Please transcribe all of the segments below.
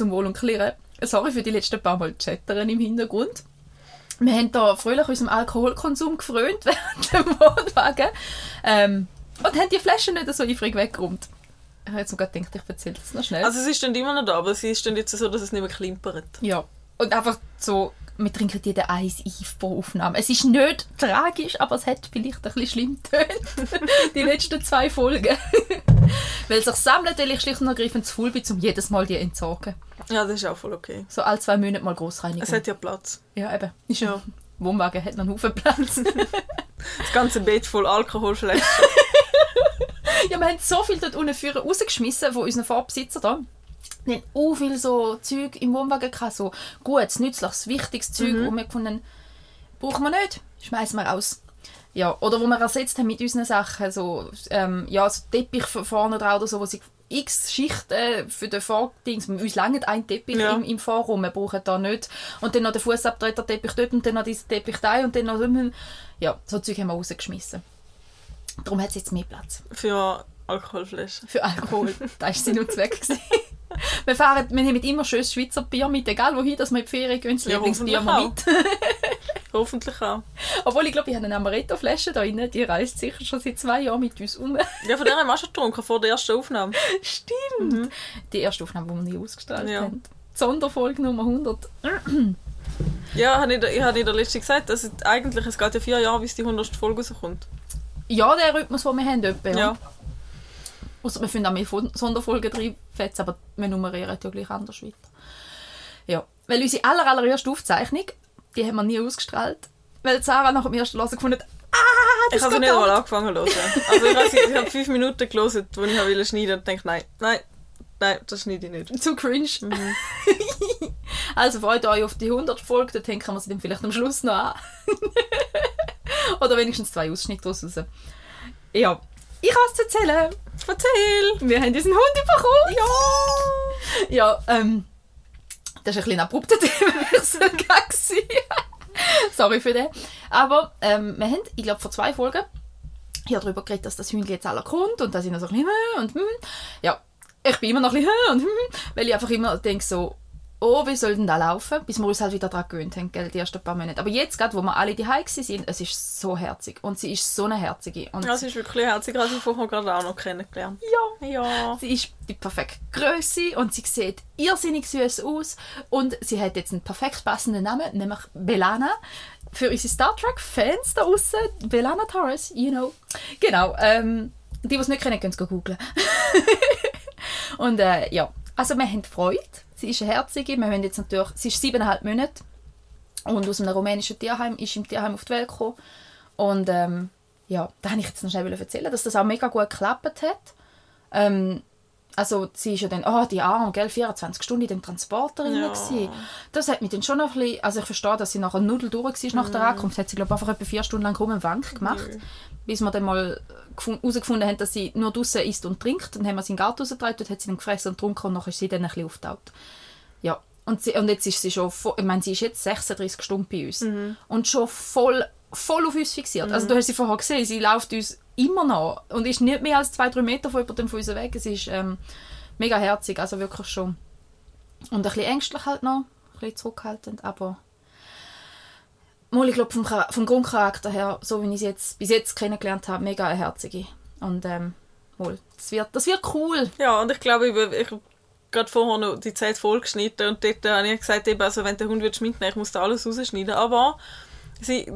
zum Wohl und Klirren, sorry für die letzten paar Mal Chatteren im Hintergrund. Wir haben da fröhlich unserem Alkoholkonsum gefrönt während dem Wohnwagen ähm, und haben die Flaschen nicht so eifrig weggeräumt. Ich habe jetzt gerade gedacht, ich erzähle das noch schnell. Also es ist dann immer noch da, aber es ist dann jetzt so, dass es nicht mehr klimpert. Ja. Und einfach so, wir trinken jeden Eis Eif pro Aufnahme. Es ist nicht tragisch, aber es hat vielleicht ein bisschen schlimm getönt. die letzten zwei Folgen. weil sich sammelt, weil ich schlicht und ergreifend zu faul bin, um jedes Mal die entsorgen. Ja, das ist auch voll okay. So alle zwei Monate mal Grossreinigung. Es hat ja Platz. ja, eben. Ist ja. Wohnwagen hat noch einen Haufen Platz. Das ganze Bett voll Alkoholflaschen. ja, wir haben so viel dort unten führen rausgeschmissen von unseren Vorbesitzern da. Wir haben auch viel so Zeug im Wohnwagen gehabt, so gutes, nützliches, wichtiges Zeug, Mhm. wo wir gefunden brauchen wir nicht, schmeißen wir raus. Ja, oder wo wir ersetzt haben mit unseren Sachen, so, ähm, ja, so Teppich vorne drauf oder so, wo sie x Schichten für den Vordings, uns langt ein Teppich Ja. im, im Vorraum, wir brauchen da nicht. Und dann noch den Fußabtreter-Teppich dort und dann noch diesen Teppich da und dann noch, ja, so Zeug haben wir rausgeschmissen. Darum hat es jetzt mehr Platz Für Alkoholflaschen. für Alkohol. das war Sinn und Zweck. wir, fahren, wir nehmen immer schönes Schweizer Bier mit, egal wohin, dass wir in die Ferien gehen, das Ja, Lieblingsbier mal mit. Hoffentlich auch. Obwohl, ich glaube, ich habe eine Amaretto-Flasche da drin, die reist sicher schon seit zwei Jahren mit uns um. Ja, von der haben wir schon getrunken, vor der ersten Aufnahme. Stimmt. Die erste Aufnahme, die wir nie ausgestrahlt Ja. haben. Die Sonderfolge Nummer 100. Ja, ich, ich habe in der letzten gesagt, dass es eigentlich, es geht ja vier Jahre, bis die 100. Folge rauskommt. Ja, der Rhythmus, den wir haben, etwa, ja. Ja. Ausser wir finden auch mehr Sonderfolgen drin, fetzen, aber wir nummerieren ja gleich anders weiter. Ja, weil unsere aller, allererste Aufzeichnung, die haben wir nie ausgestrahlt, weil Sarah nach dem ersten Hören gefunden hat, ah, das Ich habe sie nicht gar mal angefangen zu hören. Also ich habe, habe fünf Minuten gelesen, wo ich wollte schneiden und dachte, nein, nein, nein, das schneide ich nicht. Zu cringe. Mhm. also freut euch auf die 100 Folge, dort hängen wir sie dann vielleicht am Schluss noch an. Oder wenigstens zwei Ausschnitte daraus raus. Ja, ich habe es zu erzählen. Erzähl! Wir haben diesen Hund bekommen. Ja! Ja, ähm, das ist ein bisschen abrupter Themenwechsel. Sorry für den. Aber ähm, wir haben, ich glaube, vor zwei Folgen hier darüber geredet, dass das Hündchen jetzt alle kommt und dass ich noch so ein bisschen hm und hm. Ja, ich bin immer noch ein bisschen hm und hm, weil ich einfach immer denke so, oh, wie soll denn da laufen? Bis wir uns halt wieder daran gewöhnt haben, gell, die ersten paar Monate. Aber jetzt gerade, wo wir alle daheim sind, es ist so herzig. Und sie ist so eine herzige. Und Ja, sie ist wirklich herzig, also ich vorher gerade auch noch kennengelernt. ja, Ja. Sie ist die perfekte Größe und sie sieht irrsinnig süß aus. Und sie hat jetzt einen perfekt passenden Namen, nämlich Belana. Für unsere Star Trek-Fans da draußen, Belana Torres, you know. Genau, ähm, die, die es nicht kennen, können es googeln. und äh, ja, also wir haben Freude. Sie ist eine Herzige. Wir haben jetzt natürlich, sie ist siebeneinhalb Monate und aus einem rumänischen Tierheim, ist im Tierheim auf die Welt gekommen. Und ähm, ja, da wollte ich jetzt noch schnell erzählen, dass das auch mega gut geklappt hat. Ähm, also sie ist ja dann, oh, die Arme, gell, 24 Stunden in dem Transporter Ja. ja. Das hat mich dann schon noch ein bisschen, also ich verstehe, dass sie nachher Nudel durch war nach Mhm. der Ankunft, hat sie glaube ich einfach etwa vier Stunden lang rum im Wank gemacht, Nö. bis wir dann mal gefun- herausgefunden haben, dass sie nur draußen isst und trinkt. Dann haben wir sie in den Garten rausgetragen, dort hat sie dann gefressen und getrunken und nachher ist sie dann ein bisschen aufgetaucht. Ja, und, sie, und jetzt ist sie schon, voll, ich meine, sie ist jetzt 36 Stunden bei uns Mhm. und schon voll, voll auf uns fixiert. Also du hast sie vorher gesehen, sie läuft uns immer noch und ist nicht mehr als zwei, drei Meter von jemandem von uns weg. Es ist ähm, mega herzig, also wirklich schon. Und ein bisschen ängstlich halt noch, ein bisschen zurückhaltend, aber mal, ich glaube vom, vom Grundcharakter her, so wie ich sie jetzt bis jetzt kennengelernt habe, mega eine herzige. Und ähm, mal, das wird, das wird cool. Ja, und ich glaube, ich, ich habe gerade vorher noch die Zeit vollgeschnitten und dort habe ich gesagt, eben, also wenn der Hund wird mitnehmen, ich muss da alles rausschneiden. Aber sie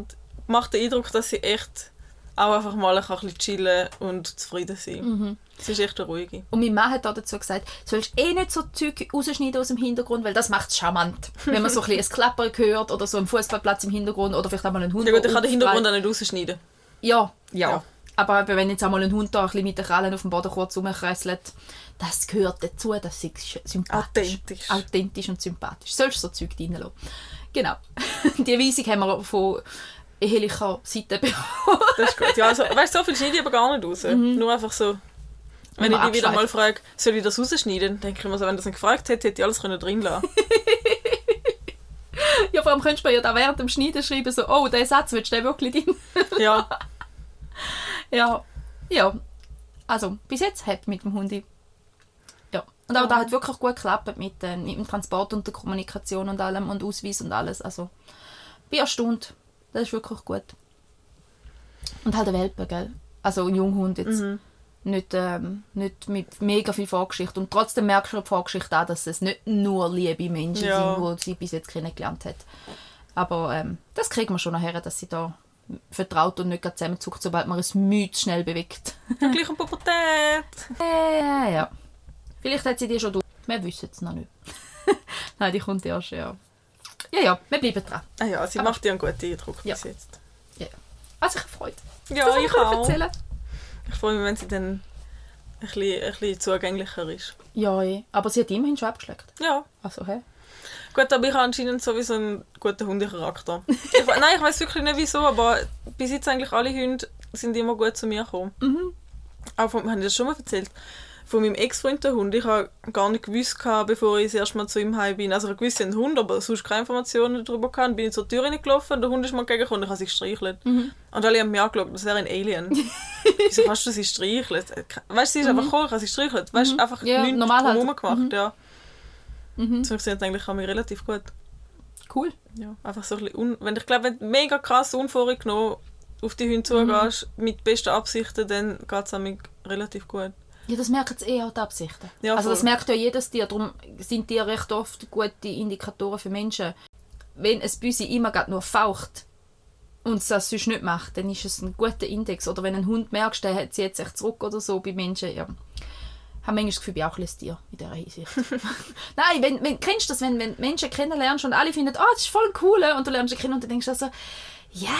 macht den Eindruck, dass sie echt auch einfach mal ein bisschen chillen und zufrieden sein. Sie ist echt eine ruhige. Und mein Mann hat auch dazu gesagt, du sollst eh nicht so Zeug rausschneiden aus dem Hintergrund, weil das macht es charmant. Wenn man so ein, bisschen ein Klappern hört oder so einen Fußballplatz im Hintergrund oder vielleicht auch mal einen Hund. Ja gut, der ich kann den Hintergrund auch nicht rausschneiden. Ja, ja. Ja. Aber wenn jetzt einmal ein Hund da ein bisschen mit den Krallen auf dem Boden kurz rumkresselt, das gehört dazu, das ist sympathisch. Authentisch. Authentisch und sympathisch. Sollst du so Zeug reinlassen. Genau. Die Weisung haben wir von ehelicher Seite bekommen. Das ist gut. Ja, also, weißt du, so viel schneide ich aber gar nicht raus. Nur einfach so. Wenn ich dich wieder mal frage, soll ich das rausschneiden, dann denke ich mir so, wenn das nicht gefragt hätte, hätte ich alles können drin lassen Ja, vor allem könntest du mir ja da während dem Schneiden schreiben, so, oh, der Satz willst du den wirklich drin? Ja, Ja, ja. Also, bis jetzt happy mit dem Hundi. Ja. Und auch Ja. da hat wirklich gut geklappt mit, äh, mit dem Transport und der Kommunikation und allem und Ausweis und alles. Also, bin erstaunt. Das ist wirklich gut. Und halt ein Welpe, gell? Also ein Junghund jetzt. Mhm. Nicht, ähm, nicht mit mega viel Vorgeschichte. Und trotzdem merkst du der Vorgeschichte auch, dass es nicht nur liebe Menschen Ja. sind, die sie bis jetzt kennengelernt hat. Aber ähm, das kriegt man schon nachher, dass sie da vertraut und nicht gerade zusammenzuckt, sobald man Mühe zu schnell bewegt. Ja, gleich eine Pubertät. Äh, ja. Vielleicht hat sie die schon durch. Wir wissen es noch nicht. Nein, die kommt erst, ja. Ja, ja, wir bleiben dran. Ah ja, sie Aber- macht dir einen guten Eindruck Ja. bis jetzt. Also ich freue mich. Ja, Das ich auch. erzählen. Ich freue mich, wenn sie dann ein bisschen, ein bisschen zugänglicher ist. Ja, eh. aber sie hat immerhin schon abgeschleckt. Ja. Also, hä? Gut, aber ich habe anscheinend sowieso einen guten Hundecharakter. Ich, nein, ich weiß wirklich nicht wieso, aber bis jetzt eigentlich alle Hunde sind immer gut zu mir gekommen. Mhm. Auch von, habe ich das schon mal erzählt? Von meinem Ex-Freund, der Hund. Ich habe gar nicht gewusst, gehabt, bevor ich das erste Mal zu ihm heim bin. Also ich wusste, einen Hund, aber sonst keine Informationen darüber gehabt. Dann bin ich zur Tür reingelaufen, der Hund ist mir entgegengekommen und ich habe sie gestreichelt. Mhm. Und alle haben mich angeschaut, das wäre ein Alien. Wieso kannst du sie streicheln? Weißt du, sie ist einfach gekommen, ich habe sie gestreichelt. Weißt du, einfach Mhm. Ja, nichts halt. gemacht. Mhm. Ja. Mhm. Das funktioniert eigentlich an mir relativ gut. Cool. Ja, einfach so ein bisschen wenn ich glaube, wenn du mega krass unvorgenommen auf die Hunde zugehst, mit besten Absichten, dann geht es mir relativ gut. Ja, das merken sie eh auch die Absichten. Ja, also das merkt ja jedes Tier. Darum sind Tiere recht oft gute Indikatoren für Menschen. Wenn ein Büsi immer nur faucht und es das sonst nicht macht, dann ist es ein guter Index. Oder wenn ein Hund merkst, der zieht sich zurück oder so bei Menschen, ja. Ich habe manchmal das Gefühl, ich bin auch ein Tier in dieser Hinsicht. Nein, wenn, wenn, kennst du das, wenn, wenn Menschen kennenlernst und alle finden, oh, das ist voll cool und du lernst ihn kennen und dann denkst du also, ja,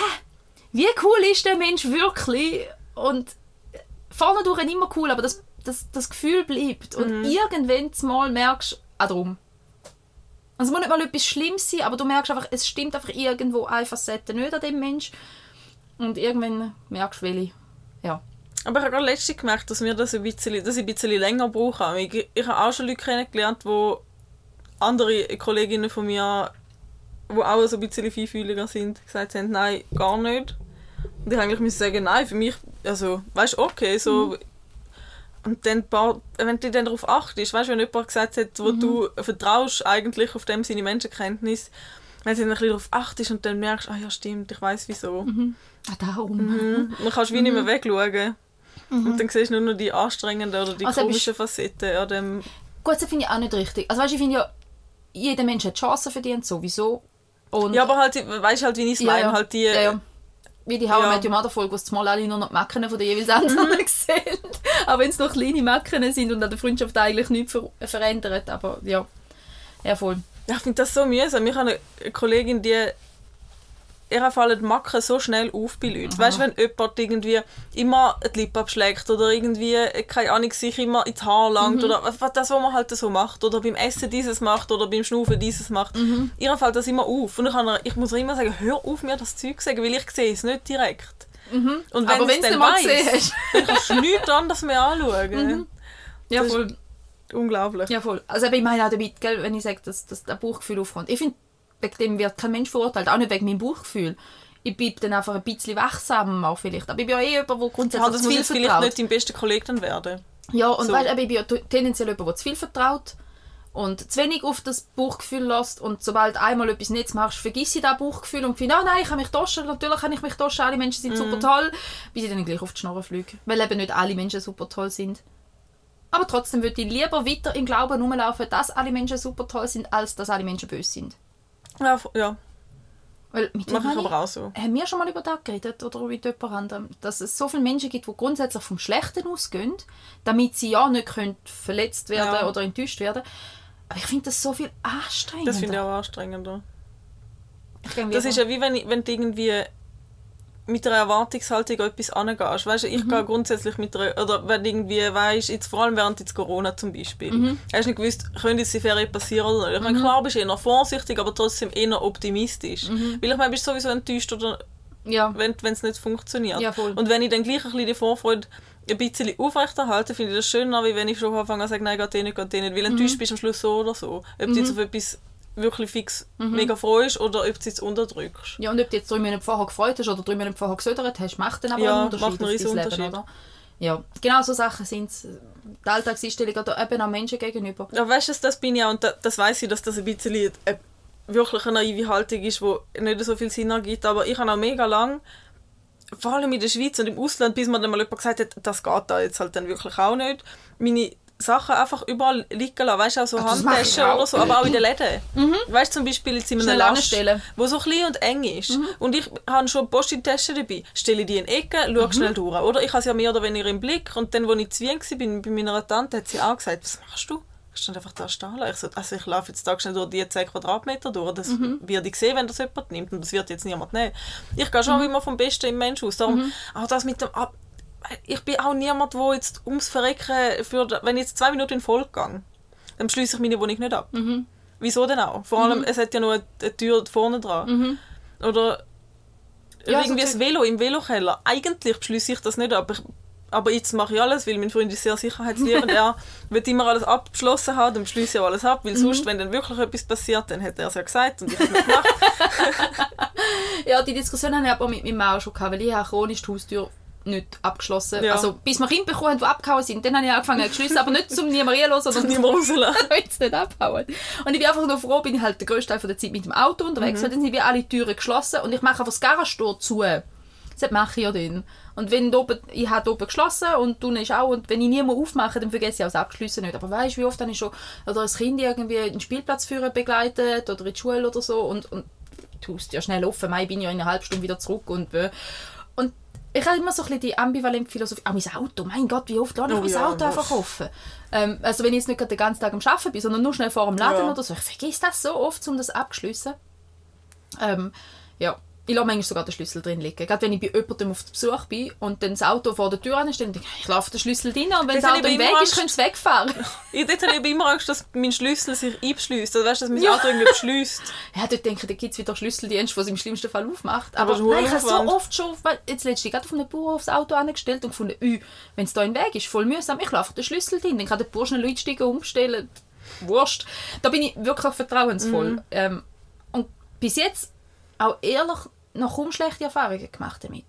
wie cool ist der Mensch wirklich? Und vorne durch immer cool, aber das, das, das Gefühl bleibt. Und irgendwann mal merkst du, ah, drum. Also es muss nicht mal etwas Schlimmes sein, aber du merkst einfach, es stimmt einfach irgendwo eine Facette nicht an dem Mensch. Und irgendwann merkst du, welche. Ja. Aber ich habe gerade letztens gemerkt, dass, mir das ein bisschen, dass ich ein bisschen länger brauche. Ich, ich habe auch schon Leute kennengelernt, wo andere Kolleginnen von mir, die auch so ein bisschen feinfühliger sind, gesagt haben, nein, gar nicht. Und ich eigentlich müssen sagen, nein, für mich, also, weißt du, okay, so. Und dann, paar, wenn du dann darauf achtest, weißt du, wenn jemand gesagt hat, wo du vertraust eigentlich auf dem seine Menschenkenntnis, wenn du dann ein bisschen darauf achtest und dann merkst, ah ja, stimmt, ich weiß wieso. Ah, darum. Mhm. Man kannst wie nicht mehr wegschauen. Und dann siehst du nur noch die anstrengenden oder die Also, komischen Facetten an dem... Gut, das finde ich auch nicht richtig. Also weißt du, ich finde ja, jeder Mensch hat Chancen verdient, sowieso. Und Ja, aber halt, weißt du halt, wie ich es Ja, meine, ja. halt die... Ja. Wie die I Ja. Met Your Mother Folge, wo es mal alle nur noch die Macken von den jeweils anderen sehen. Aber wenn es noch kleine Macken sind und an der Freundschaft eigentlich nichts ver verändert. Aber ja, ja voll. Ich finde das so mühsam. Ich habe eine Kollegin, die... Ihr fallen die Macken so schnell auf bei Leuten. Weißt du, wenn jemand irgendwie immer die Lippe abschlägt oder irgendwie, keine Ahnung, sich immer ins Haar langt oder was das, was man halt so macht oder beim Essen dieses macht oder beim Schnaufen dieses macht. Ihr fällt das immer auf. Und ich, kann, ich muss ihr immer sagen, hör auf mir das Zeug zu sagen, weil ich sehe es nicht direkt. Und Aber wenn es du dann mal gesehen hast. dann kannst du nichts anderes mehr anschauen. Ja, Das voll. Unglaublich. Ja, voll. Also ich meine auch damit, gell, wenn ich sage, dass, dass das Bauchgefühl aufkommt. Ich finde, wegen dem wird kein Mensch verurteilt, auch nicht wegen meinem Bauchgefühl. Ich bleibe dann einfach ein bisschen wachsam auch vielleicht. Aber ich bin ja eh jemand, der Ja, grundsätzlich das zu muss viel jetzt vielleicht vertraut. nicht dein bester Kollege dann werden. Ja, und So. weil ich bin ja tendenziell jemand, der zu viel vertraut und zu wenig auf das Bauchgefühl lässt und sobald einmal etwas nicht machst, vergiss ich das Bauchgefühl und finde, ah nein, ich kann mich tauschen, natürlich kann ich mich tauschen, alle Menschen sind super toll, bis ich dann gleich auf die Schnorre fliege, weil eben nicht alle Menschen super toll sind. Aber trotzdem würde ich lieber weiter im Glauben rumlaufen, dass alle Menschen super toll sind, als dass alle Menschen böse sind. Ja, ja Weil mit mache ich aber auch so. haben wir schon mal über das geredet oder mit jemand anderem, dass es so viele Menschen gibt, die grundsätzlich vom Schlechten ausgehen, damit sie ja nicht können verletzt werden Ja. oder enttäuscht werden. Aber ich finde das so viel anstrengender. Das finde ich auch anstrengender. Ich Das ist ja wie wenn, ich- wenn du irgendwie mit einer Erwartungshaltung an etwas angehst. Weißt du, ich gehe grundsätzlich mit einer, oder wenn irgendwie weißt, jetzt vor allem während jetzt Corona zum Beispiel, hast du nicht gewusst, könnte jetzt die Ferien passieren oder nicht. Ich meine, klar bist du eher vorsichtig, aber trotzdem eher optimistisch. Weil ich meine, bist du sowieso enttäuscht oder ja. wenn es nicht funktioniert. Ja. Und wenn ich dann gleich ein bisschen die Vorfreude ein bisschen aufrechterhalte, finde ich das schöner, wie wenn ich schon anfange zu sagen, nein, geht eh nicht, geht eh nicht. Weil Mhm. enttäuscht bist du am Schluss so oder so. Ob du jetzt auf etwas wirklich fix mega freust oder ob du es jetzt unterdrückst. ja, und ob du jetzt drei Minuten vorher gefreut hast oder drei Minuten vorher gesödert hast, macht dann aber Ja, einen Unterschied macht einen riesen dein Leben, Unterschied. oder? ja, genau so Sachen sind es. Die Alltagseinstellung oder eben auch Menschen gegenüber. Ja, weißt du, das bin ich auch, und da, das weiß ich, dass das ein bisschen eine, wirklich eine naive Haltung ist, die nicht so viel Sinn ergibt, aber ich habe auch mega lang, vor allem in der Schweiz und im Ausland, bis mir dann mal jemand gesagt hat, das geht da jetzt halt dann wirklich auch nicht, meine Sachen einfach überall liegen lassen, weißt du, auch so Ach, ich Handtaschen auch. oder so, aber auch in den Läden. Weißt du, zum Beispiel jetzt in einem Lasch, anstellen. wo so klein und eng ist und ich habe schon Post-it-Taschen dabei, stelle die in die Ecke, schaue schnell durch. Oder ich habe sie ja mehr oder weniger im Blick und dann, als ich zu Wien war, bin, bei meiner Tante, hat sie auch gesagt, was machst du? Ich stand einfach da stehen. lassen. Ich so, also ich laufe jetzt da schnell durch die 10 Quadratmeter durch. Das wird ich sehen, wenn das jemand nimmt. Und das wird jetzt niemand nehmen. Ich gehe schon immer vom Besten im Mensch aus. Darum, auch das mit dem Ab ich bin auch niemand, der jetzt ums Verrecken, für, wenn ich jetzt zwei Minuten in Folge gehe, dann schließe ich meine Wohnung nicht ab. Wieso denn auch? Vor allem, es hat ja nur eine, Tür vorne dran. Oder Ja, irgendwie so das Velo im Velokeller. Eigentlich schließe ich das nicht ab. Ich, aber jetzt mache ich alles, weil mein Freund ist sehr sicherheitsliebend. er will immer alles abgeschlossen haben, dann schließe ich auch alles ab, weil sonst, wenn dann wirklich etwas passiert, dann hat er es ja gesagt und ich habe es nicht gemacht. Ja, die Diskussion habe ich aber mit meinem Mann auch schon gehabt, weil ich habe chronisch die Haustür nicht abgeschlossen. Ja. Also bis wir Kinder bekommen haben, die abgehauen sind, dann habe ich angefangen zu schliessen, aber nicht zum niemand reinhören, sondern rauslassen. damit sie nicht abhauen. Und ich bin einfach nur froh, bin ich halt den grössten Teil der Zeit mit dem Auto unterwegs, weil dann sind wie alle Türen geschlossen und ich mache einfach das Garagentor zu. Das mache ich ja dann. Und wenn oben, ich habe oben geschlossen und du ist auch, und wenn ich niemanden aufmache, dann vergesse ich auch das Abgeschlossen nicht. Aber weißt du, wie oft habe ich schon oder ein Kind irgendwie in den Spielplatz führen begleitet oder in die Schule oder so und, und du hast ja schnell offen, Mai bin ich ja in einer halben Stunde wieder zurück und und ich habe immer so ein bisschen die ambivalente Philosophie, auch mein Auto, mein Gott, wie oft lasse ich Oh mein ja, Auto einfach offen? Ähm, also wenn ich jetzt nicht gerade den ganzen Tag am Arbeiten bin, sondern nur schnell vor dem Laden Ja. oder so, ich vergesse das so oft, um das abzuschliessen. Ähm, ja, ich lasse manchmal sogar den Schlüssel drin liegen. Gerade wenn ich bei jemandem auf Besuch bin und dann das Auto vor der Tür ansteht, denke ich, ich laufe den Schlüssel rein und wenn das Das Auto im Weg immer ist, Angst. könnte es wegfahren. Ich dort habe ich immer Angst, dass mein Schlüssel sich einschließt. Also weißt du, dass mein Ja. Auto irgendwie beschließt. Ja, dort denke ich, da gibt es wieder Schlüsseldienst, was im schlimmsten Fall aufmacht. Aber Aber, nein, ich habe so oft schon, jetzt letztens gerade auf einem Bauer aufs Auto angestellt und gefunden, wenn es da im Weg ist, voll mühsam, ich laufe den Schlüssel drin, dann kann der Bauer schnell Leute steigen, umstellen. Wurscht. Da bin ich wirklich vertrauensvoll. Mhm. Ähm, und bis jetzt auch ehrlich noch kaum schlechte Erfahrungen gemacht damit.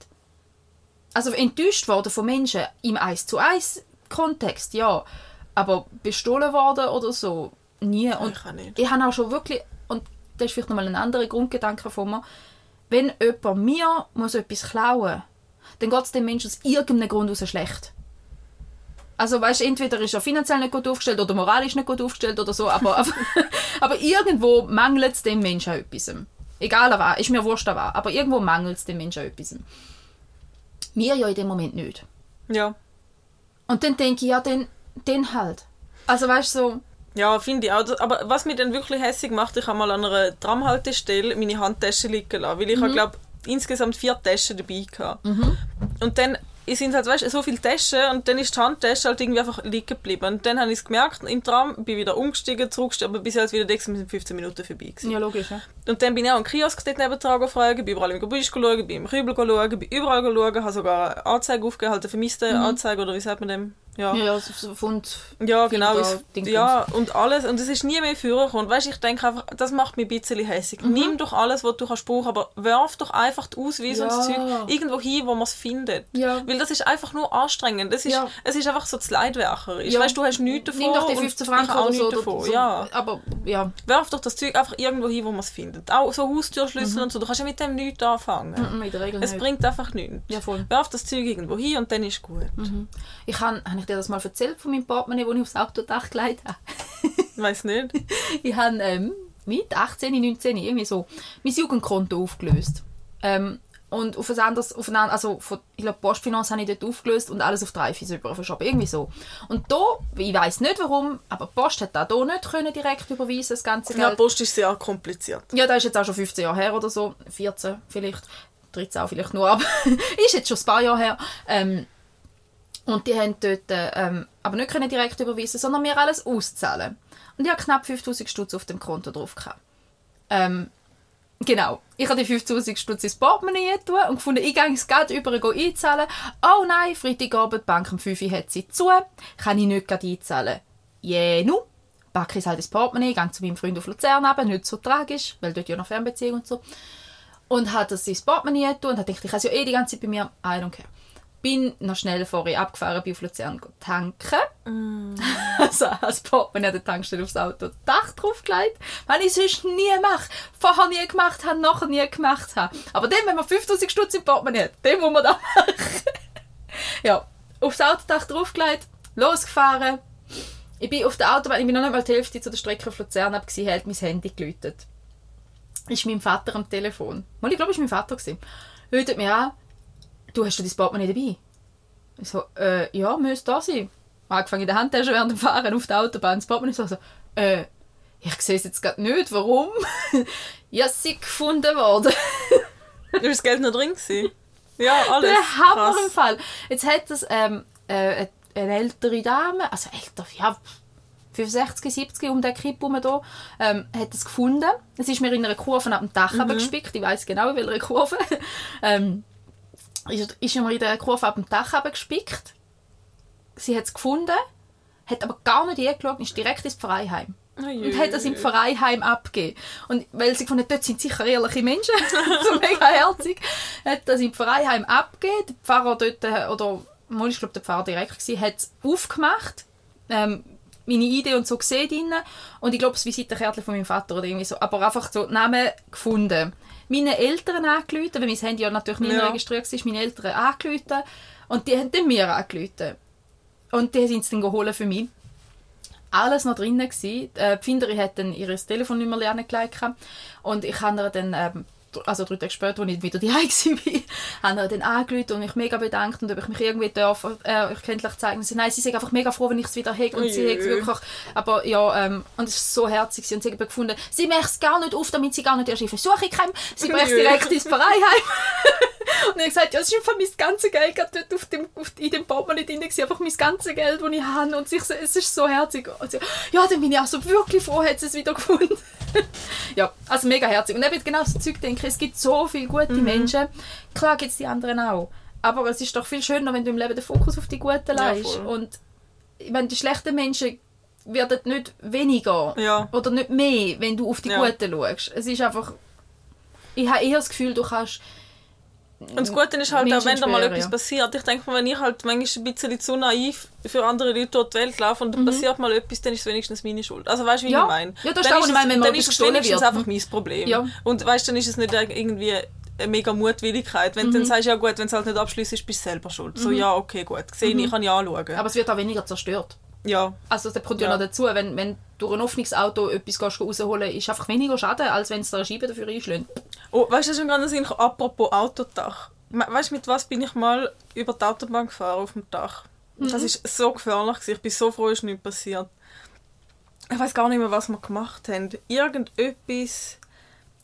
Also enttäuscht worden von Menschen im 1 zu 1 Kontext, ja. Aber bestohlen worden oder so, nie. Und Ich auch nicht. ich habe auch schon wirklich, und das ist vielleicht nochmal ein anderer Grundgedanke von mir, wenn jemand mir muss etwas klauen dann geht es dem Menschen aus irgendeinem Grund aus schlecht. Also weißt, entweder ist er finanziell nicht gut aufgestellt oder moralisch nicht gut aufgestellt oder so, aber, aber, aber irgendwo mangelt es dem Menschen an etwas. Egal an was, ist mir wurscht an was, aber irgendwo mangelt es dem Menschen an etwas. Mir ja in dem Moment nicht. Ja. Und dann denke ich, ja, dann, dann halt. Also weißt du, so, Ja, finde ich auch. Aber was mich dann wirklich hässlich macht, ich habe mal an einer Tramhaltestelle meine Handtasche liegen lassen, weil ich habe, glaube insgesamt vier Taschen dabei gehabt. Und dann sind halt, weißt, du, so viele Taschen und dann ist die Handtasche halt irgendwie einfach liegen geblieben. Und dann habe ich es gemerkt, im Tram, bin wieder umgestiegen, zurückgestiegen, aber bis ich halt wieder da sind 15 Minuten vorbei. Gewesen. ja logisch, ja. Und dann bin ich auch im Kiosk dort nebendran gefragt, bin überall im Gebüsch schauen, bin im Kübel schauen, bin überall schauen, habe sogar eine Anzeige aufgehört, eine vermisste Anzeige, oder wie sagt man dem? Ja. Ja, ja, so, so Fund. Ja, genau. Es- Dingsbums. Ja, und alles. Und es ist nie mehr vorgekommen. Weißt, ich denke einfach, das macht mich ein bisschen hässlich. Nimm doch alles, was du kannst brauchen, aber werf doch einfach die Ausweise und das Ja. Zeug irgendwo hin, wo man es findet. Ja. Weil das ist einfach nur anstrengend. Das ist, Ja. Es ist einfach so das Leidwercher. Ich Ja. weißt, du hast nichts davon. Nimm doch die und 15 ich Franken auch oder so. nichts oder davon. so. Ja. Aber ja, Werf doch das Zeug einfach irgendwo hin, wo man es findet. Auch so Haustürschlüssel und so. Du kannst ja mit dem nichts anfangen. mm, in der Regel Es nicht. bringt einfach nichts. Ja, voll. Werf das Zeug irgendwo hin und dann ist gut. Ich habe ich dir das mal erzählt von meinem Portemonnaie, das ich aufs Autodach gelegt habe? Weiß nicht. ich habe ähm, mit 18, 19 irgendwie so mein Jugendkonto aufgelöst. Ähm, und auf ein anderes, auf ein, also von, ich glaube Postfinanz habe ich dort aufgelöst und alles auf drei Fis über verschoben, irgendwie so. Und da, ich weiß nicht warum, aber Post hat da hier nicht können direkt überweisen, das ganze Ja, Geld. Post ist sehr kompliziert. Ja, das ist jetzt auch schon 15 Jahre her oder so. 14 vielleicht. 13 auch vielleicht nur, aber ist jetzt schon ein paar Jahre her. Ähm, und die haben dort ähm, aber nicht können direkt überweisen, sondern mir alles auszahlen. Und ich habe knapp 5000 Stutz auf dem Konto drauf. Ähm, genau. Ich habe die 5000 Stutz ins Portemonnaie tun und gefunden, ich gehe es gerade über einzahlen. Oh nein, Freitagabend, die Bank um 5 Uhr hat sie zu. Kann ich nicht gerade einzahlen. Jenu. Packe ich halt ins Portemonnaie, gehe zu meinem Freund auf Luzern runter, nicht so tragisch, weil dort ja noch Fernbeziehung und so. Und hat das ins Portemonnaie tun und gedacht, ich habe es ja eh die ganze Zeit bei mir, I don't care. Bin noch schnell vorher abgefahren, bin auf Luzern tanken. Mm. Also als Portemonnaie an der Tankstelle aufs Auto Dach draufgelegt. Was ich sonst nie mache. Vorher nie gemacht habe, nachher nie gemacht habe. Aber dann, wenn man 5000 Stutz im Portemonnaie hat, dann muss man das machen. ja, aufs Autodach draufgelegt, losgefahren. Ich bin auf der Autobahn, ich bin noch nicht mal die Hälfte zu der Strecke auf Luzern ab, hat mein Handy geläutet. Ist mein Vater am Telefon. Mal, ich glaube, es war mein Vater. Läutet mir an, du hast du dein Portemonnaie dabei? Ich so, äh, ja, müsste da sein. Angefangen in der Handtasche während dem Fahren auf der Autobahn. Das Portemonnaie so, so äh, ich sehe es jetzt gerade nicht, warum? ja, sie gefunden worden. Ist das Geld noch drin gewesen? Ja, alles. Der Hammer Krass. im Fall. Jetzt hat das ähm, äh, eine ältere Dame, also älter, ja, 65, 70 um den Kipp herum da, ähm, hat das gefunden. Es ist mir in einer Kurve ab dem Dach mhm. gespickt, ich weiß genau, in welcher Kurve. ähm, ist, ist mir in der Kurve ab dem Dach gespickt. Sie hat es gefunden, hat aber gar nicht hingeschaut, ist direkt ins Pfarreiheim und hat das im Pfarreiheim abgegeben. Und weil sie gefunden hat, dort sind sicher ehrliche Menschen, so mega herzig, hat das im Pfarreiheim abgegeben. Der Pfarrer dort, äh, oder mal, ich glaube der Pfarrer direkt gewesen, hat es aufgemacht, ähm, meine Idee und so gesehen drin. Und ich glaube, das Visitenkärtchen von meinem Vater oder irgendwie so. Aber einfach so Namen gefunden. Meine Eltern angerufen, weil mein Handy ja natürlich nicht Ja. registriert war, meine Eltern angerufen. Und die haben dann mir angerufen. Und die sind es dann geholt für mich alles noch drinnen gsi. Äh, die Finderin hat dann ihr Telefonnummer lernen gelegt und ich habe ihr dann ähm, also drei Tage später, als ich wieder daheim war, habe ihr dann angerufen und mich mega bedankt und ob ich mich irgendwie darf, äh, euch kenntlich zeigen. Sie, nein, sie sind einfach mega froh, wenn ich es wieder habe und sie hat es wirklich, aber ja, ähm, und es war so herzig und sie haben gefunden, sie macht es gar nicht auf, damit sie gar nicht erst in Versuche kommen. Sie bringt es direkt ins Pfarreiheim. Und ich habe gesagt, ja, es ist einfach mein ganzes Geld gerade dort auf dem, auf, in dem Portemonnaie drin, gewesen, einfach mein ganzes Geld, das ich habe. Und so- es ist so herzig. Und sie, ja, dann bin ich auch so wirklich froh, hat sie es wieder gefunden. ja, also mega herzig. Und eben genau so Zeug denke ich, es gibt so viele gute Mhm. Menschen. Klar gibt es die anderen auch. Aber es ist doch viel schöner, wenn du im Leben den Fokus auf die Guten Ja, legst. voll. Und ich meine, die schlechten Menschen werden nicht weniger Ja. oder nicht mehr, wenn du auf die Ja. Guten schaust. Es ist einfach... Ich habe eher das Gefühl, du kannst... Und das Gute ist halt auch, wenn da mal schweren, etwas ja. passiert. Ich denke mir, wenn ich halt manchmal ein bisschen zu naiv für andere Leute durch die Welt laufe und dann passiert mal etwas, dann ist es wenigstens meine Schuld. Also weißt du, wie Mhm. Ja. ich meine? Ja, das ist Dann auch, was ich meine, wenn mal dann ist es wenigstens wird. einfach mein Problem. Ja. Und weißt du, dann ist es nicht irgendwie eine mega Mutwilligkeit. Wenn du Mhm. dann sagst, ja gut, wenn es halt nicht abschließt, bist du selber schuld. So, ja, okay, gut. Gesehen, ich kann ja anschauen. Aber es wird auch weniger zerstört. Ja. Also das kommt ja, Ja. noch dazu, wenn, wenn du durch ein Öffnungsauto etwas gehst rausholen ist einfach weniger Schaden, als wenn es da eine Scheibe dafür einschlägt. Oh, weißt du, schon gerade Sinn, apropos Autodach. Weißt du, mit was bin ich mal über die Autobahn gefahren auf dem Dach? Mhm. Das ist so gefährlich. gewesen. Ich bin so froh, es ist nichts passiert. Ich weiß gar nicht mehr, was wir gemacht haben. Irgendetwas,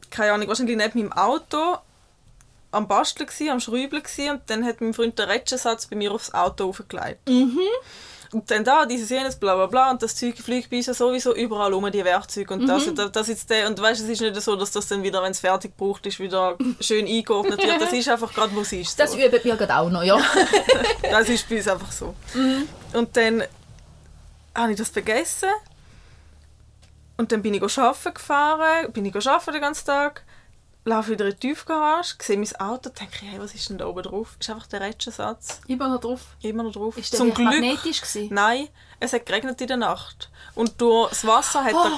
keine Ahnung, wahrscheinlich neben meinem Auto am Basteln, gsi, am Schrübeln gsi und dann hat mein Freund den Rätschensatz bei mir aufs Auto aufgelegt. Und dann da, dieses jenes, bla bla bla, und das Zeug fliegt bei uns ja sowieso überall um, die Werkzeuge und das, und das, das jetzt der, und weißt, es ist nicht so, dass das dann wieder, wenn es fertig gebraucht ist, wieder schön eingeordnet wird. Das ist einfach gerade, wo es ist. Das So. üben wir gerade auch noch, ja. Das ist bei uns einfach so. Und dann habe ich das vergessen. Und dann bin ich arbeiten gefahren, bin ich arbeiten den ganzen Tag, laufe wieder in die Tiefgarage, sehe mein Auto, denke ich, hey, was ist denn da oben drauf? Ist einfach der Rätschensatz. Immer noch drauf. Immer noch drauf. Ist der Zum Glück. magnetisch gewesen? Nein, es hat geregnet in der Nacht. Und durch das Wasser hat Oh, er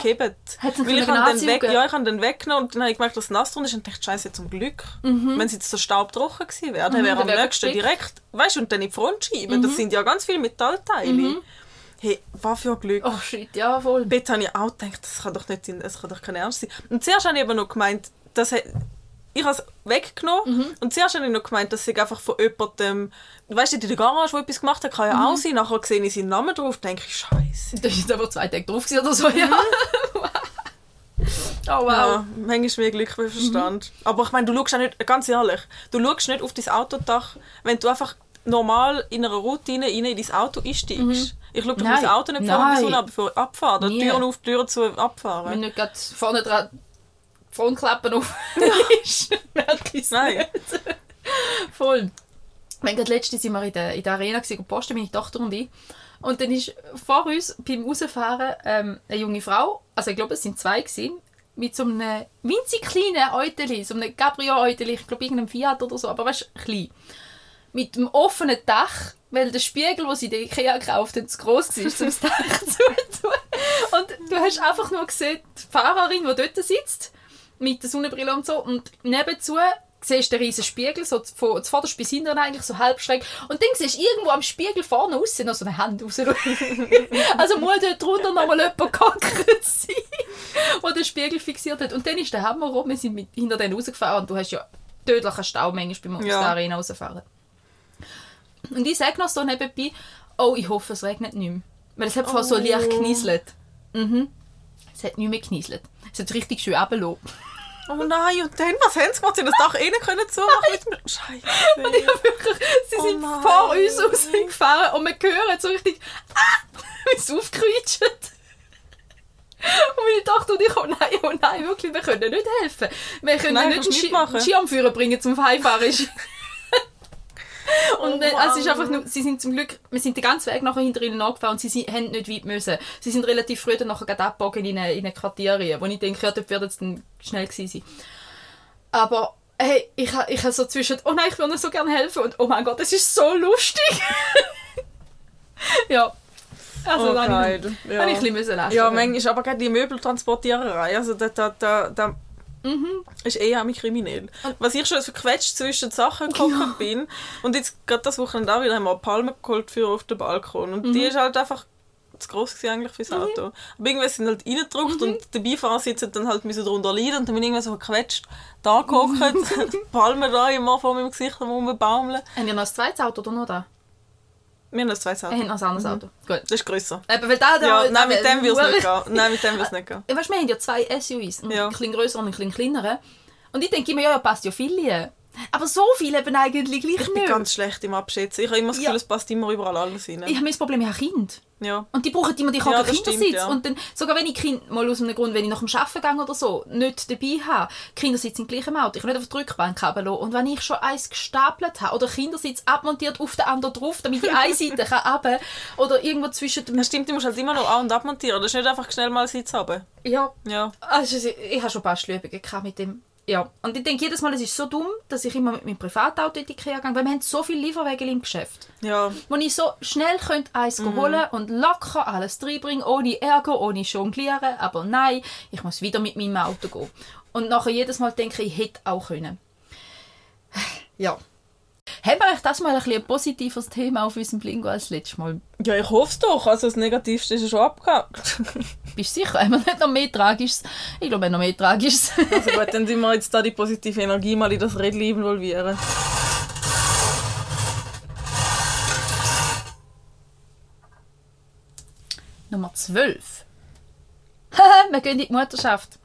hat's ihn Weil ich habe den weg, ja, ich habe den weggenommen und dann habe ich gemerkt, dass es nass drin ist und dachte, scheiße, zum Glück. Wenn es jetzt so staubtrocken gewesen wäre, dann Mhm, wäre am nächsten gespickt. direkt, weißt du, und dann in die Frontscheibe. Mhm. Das sind ja ganz viele Metallteile. Hey, was für ein Glück. Oh shit, ja voll. Dort habe ich auch gedacht, das kann doch nicht sein, das kann doch kein Ernst sein. Und zuerst habe ich aber noch gemeint, dass he- ich habe es weggenommen Mhm. und zuerst habe ich noch gemeint, dass ich einfach von jemandem, weißt du, in der Garage, wo etwas gemacht hat, kann ja Mhm. auch sein. Nachher sehe ich seinen Namen drauf, denke ich, Scheiße. Da ist jetzt aber zwei Tage drauf oder so, ja. oh wow. Ja, manchmal mehr Glück wie Verstand. Aber ich meine, du schaust auch nicht, ganz ehrlich, du schaust nicht auf dein Autodach, wenn du einfach normal in einer Routine rein in dein Auto einsteigst. Ich schaue Mhm. Nein. mein Auto nicht vor Nein. der Sonne, aber vor Abfahren. Die Nie. Türen auf, die Türen zu, Wenn abfahren. nicht gerade vorne dran die Frontklappen auf ist, Nein. Voll. Wenn gerade letzte sind wir in der, in der Arena gewesen, und posten, meine Tochter und ich. Und dann ist vor uns beim Rausfahren ähm, eine junge Frau, also ich glaube es sind zwei gewesen, mit so einem winzig kleinen Euteli, so einem Cabrio-Euteli, ich glaube irgendeinem Fiat oder so, aber weißt du, klein. mit dem offenen Dach, weil der Spiegel, den sie in der Ikea gekauft haben, zu gross war, um das Dach zu tun. Und du hast einfach nur gesehen, die Fahrerin, die dort sitzt, mit der Sonnenbrille und so, und nebenzu siehst du den riesen Spiegel, so von vorderst bis hinten eigentlich, so halb schräg. Und dann siehst du irgendwo am Spiegel vorne außen noch so eine Hand raus. also muss dort drunter noch mal jemand gehockt sein, der den Spiegel fixiert hat. Und dann ist der Hammer rum, wir sind mit, hinter denen rausgefahren und du hast ja tödlichen Stau manchmal beim Ja. Arena rausfahren. Und ich sage noch so nebenbei, oh, ich hoffe, es regnet nicht mehr. Weil es hat vorher so Oh. leicht geknieselt. Mhm. Es hat nicht mehr geknieselt. Es hat richtig schön runtergelassen. Oh nein, und dann, was haben sie gemacht? Sie haben das Dach innen können zumachen mit dem... Scheiße. Wirklich, sie Oh sind nein. vor uns rausgefahren und wir hören so richtig, ah, wie es aufgekreutscht. Und meine Tochter und ich, oh nein, oh nein, wirklich, wir können nicht helfen. Wir können Nein, nicht einen Ski. Skianführer bringen zum Heimfahren. Und Oh also es ist einfach nur, sie sind zum Glück, wir sind den ganzen Weg nachher hinter ihnen angefahren und sie sind, haben nicht weit müssen. Sie sind relativ früh dann nachher gerade abgebogen in eine, in eine Quartiere, wo ich denke, ja, dort wird es dann schnell gewesen sein. Aber hey, ich habe ich ha so zwischen, oh nein, ich würde so gerne helfen und oh mein Gott, das ist so lustig. ja. Also Oh, dann habe ja. habe ich ein bisschen lachen. Ja, manchmal ist aber gerade die Möbeltransportiererei, also da, da, da, da Mhm. ist eh auch kriminell. Was ich schon verquetscht zwischen die Sachen gekommen bin und jetzt gerade das Wochenende auch wieder haben wir eine Palme geholt für auf den Balkon und Mhm. die ist halt einfach zu gross gewesen eigentlich fürs Auto. Aber irgendwie sind halt reingedrückt Mhm. und der Beifahrer sitzt dann halt müssen drunter leiden und dann bin ich irgendwie so verquetscht da gehockt, Palme da immer vor meinem Gesicht am rumbaumeln. Haben ihr noch ein zweites Auto oder nur da? Wir haben noch zwei Autos. Wir haben noch ein anderes Auto. Gut. Das ist grösser. Eben, weil da, da, Ja, nein, mit dem wird es nicht gehen. Nein, mit dem wird es nicht gehen. Weißt, du, wir haben ja zwei SUVs, einen Ja. kleinen grösseren und einen kleinen kleineren. Und ich denke immer, ja, ja, passt ja viel rein. Aber so viel eben eigentlich gleich Ich bin nicht. ganz schlecht im Abschätzen. Ich habe immer das Gefühl, Ja. es passt immer überall alles rein. Ich habe mein Problem, ich habe Kinder. Ja. Und die brauchen immer die Ja, ja, das stimmt, Kindersitz. ja. Und dann, sogar wenn ich Kind, mal aus einem Grund, wenn ich nach dem Arbeiten gehe oder so, nicht dabei habe, Kindersitz im gleichen Auto, ich kann nicht auf die Rückbank haben lassen. Und wenn ich schon eins gestapelt habe oder Kindersitz abmontiert auf den anderen drauf, damit die eine Seite kann runter, oder irgendwo zwischen dem... Das stimmt, du musst halt immer noch an- und abmontieren. Das ist nicht einfach schnell mal Sitz haben. Ja, Ja. Also, ich, habe schon ein paar Schlübungen mit dem. Ja. Und ich denke jedes Mal, es ist so dumm, dass ich immer mit meinem Privatauto in die Ikea gehe, weil wir haben so viele Lieferwege im Geschäft. Ja. Wo ich so schnell könnte eins holen und locker alles reinbringen, ohne Ärger, ohne jonglieren. Aber nein, ich muss wieder mit meinem Auto gehen. Und nachher jedes Mal denke ich, ich hätte auch können. Ja. Haben wir euch das mal ein, bisschen ein positiveres Thema auf unserem Blingo als letztes Mal? Ja, ich hoffe es doch. Also das Negativste ist ja schon abgehakt. Bist du sicher? Haben wir nicht noch mehr Tragisches? Ich glaube, wir haben noch mehr Tragisches. Also gut, dann sind wir jetzt da die positive Energie mal in das Rädchen involvieren. Nummer 12. wir gehen in die Mutterschaft.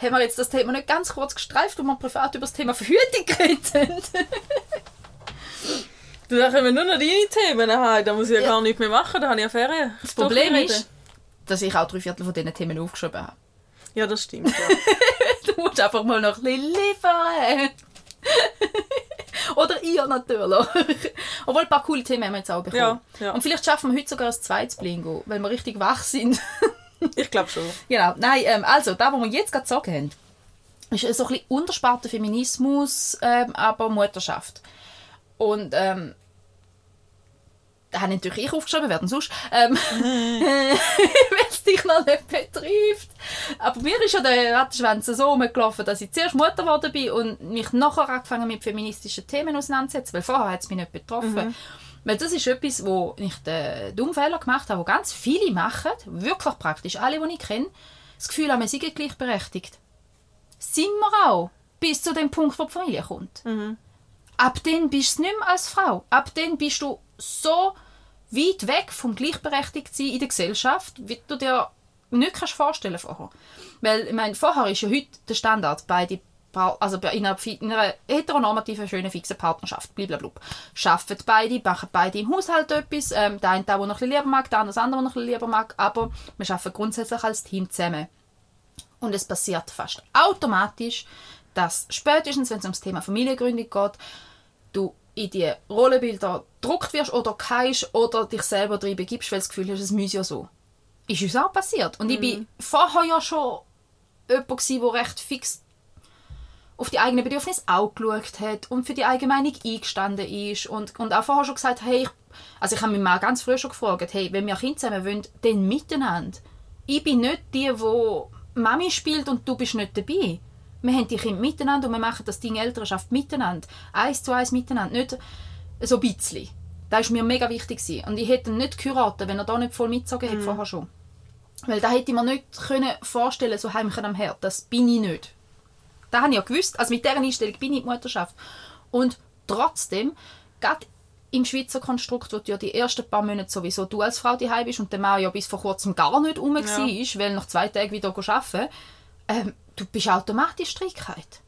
Haben wir jetzt das Thema nicht ganz kurz gestreift, wo wir privat über das Thema Verhütung geredet da können wir nur noch deine Themen haben. Da muss ich ja, gar nichts mehr machen. Da habe ich ja Ferien. Das Problem ist, dass ich auch drei Viertel von diesen Themen aufgeschrieben habe. Ja, das stimmt. Ja. Du musst einfach mal noch ein bisschen liefern. Oder ihr natürlich. Obwohl, ein paar coole Themen haben wir jetzt auch bekommen. Ja, ja. Und vielleicht schaffen wir heute sogar ein zweites Blingo, weil wir richtig wach sind. Ich glaube schon. Genau. Nein, ähm, also, da, wo wir jetzt gerade sagen haben, ist so ein bisschen Untersparte Feminismus, ähm, aber Mutterschaft. Und ähm, da habe natürlich ich aufgeschrieben, wer denn sonst, ähm, weil es dich noch nicht betrifft. Aber mir ist ja der Rattenschwanz so rumgelaufen, dass ich zuerst Mutter geworden bin und mich nachher angefangen mit feministischen Themen auseinanderzusetzen, weil vorher hat es mich nicht betroffen. Weil das ist etwas, wo ich den dummen Fehler gemacht habe, wo ganz viele machen, wirklich praktisch alle, die ich kenne, das Gefühl haben, wir sind gleichberechtigt. Sind wir auch, bis zu dem Punkt, wo die Familie kommt. Ab dann bist du nicht mehr als Frau. Ab dann bist du so weit weg vom Gleichberechtigtsein in der Gesellschaft, wie du dir nicht kannst vorstellen vorher. Weil, ich meine, vorher ist ja heute der Standard, beide also in einer, in einer heteronormativen, schönen, fixen Partnerschaft, blablabla. Arbeiten beide, machen beide im Haushalt etwas, ähm, der eine, der, der noch ein bisschen lieber mag, der andere, das andere, der noch ein bisschen lieber mag, aber wir arbeiten grundsätzlich als Team zusammen. Und es passiert fast automatisch, dass spätestens, wenn es ums Thema Familiengründung geht, du in die Rollenbilder gedruckt wirst oder keist oder dich selber drin begibst, weil du das Gefühl hast, es müsse ja so. Ist uns auch passiert. Und ich bin vorher ja schon jemand gewesen, der recht fix auf die eigenen Bedürfnisse auch geschaut hat und für die eigene Meinung eingestanden ist und, und auch vorher schon gesagt hey, ich, also ich habe mich mal ganz früh schon gefragt, hey, wenn wir Kinder zusammen wollen, dann miteinander. Ich bin nicht die, wo Mami spielt und du bist nicht dabei. Wir haben die Kinder miteinander und wir machen das Ding Elternschaft miteinander. Eins zu eins miteinander, nicht so ein bisschen. Das war mir mega wichtig. Und ich hätte ihn nicht geheiratet, wenn er da nicht voll mitgezogen hätte, Mhm. vorher schon. Weil da hätte ich mir nicht können vorstellen so heimchen am Herd. Das bin ich nicht. Das habe ich ja gewusst. Also mit dieser Einstellung bin ich in die Mutterschaft. Und trotzdem, gerade im Schweizer Konstrukt, wo du ja die ersten paar Monate sowieso du als Frau daheim bist und der Mann ja bis vor kurzem gar nicht rum Ja. war, weil nach zwei Tagen wieder arbeiten ähm, du bist automatisch Strickheit.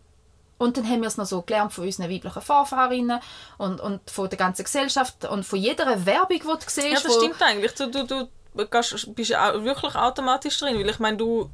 Und dann haben wir es noch so gelernt von unseren weiblichen Vorfahrinnen und, und von der ganzen Gesellschaft und von jeder Werbung, die du siehst. Ja, das stimmt eigentlich. Du, du, du gehst, bist wirklich automatisch drin, weil ich meine, du,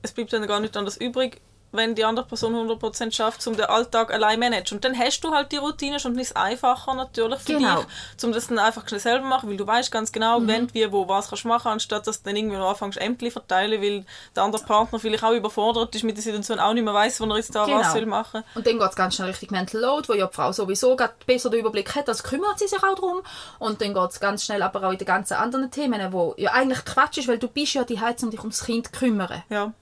es bleibt dann gar nicht anders übrig, wenn die andere Person 100% schafft, um den Alltag allein zu managen. Und dann hast du halt die Routine schon und ist einfacher natürlich für Genau. dich, um das dann einfach schnell selber machen, weil du weißt ganz genau, wenn, wie, wo, was kannst du machen, anstatt dass du dann irgendwie noch anfängst, Ämter verteilen, weil der andere Partner vielleicht auch überfordert ist mit der Situation, auch nicht mehr weiss, wo er jetzt da Genau. was soll machen. Und dann geht es ganz schnell richtig Mental Load, wo ja die Frau sowieso gerade besser den Überblick hat, also kümmert sie sich auch darum. Und dann geht es ganz schnell aber auch in den ganzen anderen Themen, wo ja eigentlich Quatsch ist, weil du bist ja die um dich ums Kind kümmern. Ja.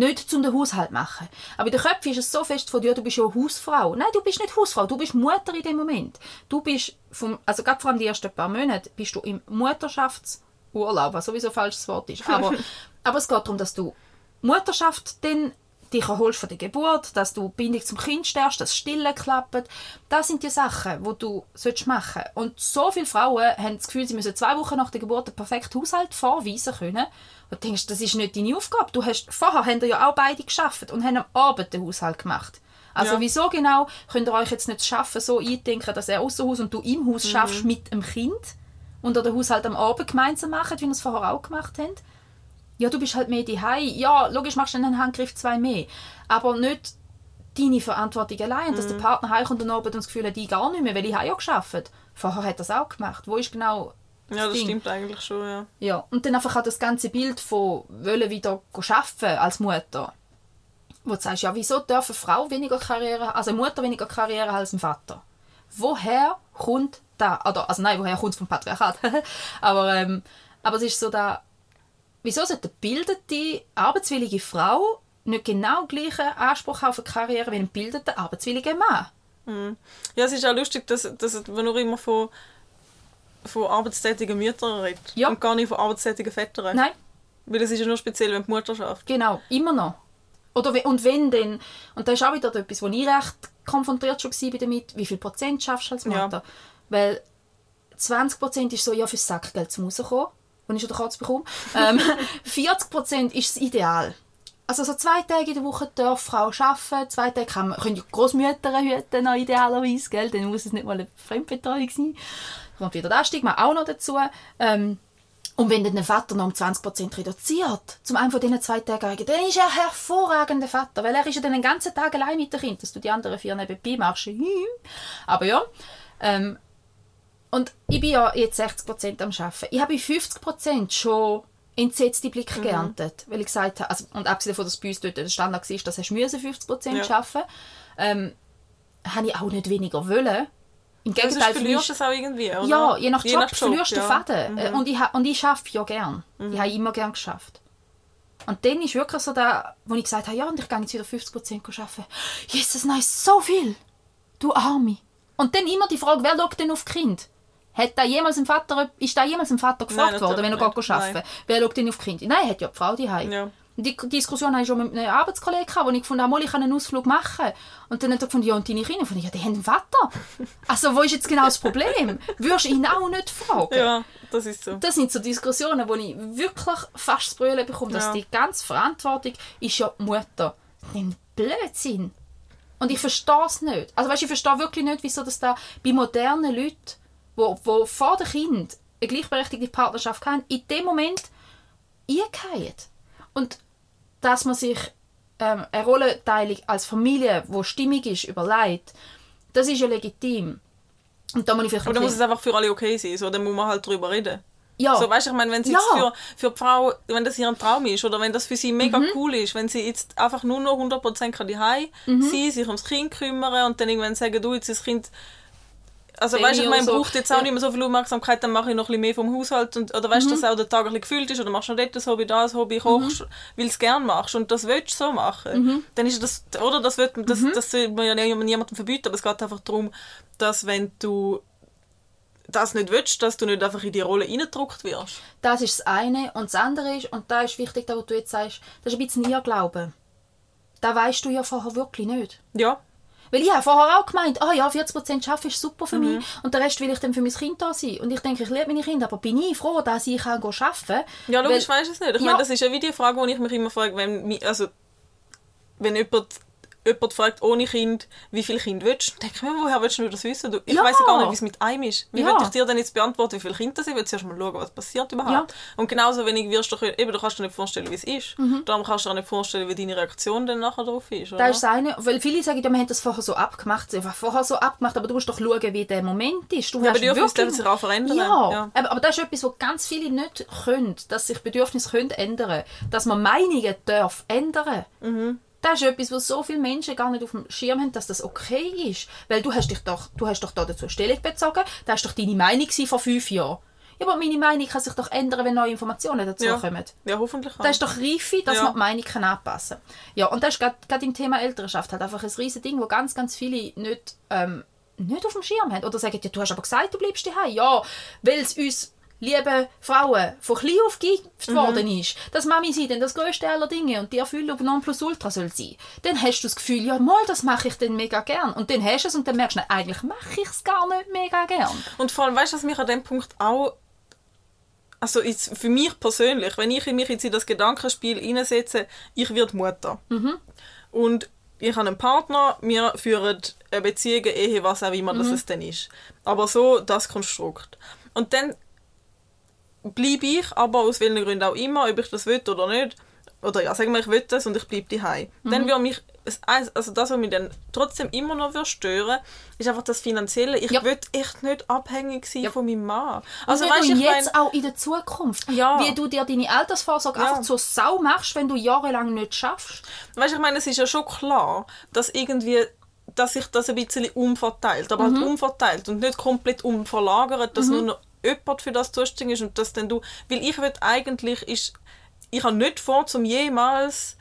Nicht zum den Haushalt zu machen. Aber in den Köpfen ist es so fest von dir, du bist ja Hausfrau. Nein, du bist nicht Hausfrau, du bist Mutter in dem Moment. Du bist, vom, also gerade vor allem die ersten paar Monate, bist du im Mutterschaftsurlaub, was sowieso ein falsches Wort ist. Aber, aber es geht darum, dass du Mutterschaft dann dich erholst von der Geburt, dass du Bindung zum Kind stärkst, dass Stillen klappt. Das sind die Sachen, die du solltest machen Und so viele Frauen haben das Gefühl, sie müssen zwei Wochen nach der Geburt einen perfekten Haushalt vorweisen können. Und du denkst, das ist nicht deine Aufgabe. Du hast, vorher haben ja auch beide geschafft und haben am Abend den Haushalt gemacht. Also Ja. wieso genau könnt ihr euch jetzt nicht schaffen, so eindenken, dass er außer Haus und du im Haus schaffst mit dem Kind und ihr den Haushalt am Abend gemeinsam macht, wie wir es vorher auch gemacht haben? Ja, du bist halt mehr die Ja, logisch machst du einen Handgriff zwei mehr. Aber nicht deine Verantwortung allein. Dass der Partner heimkommt und Abend und das Gefühl hat, ich gar nicht mehr, weil ich habe ja geschafft. Vorher hat er es auch gemacht. Wo ist genau Ja, das Ding? stimmt eigentlich schon, ja. Ja, und dann einfach auch das ganze Bild von wollen wieder arbeiten als Mutter. Wo du sagst, ja, wieso darf eine Frau weniger Karriere, also eine Mutter weniger Karriere als ein Vater? Woher kommt da, oder, also nein, woher kommt es vom Patriarchat? aber, ähm, aber es ist so da, wieso sollte eine gebildete, arbeitswillige Frau nicht genau gleichen Anspruch auf eine Karriere wie ein gebildeter, arbeitswilliger Mann? Ja, es ist auch lustig, dass, dass man nur immer von, von arbeitstätigen Müttern redet Ja. und gar nicht von arbeitstätigen Vätern. Nein, Weil es ist ja nur speziell, wenn die Mutter schafft. Genau, immer noch. Oder we- und wenn dann, und das ist auch wieder etwas, wo ich recht konfrontiert schon war damit, wie viel Prozent schaffst du als Ja. Mutter? Weil 20 Prozent ist so, ja, fürs Sackgeld zum rauskommen, wenn ich schon den Katz bekomme. Ähm, 40 Prozent ist das Ideal. Also so zwei Tage in der Woche darf Frau arbeiten, zwei Tage kann können die Großmütter hüten, noch idealerweise, gell? dann muss es nicht mal eine Fremdbetreuung sein. Kommt wieder das Stigma auch noch dazu. Ähm, und wenn dann der Vater noch um 20% reduziert, zum einen von diesen zwei Tagen, dann ist er ein hervorragender Vater, weil er ist ja dann den ganzen Tag allein mit dem Kind, dass du die anderen vier nebenbei machst. Aber ja, ähm, und ich bin ja jetzt 60% am Arbeiten. Ich habe bei 50% schon entsetzte Blicke geerntet, weil ich gesagt habe, also, und abgesehen davon, dass bei uns dort der Standard war, dass du müssen 50% Ja. arbeiten ähm, habe ich auch nicht weniger wollen. Im Ja, Gegenteil, verlierst verlierst du es auch irgendwie, oder? ja, je nach Job, verlierst du ja. den Faden. Äh, Mhm. Und ich, und ich arbeite ja gern. Ich habe immer gern geschafft. Und dann ist wirklich so da, wo ich gesagt habe, ja, und ich gehe jetzt wieder 50% arbeiten. Jesus, nein, so viel. Du Arme. Und dann immer die Frage, wer schaut denn auf Kind? Hat da jemals ein Vater, ist da jemals ein Vater gefragt Nein, worden, wenn er geht arbeiten Nein. Wer schaut denn auf Kind? Nein, hat ja die Frau die Ja. Die Diskussion hatte ich schon mit einem Arbeitskollegen, gehabt, wo ich gefunden habe, ich kann einen Ausflug machen. Und dann hat er gefunden, ja, und deine Kinder? Und ich ja, die haben einen Vater. Also, wo ist jetzt genau das Problem? Würdest du ihn auch nicht fragen? Ja, das ist so. Das sind so Diskussionen, wo ich wirklich fast das Brüllen bekomme, dass Ja. die ganze Verantwortung ist ja die Mutter. Ein Blödsinn. Und ich verstehe es nicht. Also weißt, ich verstehe wirklich nicht, wieso das da bei modernen Leuten, wo, wo vor dem Kind eine gleichberechtigte Partnerschaft haben, in dem Moment eingehen. Und dass man sich ähm, eine Rollenteilung als Familie, wo stimmig ist, überlegt, das ist ja legitim. Und da muss ich vielleicht Aber dann muss es einfach für alle okay sein, so, dann muss man halt drüber reden. Ja. So, weißt du, ich meine, wenn sie Ja. jetzt für, für die Frau, wenn das ihr Traum ist oder wenn das für sie mega Mhm. cool ist, wenn sie jetzt einfach nur noch 100% kann daheim Mhm. sein, sich ums Kind kümmern und dann irgendwann sagen, du, jetzt ist das Kind also weißt du, ich meine, so. braucht jetzt auch Ja. nicht mehr so viel Aufmerksamkeit, dann mache ich noch ein bisschen mehr vom Haushalt und, oder weißt du, Mhm. dass auch der Tag ein bisschen gefüllt ist oder machst du noch dort ein Hobby, da ein Hobby, kochst, weil du es gerne machst und das willst du so machen, Mhm. dann ist das, oder das wird, das, das soll man ja niemandem verbieten, aber es geht einfach darum, dass wenn du das nicht willst, dass du nicht einfach in die Rolle reingedrückt wirst. Das ist das eine. Und das andere ist, und da ist wichtig, was du jetzt sagst, das ist ein bisschen Irrglaube. Da weißt du ja vorher wirklich nicht. Ja, Weil ich habe vorher auch gemeint, ah ja, 40% arbeiten ist super für Mhm. mich und der Rest will ich dann für mein Kind da sein. Und ich denke, ich liebe meine Kinder, aber bin ich froh, dass ich kann arbeiten kann? Ja, logisch Weil- weisst du es nicht. Ich Ja. meine, das ist ja wie die Frage, die ich mich immer frage, wenn, also, wenn jemand, jemand fragt, ohne Kind, wie viele Kinder willst du, denke ich mir, woher willst du das wissen? Du, ich Ja. ja gar nicht, wie es mit einem ist. Wie Ja. würde ich dir denn jetzt beantworten, wie viele Kinder das sind? Ich will zuerst mal schauen, was passiert überhaupt. Ja. Und genauso wenig wirst du, eben, du kannst dir nicht vorstellen, wie es ist. Mhm. Darum kannst du dir auch nicht vorstellen, wie deine Reaktion dann nachher drauf ist. Oder? Das ist das eine, weil viele sagen, ja, wir haben das vorher so abgemacht, einfach vorher so abgemacht, aber du musst doch schauen, wie der Moment ist. Du ja, Bedürfnisse wirklich- sich auch verändern. Ja, ja. Aber, aber das ist etwas, was ganz viele nicht können, dass sich Bedürfnisse können ändern dass man Meinungen darf ändern Mhm. Das ist etwas, was so viele Menschen gar nicht auf dem Schirm haben, dass das okay ist. Weil du hast dich doch, du hast doch da dazu Stellung bezogen, das war doch deine Meinung vor fünf Jahren. Ja, aber meine Meinung kann sich doch ändern, wenn neue Informationen dazu Ja. kommen. ja, hoffentlich auch. Das ist doch Reife, dass Ja. man die Meinung kann anpassen kann. Ja, und das ist gerade gerade im Thema Elternschaft halt einfach ein riesiges Ding, wo ganz, ganz viele nicht, ähm, nicht auf dem Schirm haben. Oder sagen, ja, du hast aber gesagt, du bleibst daheim. Ja, weil es uns, liebe Frauen, von klein auf gegeben worden ist, dass Mami sei dann das grösste aller Dinge und die Erfüllung Nonplusultra soll sein. Dann hast du das Gefühl, ja, mal, das mache ich dann mega gern. Und dann hast du es und dann merkst du, eigentlich mache ich es gar nicht mega gern. Und vor allem, weißt du, was mich an dem Punkt auch. Also jetzt für mich persönlich, wenn ich mich jetzt in das Gedankenspiel hineinsetze, ich werde Mutter. Und ich habe einen Partner, wir führen eine Beziehung, Ehe, was auch immer das es denn ist. Aber so das Konstrukt. Und dann bleibe ich, aber aus welchen Gründen auch immer, ob ich das will oder nicht, oder ja, sagen wir, ich will das und ich bleibe daheim. Dann würde mich, also das, was mich dann trotzdem immer noch stören ist einfach das Finanzielle. Ich Ja. will echt nicht abhängig sein Ja. von meinem Mann. Also weißt du du, ich jetzt meine, auch in der Zukunft, Ja. wie du dir deine Altersvorsorge Ja. einfach zur Sau machst, wenn du jahrelang nicht schaffst. weißt, ich meine, es ist ja schon klar, dass irgendwie dass sich das ein bisschen umverteilt, aber Mhm. halt umverteilt und nicht komplett umverlagert, dass nur noch jemand für das zuständig ist und dass dann du, weil ich will eigentlich, ist, ich habe nicht vor, zum jemals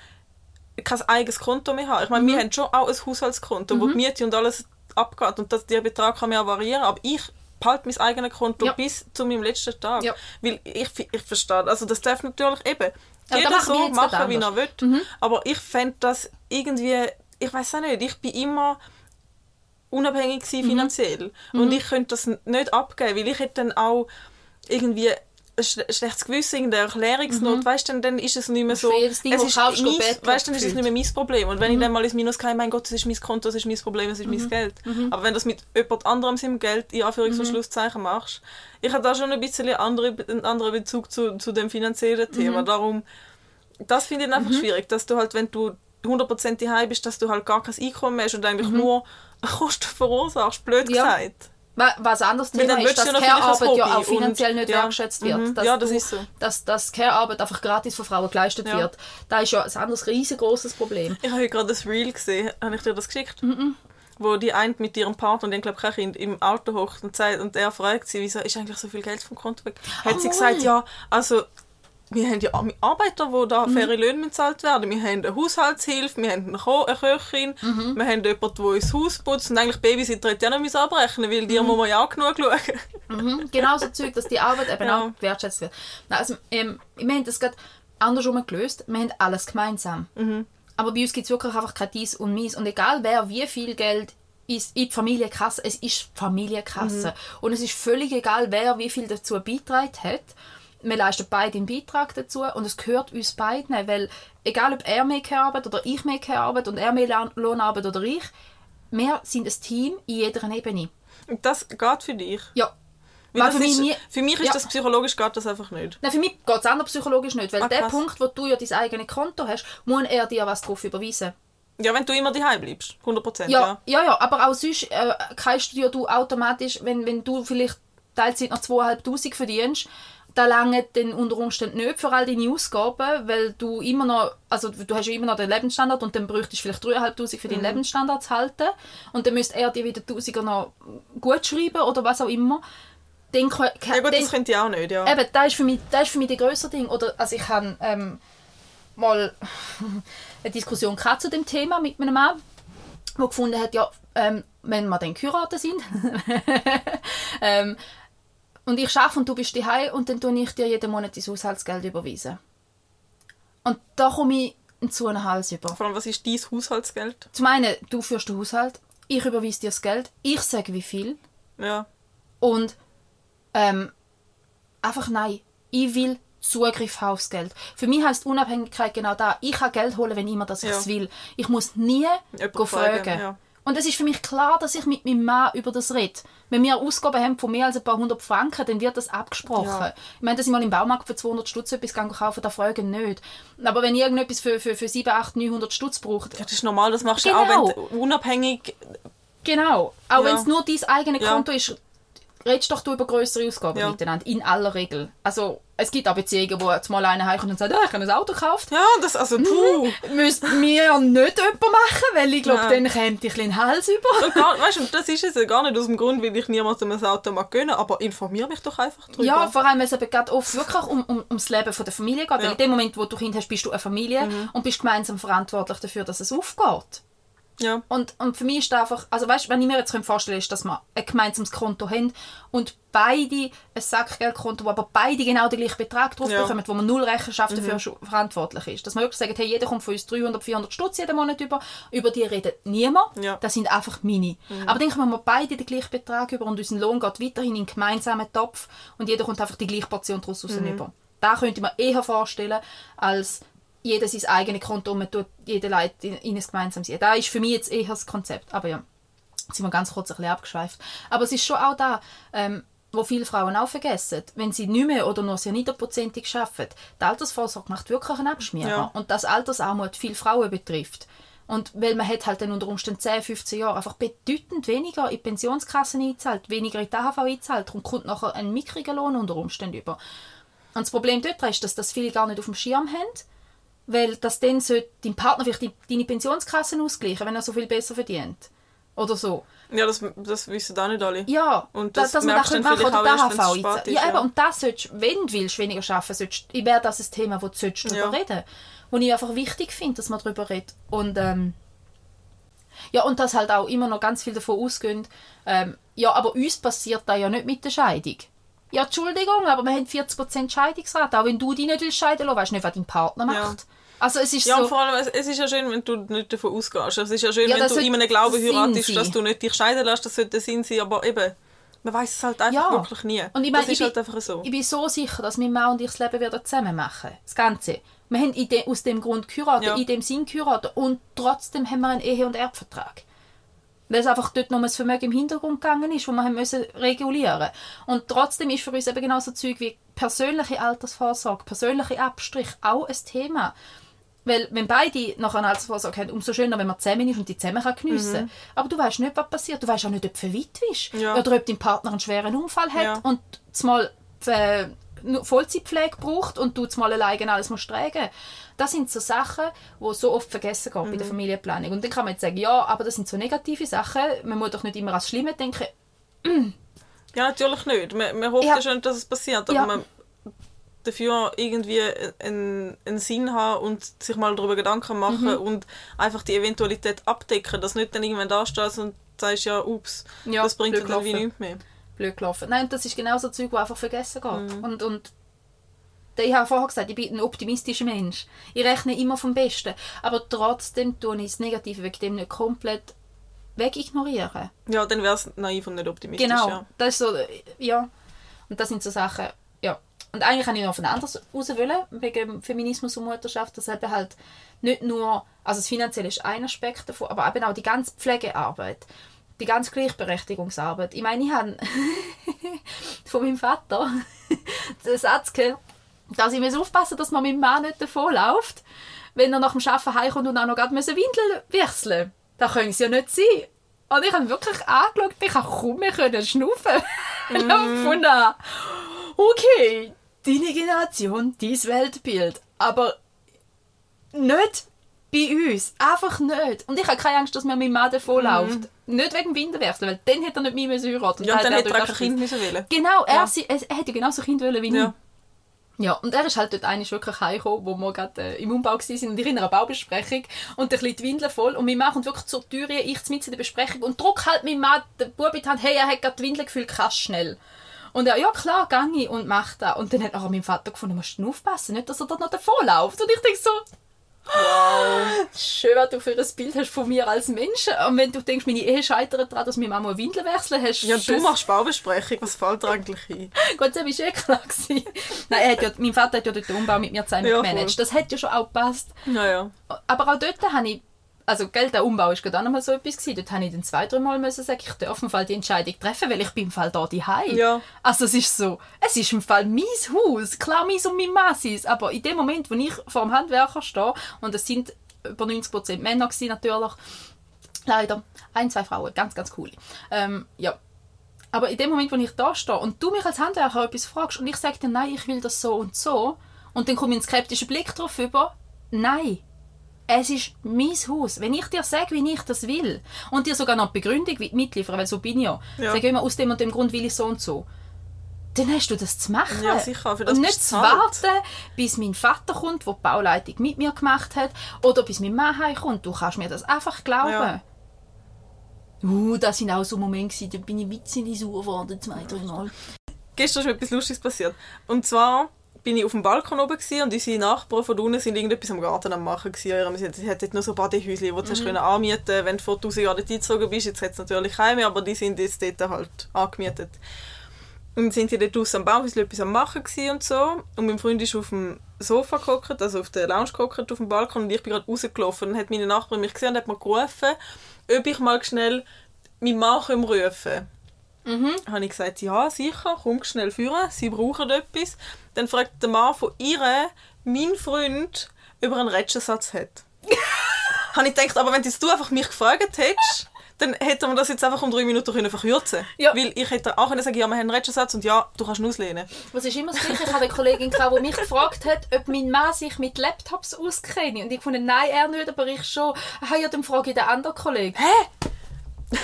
kein eigenes Konto mehr haben. Ich meine, Mhm. wir haben schon auch ein Haushaltskonto, wo die Miete und alles abgeht und das, der Betrag kann ja variieren, aber ich behalte mein eigenes Konto Ja. bis zu meinem letzten Tag. Ja. Weil ich, ich verstehe, also das darf natürlich eben da jeder so machen, wie er will. Aber ich fände das irgendwie, ich weiß auch nicht, ich bin immer unabhängig gewesen Mhm. finanziell. Und ich könnte das nicht abgeben, weil ich hätte dann auch irgendwie ein schle- schlechtes Gewissen, irgendeine Erklärungsnot, weißt du, dann, dann ist es nicht mehr so, Mhm. Es ist mein, weißt, du, dann ist es nicht mehr mein Problem. Und Mhm. wenn ich dann mal ins Minus komme, mein Gott, das ist mein Konto, das ist mein Problem, das ist Mhm. mein Geld. Aber wenn du das mit jemand anderem seinem Geld in Anführungs- und Schlusszeichen machst, ich habe da schon ein bisschen andere, einen anderen Bezug zu, zu dem finanziellen Mhm. Thema. Darum, das finde ich einfach schwierig, dass du halt, wenn du 100% daheim bist, dass du halt gar kein Einkommen hast und eigentlich nur Kosten verursachst, blöd. Ja. gesagt. Wa- Was anderes Thema ist, dass Care-Arbeit ja auch finanziell nicht ja. wertschätzt wird. Mhm. Dass Ja, das du, ist so. Dass, dass Care-Arbeit einfach gratis von Frauen geleistet Ja. wird. Das ist ja ein anderes riesengroßes Problem. Ich habe gerade das Reel gesehen. Habe ich dir das geschickt? Mhm. Wo die eine mit ihrem Partner, und haben, glaube ich Kind, im Auto hockt und, sagt, und er fragt sie, wieso ist eigentlich so viel Geld vom Konto weg? Hat sie Oh, gesagt, ja, also wir haben ja Ar- Arbeiter, die da Mhm. faire Löhne bezahlt werden. Wir haben eine Haushaltshilfe, wir haben eine, Ko eine Köchin, Mhm. wir haben jemanden, der uns Haus putzt. Und eigentlich Babysitter hätte ja noch müssen abrechnen weil dir muss man ja auch genug schauen. Mhm. Genau so Zeug, dass die Arbeit eben Ja. auch wertschätzt wird. Also, ähm, wir haben das gerade andersrum gelöst. Wir haben alles gemeinsam. Mhm. Aber bei uns gibt es wirklich einfach kein Dies und Mies. Und egal wer wie viel Geld ist in die Familienkasse, es ist Familienkasse. Und es ist völlig egal, wer wie viel dazu beitragen hat. Wir leisten beide einen Beitrag dazu und es gehört uns beiden, weil egal ob er mehr Care-Arbeit oder ich mehr Care-Arbeit und er mehr Lohn- Lohnarbeit oder ich, wir sind ein Team in jeder Ebene. Und das geht für dich. Ja. Weil für mich ist, nie- für mich ist Ja. das psychologisch geht das einfach nicht. Nein, für mich geht es anders psychologisch nicht, weil Ah, der. Punkt, wo du ja dein eigenes Konto hast, muss er dir was drauf überweisen. Ja, wenn du immer daheim bleibst. 100%. Ja, ja. ja, ja, aber auch sonst äh, kannst du ja du automatisch, wenn, wenn du vielleicht Teilzeit noch 2'500 verdienst da lange dann unter Umständen nicht für all deine Ausgaben, weil du immer noch, also du hast ja immer noch den Lebensstandard und dann bräuchtest du vielleicht 3'500 für deinen Lebensstandard zu halten und dann müsste er dir wieder 1000er noch gut schreiben oder was auch immer. Dann, kann- gut, dann- das könnte ich auch nicht, ja. Eben, das ist für mich, das ist für mich größere Ding. Oder, also ich habe ähm, mal eine Diskussion gehabt zu dem Thema mit meinem Mann, der gefunden hat, ja, ähm, wenn wir dann geheiratet sind ähm, und ich arbeite und du bist daheim und dann tue ich dir jeden Monat dein Haushaltsgeld überweisen. Und da komme ich einen zu einen Hals über. Vor allem, was ist dein Haushaltsgeld? Zum einen, du führst den Haushalt, ich überweise dir das Geld, ich sage wie viel Ja. und ähm, einfach nein. Ich will Zugriff haben aufs Geld. Für mich heißt Unabhängigkeit genau da. Ich kann Geld holen, wenn immer das ich Ja. will. Ich muss nie fragen. fragen, ja. Und es ist für mich klar, dass ich mit meinem Mann über das rede. Wenn wir Ausgaben haben von mehr als ein paar hundert Franken, dann wird das abgesprochen. Ja. Ich meine, dass ich mal im Baumarkt für 200 Stutz etwas kaufen, da fragen nicht. Aber wenn ich irgendetwas für, für, für 7, 8, 900 Stutz brauche, Ja, das ist normal, das machst du Genau. auch, wenn du unabhängig... Genau. Auch Ja. wenn es nur dein eigenes. Konto ist, redest doch du über größere Ausgaben Ja. miteinander. In aller Regel. Also, es gibt auch Beziehungen, wo jetzt mal einer heimkommt und sagt, ah, ich habe ein Auto gekauft. Ja, das, also, puh. Müsste mir nicht jemand machen, weil ich glaube, Ja. dann käme ich ein Hals über. Und gar, weißt du, und das ist es ja gar nicht aus dem Grund, weil ich niemandem ein Auto mag gönnen, aber informier mich doch einfach drüber. Ja, vor allem, wenn es eben gerade oft wirklich um, um, ums Leben von der Familie geht. Weil Ja. Mhm. in dem Moment, wo du Kind hast, bist du eine Familie und bist gemeinsam verantwortlich dafür, dass es aufgeht. Ja. Und, und für mich ist das einfach, also weißt, wenn ich mir jetzt vorstellen ist, dass wir ein gemeinsames Konto haben und beide ein Sackgeldkonto, wo aber beide genau den gleichen Betrag drauf Ja. bekommen, wo man null Rechenschaft dafür schu- verantwortlich ist. Dass man wirklich sagt, hey, jeder kommt von uns 300, 400 Stutz jeden Monat über, über die redet niemand, Ja. das sind einfach meine. Aber dann kommen wir beide den gleichen Betrag über und unser Lohn geht weiterhin in einen gemeinsamen Topf und jeder kommt einfach die gleiche Portion daraus raus über. Da könnte man eher vorstellen, als jeder sein eigenes Konto und man tut jeder Leid in, in ein gemeinsames. Da ist für mich jetzt eher das Konzept. Aber ja, jetzt sind wir ganz kurz ein bisschen abgeschweift. Aber es ist schon auch da, ähm, wo viele Frauen auch vergessen, wenn sie nicht mehr oder nur sehr niederprozentig arbeiten, die Altersvorsorge macht wirklich einen Abschmierer. Ja. Und das Altersarmut viele Frauen betrifft. Und weil man hat halt dann unter Umständen 10, 15 Jahre einfach bedeutend weniger in Pensionskassen einzahlt, weniger in die AHV einzahlt und kommt nachher einen mickrigen Lohn unter Umständen über. Und das Problem dort ist, dass das viele gar nicht auf dem Schirm haben, weil das dann sollte dein Partner vielleicht deine Pensionskassen ausgleichen, wenn er so viel besser verdient. Oder so. Ja, das, das wissen auch nicht alle. Ja, Und da- das dass man das merkst du könnte dann vielleicht auch erst, ist, Ja, ja. eben, und das solltest, wenn du willst, weniger arbeiten solltest, wäre das ein Thema, wo du solltest darüber Ja. reden Wo ich einfach wichtig finde, dass man darüber redet. Und, ähm, ja, und dass halt auch immer noch ganz viel davon ausgehen, ähm, ja, aber uns passiert da ja nicht mit der Scheidung. Ja, Entschuldigung, aber wir haben 40% Scheidungsrate. Auch wenn du dich nicht willst scheiden lassen, weißt du nicht, was dein Partner Ja. Also es ist Ja, so... vor allem, es, ist ja schön, wenn du nicht davon ausgehst. Es ist ja schön, Ja, wenn das du in einem Glauben heiratest, dass du nicht dich scheiden lässt, das sollte der Sinn sein, aber eben, man weiß es halt einfach Ja. wirklich nie. Und ich meine, das ist ich halt bin, einfach so. Ich bin so sicher, dass mein Mann und ich das Leben wieder zusammen machen. Das Ganze. Wir haben de, aus dem Grund geheiratet, Ja. in dem Sinn geheiratet und trotzdem haben wir einen Ehe- und Erbvertrag. Weil es einfach dort noch das Vermögen im Hintergrund gegangen ist, wo wir haben müssen regulieren Und trotzdem ist für uns eben genauso Zeug wie persönliche Altersvorsorge, persönliche Abstrich auch ein Thema. Weil wenn beide nach einer Altersvorsorge haben, umso schöner, wenn man zusammen ist und die zusammen kann geniessen Mhm. Aber du weißt nicht, was passiert. Du weißt auch nicht, ob du verwitwet bist. Ja. Oder ob dein Partner einen schweren Unfall hat Ja. und mal äh, Vollzeitpflege braucht und du mal alleine alles musst tragen. Das sind so Sachen, die so oft vergessen gehen bei Mhm. der Familienplanung. Und dann kann man jetzt sagen, ja, aber das sind so negative Sachen. Man muss doch nicht immer ans Schlimme denken. Ja, natürlich nicht. Man, man hofft Ja. ja schon, dass es passiert, aber Ja. man dafür irgendwie einen, einen Sinn haben und sich mal darüber Gedanken machen Mhm. und einfach die Eventualität abdecken, dass nicht dann irgendwann da stehst und sagst, ja, ups, Ja, das bringt dir dann wie nichts mehr. blöd gelaufen. Nein, das ist genau so Zeug, das einfach vergessen geht. Mhm. Und, und ich habe vorher gesagt, ich bin ein optimistischer Mensch. Ich rechne immer vom Besten. Aber trotzdem tue ich das Negative wegen dem nicht komplett wegignorieren. Ja, dann wäre es naiv und nicht optimistisch. Genau. Ja. Das ist so, ja. Und das sind so Sachen. Und eigentlich kann ich noch von anderes raus wollen, wegen Feminismus und Mutterschaft, dass eben halt nicht nur, also das Finanzielle ist ein Aspekt davon, aber eben auch die ganze Pflegearbeit, die ganze Gleichberechtigungsarbeit. Ich meine, ich habe von meinem Vater den Satz gehört, dass ich muss aufpassen dass man meinem Mann nicht davonläuft, wenn er nach dem Arbeiten heimkommt und auch noch gerade Windeln wechseln Das können sie ja nicht sein. Und ich habe wirklich angeschaut, ich konnte kaum mehr schnaufen. Ich habe gefunden, okay, deine Generation, dein Weltbild. Aber nicht bei uns. Einfach nicht. Und ich habe keine Angst, dass mir mein Mann davonläuft. Mhm. Nicht wegen Winterwechsel, weil dann hätte er nicht mich heiraten Ja, und dann hätte er kein Kind müssen wollen. Genau, er, ja. sie, er, er hätte genauso Kind wollen wie ja. ich. Ja, und er ist halt dort eigentlich wirklich heimgekommen, wo wir gerade äh, im Umbau waren und ich in einer Baubesprechung und ein bisschen die Windeln voll und wir machen wirklich zur Tür, ich mit in der Besprechung und druck halt mein Mann den Bub in die Hand, hey, er hat gerade die Windeln gefühlt, kannst schnell. Und er, ja klar, gang ich und mach das. Und dann hat auch mein Vater gefunden, musst du aufpassen, nicht, dass er dort noch davonläuft. Und ich denke so, Wow. Schön, was du für ein Bild hast von mir als Mensch. Und wenn du denkst, meine Ehe scheitert daran, dass meine Mama Windel wechseln hast. Ja, du machst Baubesprechung. Was fällt dir eigentlich ein? Gut, das war eh klar. Nein, er hat ja, mein Vater hat ja den Umbau mit mir zusammen ja, gemanagt. Das hat ja schon auch gepasst. Ja, Aber auch dort habe ich also gell, der Umbau war gerade auch so etwas gewesen. Dort habe ich dann zwei, drei Mal müssen sagen, ich darf im Fall die Entscheidung treffen, weil ich bin im Fall da die Ja. Also es ist so, es ist im Fall mein Haus, klar meins und mein Mann aber in dem Moment, wo ich vor dem Handwerker stehe und es sind über 90 Prozent Männer gewesen, natürlich, leider, ein, zwei Frauen, ganz, ganz cool. Ähm, ja. Aber in dem Moment, wo ich da stehe und du mich als Handwerker etwas fragst und ich sage dir, nein, ich will das so und so, und dann kommt ein skeptischer Blick drauf über, nein, es ist mein Haus. Wenn ich dir sage, wie ich das will und dir sogar noch die Begründung mitliefern, weil so bin ich ja, ja. sage immer, aus dem und dem Grund will ich so und so, dann hast du das zu machen. Ja, sicher. Für das und nicht zu warten, bis mein Vater kommt, der die Bauleitung mit mir gemacht hat, oder bis mein Mann heimkommt. Du kannst mir das einfach glauben. Ja. Uh, das waren auch so Momente, da bin ich witzig sauer geworden, zwei, drei Mal. Gestern ist mir etwas Lustiges passiert. Und zwar bin ich auf dem Balkon oben und unsere Nachbarn von unten sind irgendetwas am Garten am machen gewesen. Sie hatten nur so Badehäuschen, die du mhm. anmieten konntest, wenn du vor 1000 Jahren dort eingezogen bist. Jetzt hat es natürlich keine mehr, aber die sind jetzt dort halt angemietet. Und dann sind sie dort draußen am Bauhäuschen etwas am machen und so. Und mein Freund ist auf dem Sofa gehockt, also auf der Lounge gehockt, auf dem Balkon und ich bin gerade rausgelaufen. Und dann hat meine Nachbarin mich gesehen und hat mir gerufen, ob ich mal schnell meinen Mann rufen kann. Mhm. Habe ich gesagt, ja, sicher, komm schnell führen, sie brauchen etwas. Dann fragt der Mann von ihr, mein Freund, ob er einen Rätschensatz hat. habe ich gedacht, aber wenn du einfach mich gefragt hättest, dann hätte man das jetzt einfach um drei Minuten können verkürzen ja. Weil ich hätte auch können sagen ja, wir haben einen Rätschensatz und ja, du kannst ihn auslehnen. Was ist immer das Gleiche? Ich habe eine Kollegin, die mich gefragt hat, ob mein Mann sich mit Laptops auskenne. Und ich fand, nein, er nicht, aber ich schon. Ah ja, dann frage ich den anderen Kollegen. Hä?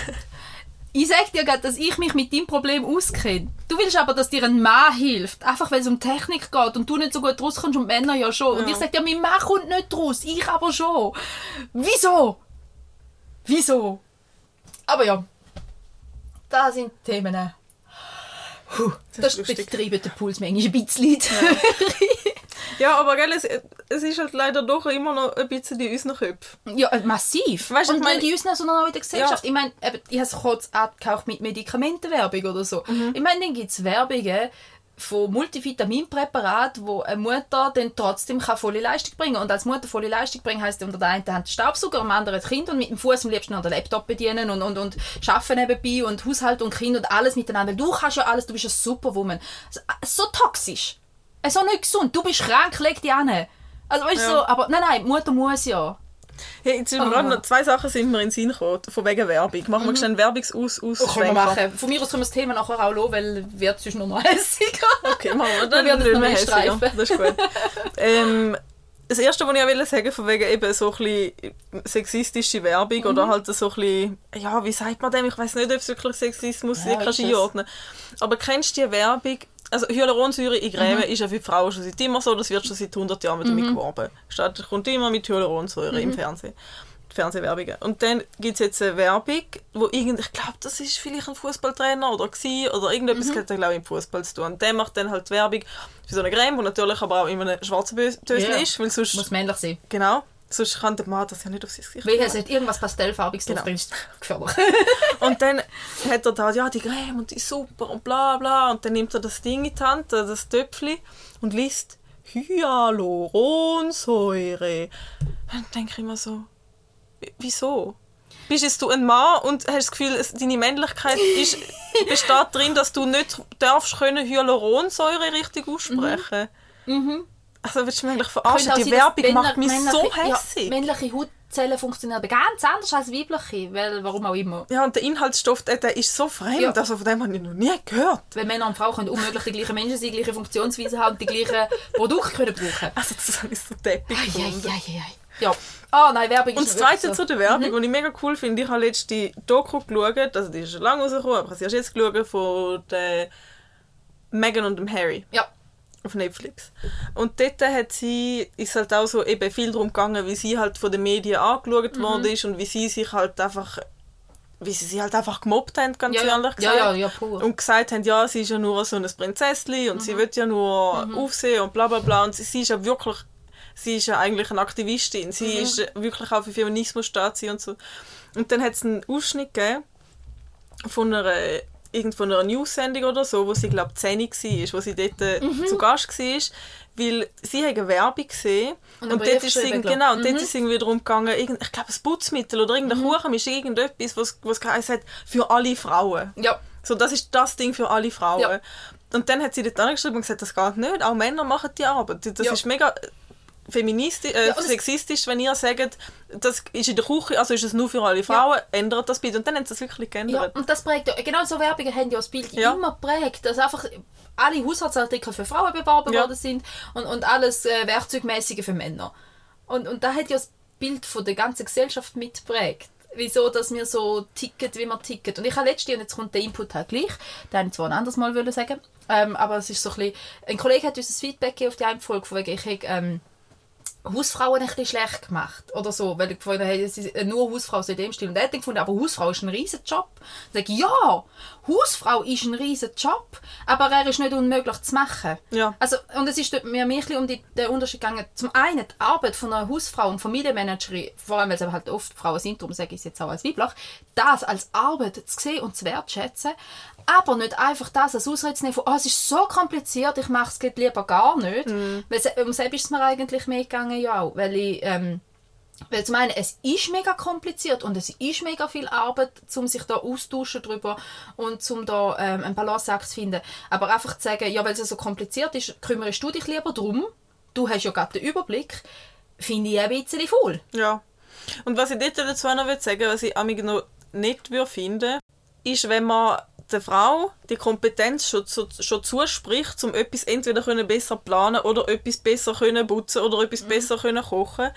Ich sag dir gerade, dass ich mich mit deinem Problem auskenne. Du willst aber, dass dir ein Mann hilft. Einfach, weil es um Technik geht und du nicht so gut rauskommst und Männer ja schon. Ja. Und ich sag dir, mein Mann kommt nicht raus. Ich aber schon. Wieso? Wieso? Aber ja. Da sind Themen. Puh, das, das betreibt den Puls manchmal ein bisschen. Ja. Ja, aber gell, es, es ist halt leider doch immer noch ein bisschen in unseren Köpfen. Ja, massiv. Weißt, Und ich mein, nicht in unseren, sondern auch in der Gesellschaft. Ja. Ich meine, ich habe es kurz abgekauft mit Medikamentenwerbung oder so. Mhm. Ich meine, dann gibt es Werbungen von Multivitaminpräparaten, wo eine Mutter dann trotzdem kann volle Leistung bringen Und als Mutter volle Leistung bringen heisst unter der einen Hand Staubsauger, am anderen das Kind und mit dem Fuß am liebsten noch den Laptop bedienen und, und, und arbeiten nebenbei und Haushalt und Kind und alles miteinander. Du kannst ja alles, du bist eine Superwoman. So toxisch. So nicht gesund. Du bist krank, leg dich an. Also weißt ja. so, aber nein, nein, Mutter muss ja. Hey, jetzt sind wir gerade noch zwei Sachen sind mir in den Sinn gekommen, von wegen Werbung. Machen wir mhm. schnell Werbungsaus aus oh, können wir machen. Von mir aus können wir das Thema nachher auch lassen, weil wird sonst noch mal hässiger. Okay, machen wir. Dann wird es noch mehr streifen. Das ist gut. ähm, das Erste, was ich auch sagen von wegen eben so ein sexistische Werbung mhm. oder halt so ein bisschen, ja, wie sagt man dem? Ich weiß nicht, ob es wirklich Sexismus ja, ist, einordnen. Aber kennst du die Werbung, also Hyaluronsäure in Creme mhm. ist ja für Frauen schon seit immer so, das wird schon seit 100 Jahren damit mhm. geworben. Statt kommt immer mit Hyaluronsäure mhm. im Fernsehen. Fernsehwerbungen. Und dann gibt es jetzt eine Werbung, wo irgend, ich glaube, das ist vielleicht ein Fußballtrainer oder gsi oder irgendetwas mhm. hat glaube ich, mit Fußball zu tun. Und der macht dann halt Werbung für so eine Creme, die natürlich aber auch immer eine schwarze Töse yeah. ist, weil sonst... Muss männlich sein. Genau. Sonst kann der Mann das ja nicht auf sein Gesicht Weil es hat irgendwas Pastellfarbiges genau. drin, gefährlich. und dann hat er da, ja, die Creme und die ist super und bla bla. Und dann nimmt er das Ding in die Hand, äh, das Töpfchen, und liest Hyaluronsäure. Dann denke ich immer so, wieso? Bist jetzt du ein Mann und hast das Gefühl, deine Männlichkeit ist, besteht darin, dass du nicht darfst können Hyaluronsäure richtig aussprechen? Mhm. Mhm. Also willst du eigentlich verarschen? Die Werbung macht mich so hässlich. Ja, männliche Haut Zellen funktionieren aber ganz anders als weibliche, weil, warum auch immer. Ja, und der Inhaltsstoff, der, der ist so fremd, Ja. also von dem habe ich noch nie gehört. Weil Männer und Frauen können unmöglich die gleichen Menschen sein, die gleiche Funktionsweise haben und die gleichen Produkte können brauchen. Also das ich so deppig. Ja. Ah, nein, Werbung Und ist das Zweite so. zu der Werbung, was ich mega cool finde, ich habe letztens die Doku geschaut, also die ist schon lange rausgekommen, aber ich habe sie erst jetzt geschaut, von der Meghan und dem Harry Ja. Auf Netflix. Und dort hat sie, ist halt auch so eben viel darum gegangen, wie sie halt von den Medien Mhm. angeschaut worden ist und wie sie sich halt einfach, wie sie sie halt einfach gemobbt haben, ganz Ja, ja. ehrlich Ja, gesagt. ja, ja, pur. Und gesagt haben, ja, sie ist ja nur so ein Prinzesschen und Mhm. sie will ja nur aufsehen und bla bla bla. Und sie, sie ist ja wirklich, sie ist ja eigentlich eine Aktivistin. Sie Mhm. ist wirklich auch für Feminismus steht sie und so. Und dann hat es einen Ausschnitt gegeben von einer, irgend von einer News-Sendung oder so, wo sie, glaube ich, 10 war, wo sie dort äh, Mhm. zu Gast war, weil sie hat eine Werbung gesehen Und und, dort ist glaub. genau, und dort Mhm. ist es irgendwie darum gegangen, irgend, ich glaube, ein Putzmittel oder irgendein Kuchenmisch, irgendetwas, was, was geheißen hat, für alle Frauen. Ja. So, das ist das Ding für alle Frauen. Ja. Und dann hat sie dort angeschrieben und gesagt, das geht nicht. Auch Männer machen die Arbeit. Das Ja. ist mega feministisch, äh, Ja, es- sexistisch, wenn ihr sagt, das ist in der Küche, also ist es nur für alle Frauen, ändert das bitte. Und dann haben sie das wirklich Ja, geändert. und das prägt, ja- genau so Werbungen haben ja das Bild Ja. immer prägt, dass einfach alle Haushaltsartikel für Frauen beworben Ja. worden sind und, und alles äh, Werkzeugmäßige für Männer. Und, und da hat ja das Bild von der ganzen Gesellschaft mitprägt. Wieso, dass wir so ticken, wie wir ticken. Und ich habe letztens, und jetzt kommt der Input halt gleich, den habe ich zwar ein anderes Mal sagen, ähm, aber es ist so ein bisschen, ein Kollege hat uns ein Feedback gegeben auf die eine Folge, von wegen, ich habe, ähm, Hausfrauen ein bisschen schlecht gemacht oder so, weil ich gefunden habe, es ist nur Hausfrau so in dem Stil. Und er hat gefunden, aber Hausfrau ist ein riesen Job. Ich sage, ja, Hausfrau ist ein riesen Job, aber er ist nicht unmöglich zu machen. Ja. Also, und es ist mir ein bisschen um die, den Unterschied gegangen. Zum einen die Arbeit von einer Hausfrau und Familienmanagerin, vor allem weil es halt oft Frauen sind, darum sage ich es jetzt auch als weiblich, das als Arbeit zu sehen und zu wertschätzen, aber nicht einfach das als Ausrede zu nehmen von, oh, es ist so kompliziert, ich mache es lieber gar nicht. Weil se- um selbst ist es mir eigentlich mehr gegangen, ja auch, weil ich... Ähm, weil zum einen, es ist mega kompliziert und es ist mega viel Arbeit, um sich da austauschen drüber und um da ähm, einen Balanceakt zu finden. Aber einfach zu sagen, ja, weil es so kompliziert ist, kümmerst du dich lieber drum, du hast ja gerade den Überblick, finde ich ein bisschen faul. Ja. Und was ich dazu noch sagen was ich amig noch nicht würde finden, ist, wenn man der Frau die Kompetenz schon, zu, schon zuspricht, um etwas entweder können besser planen oder etwas besser können putzen oder etwas besser können kochen,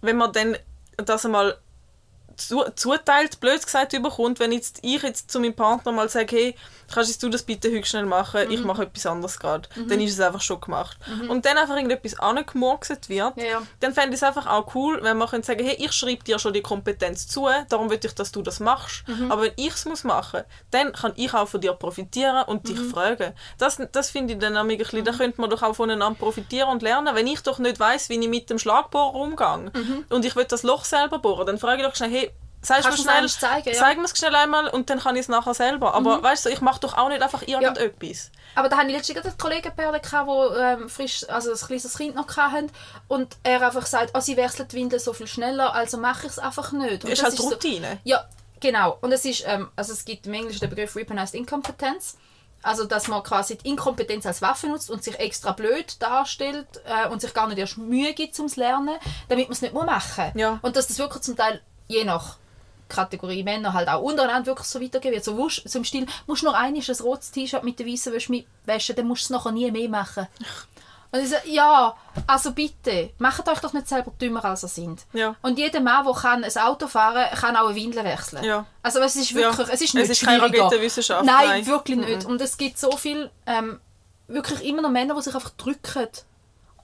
wenn man dann das einmal zu, zuteilt, blöd gesagt, überkommt, wenn jetzt ich jetzt zu meinem Partner mal sage, hey, kannst du das bitte höchst schnell machen, ich mache etwas anderes gerade, dann ist es einfach schon gemacht. Und dann einfach irgendetwas angemurkset wird, Ja, ja. dann fände ich es einfach auch cool, wenn man könnte sagen, hey, ich schreibe dir schon die Kompetenz zu, darum will ich, dass du das machst. Aber wenn ich es muss machen, dann kann ich auch von dir profitieren und dich fragen. Das, das finde ich dann nämlich ein bisschen, da könnte man doch auch voneinander profitieren und lernen. Wenn ich doch nicht weiß, wie ich mit dem Schlagbohrer umgehe und ich will das Loch selber bohren, dann frage ich doch schnell, hey, Sagst Kannst es schnell, zeigen, ja? zeig mir es schnell einmal und dann kann ich es nachher selber. Aber weißt du, ich mache doch auch nicht einfach irgendetwas. Aber da hatte ich letztens gerade einen Kollegenpärchen, die ähm, frisch, also ein kleines Kind noch hatten und er einfach sagt, oh, sie wechselt die Windeln so viel schneller, also mache ich es einfach nicht. Und Ist das halt so- Routine. Ja, genau. Und es ist, ähm, also es gibt im Englischen den Begriff Weaponized Incompetence. Also, dass man quasi die Inkompetenz als Waffe nutzt und sich extra blöd darstellt äh, und sich gar nicht erst Mühe gibt zum Lernen, damit man es nicht muss machen Ja. Und dass das wirklich zum Teil, je nach Kategorie Männer, halt auch untereinander wirklich so weitergehen wird. So, wusch, so im Stil, musst du noch einmal ein rotes T-Shirt mit der weißen Wäsche mitwaschen, dann musst du es nachher nie mehr machen. Und ich sage, ja, also bitte, macht euch doch nicht selber dümmer, als ihr seid. Ja. Und jeder Mann, der kann ein Auto fahren kann, auch eine Windel wechseln. Ja. Also es ist Ja. wirklich, es ist Es nicht ist keine. Raketenwissenschaft, Nein, nein. wirklich nicht. Und es gibt so viel, ähm, wirklich immer noch Männer, die sich einfach drücken.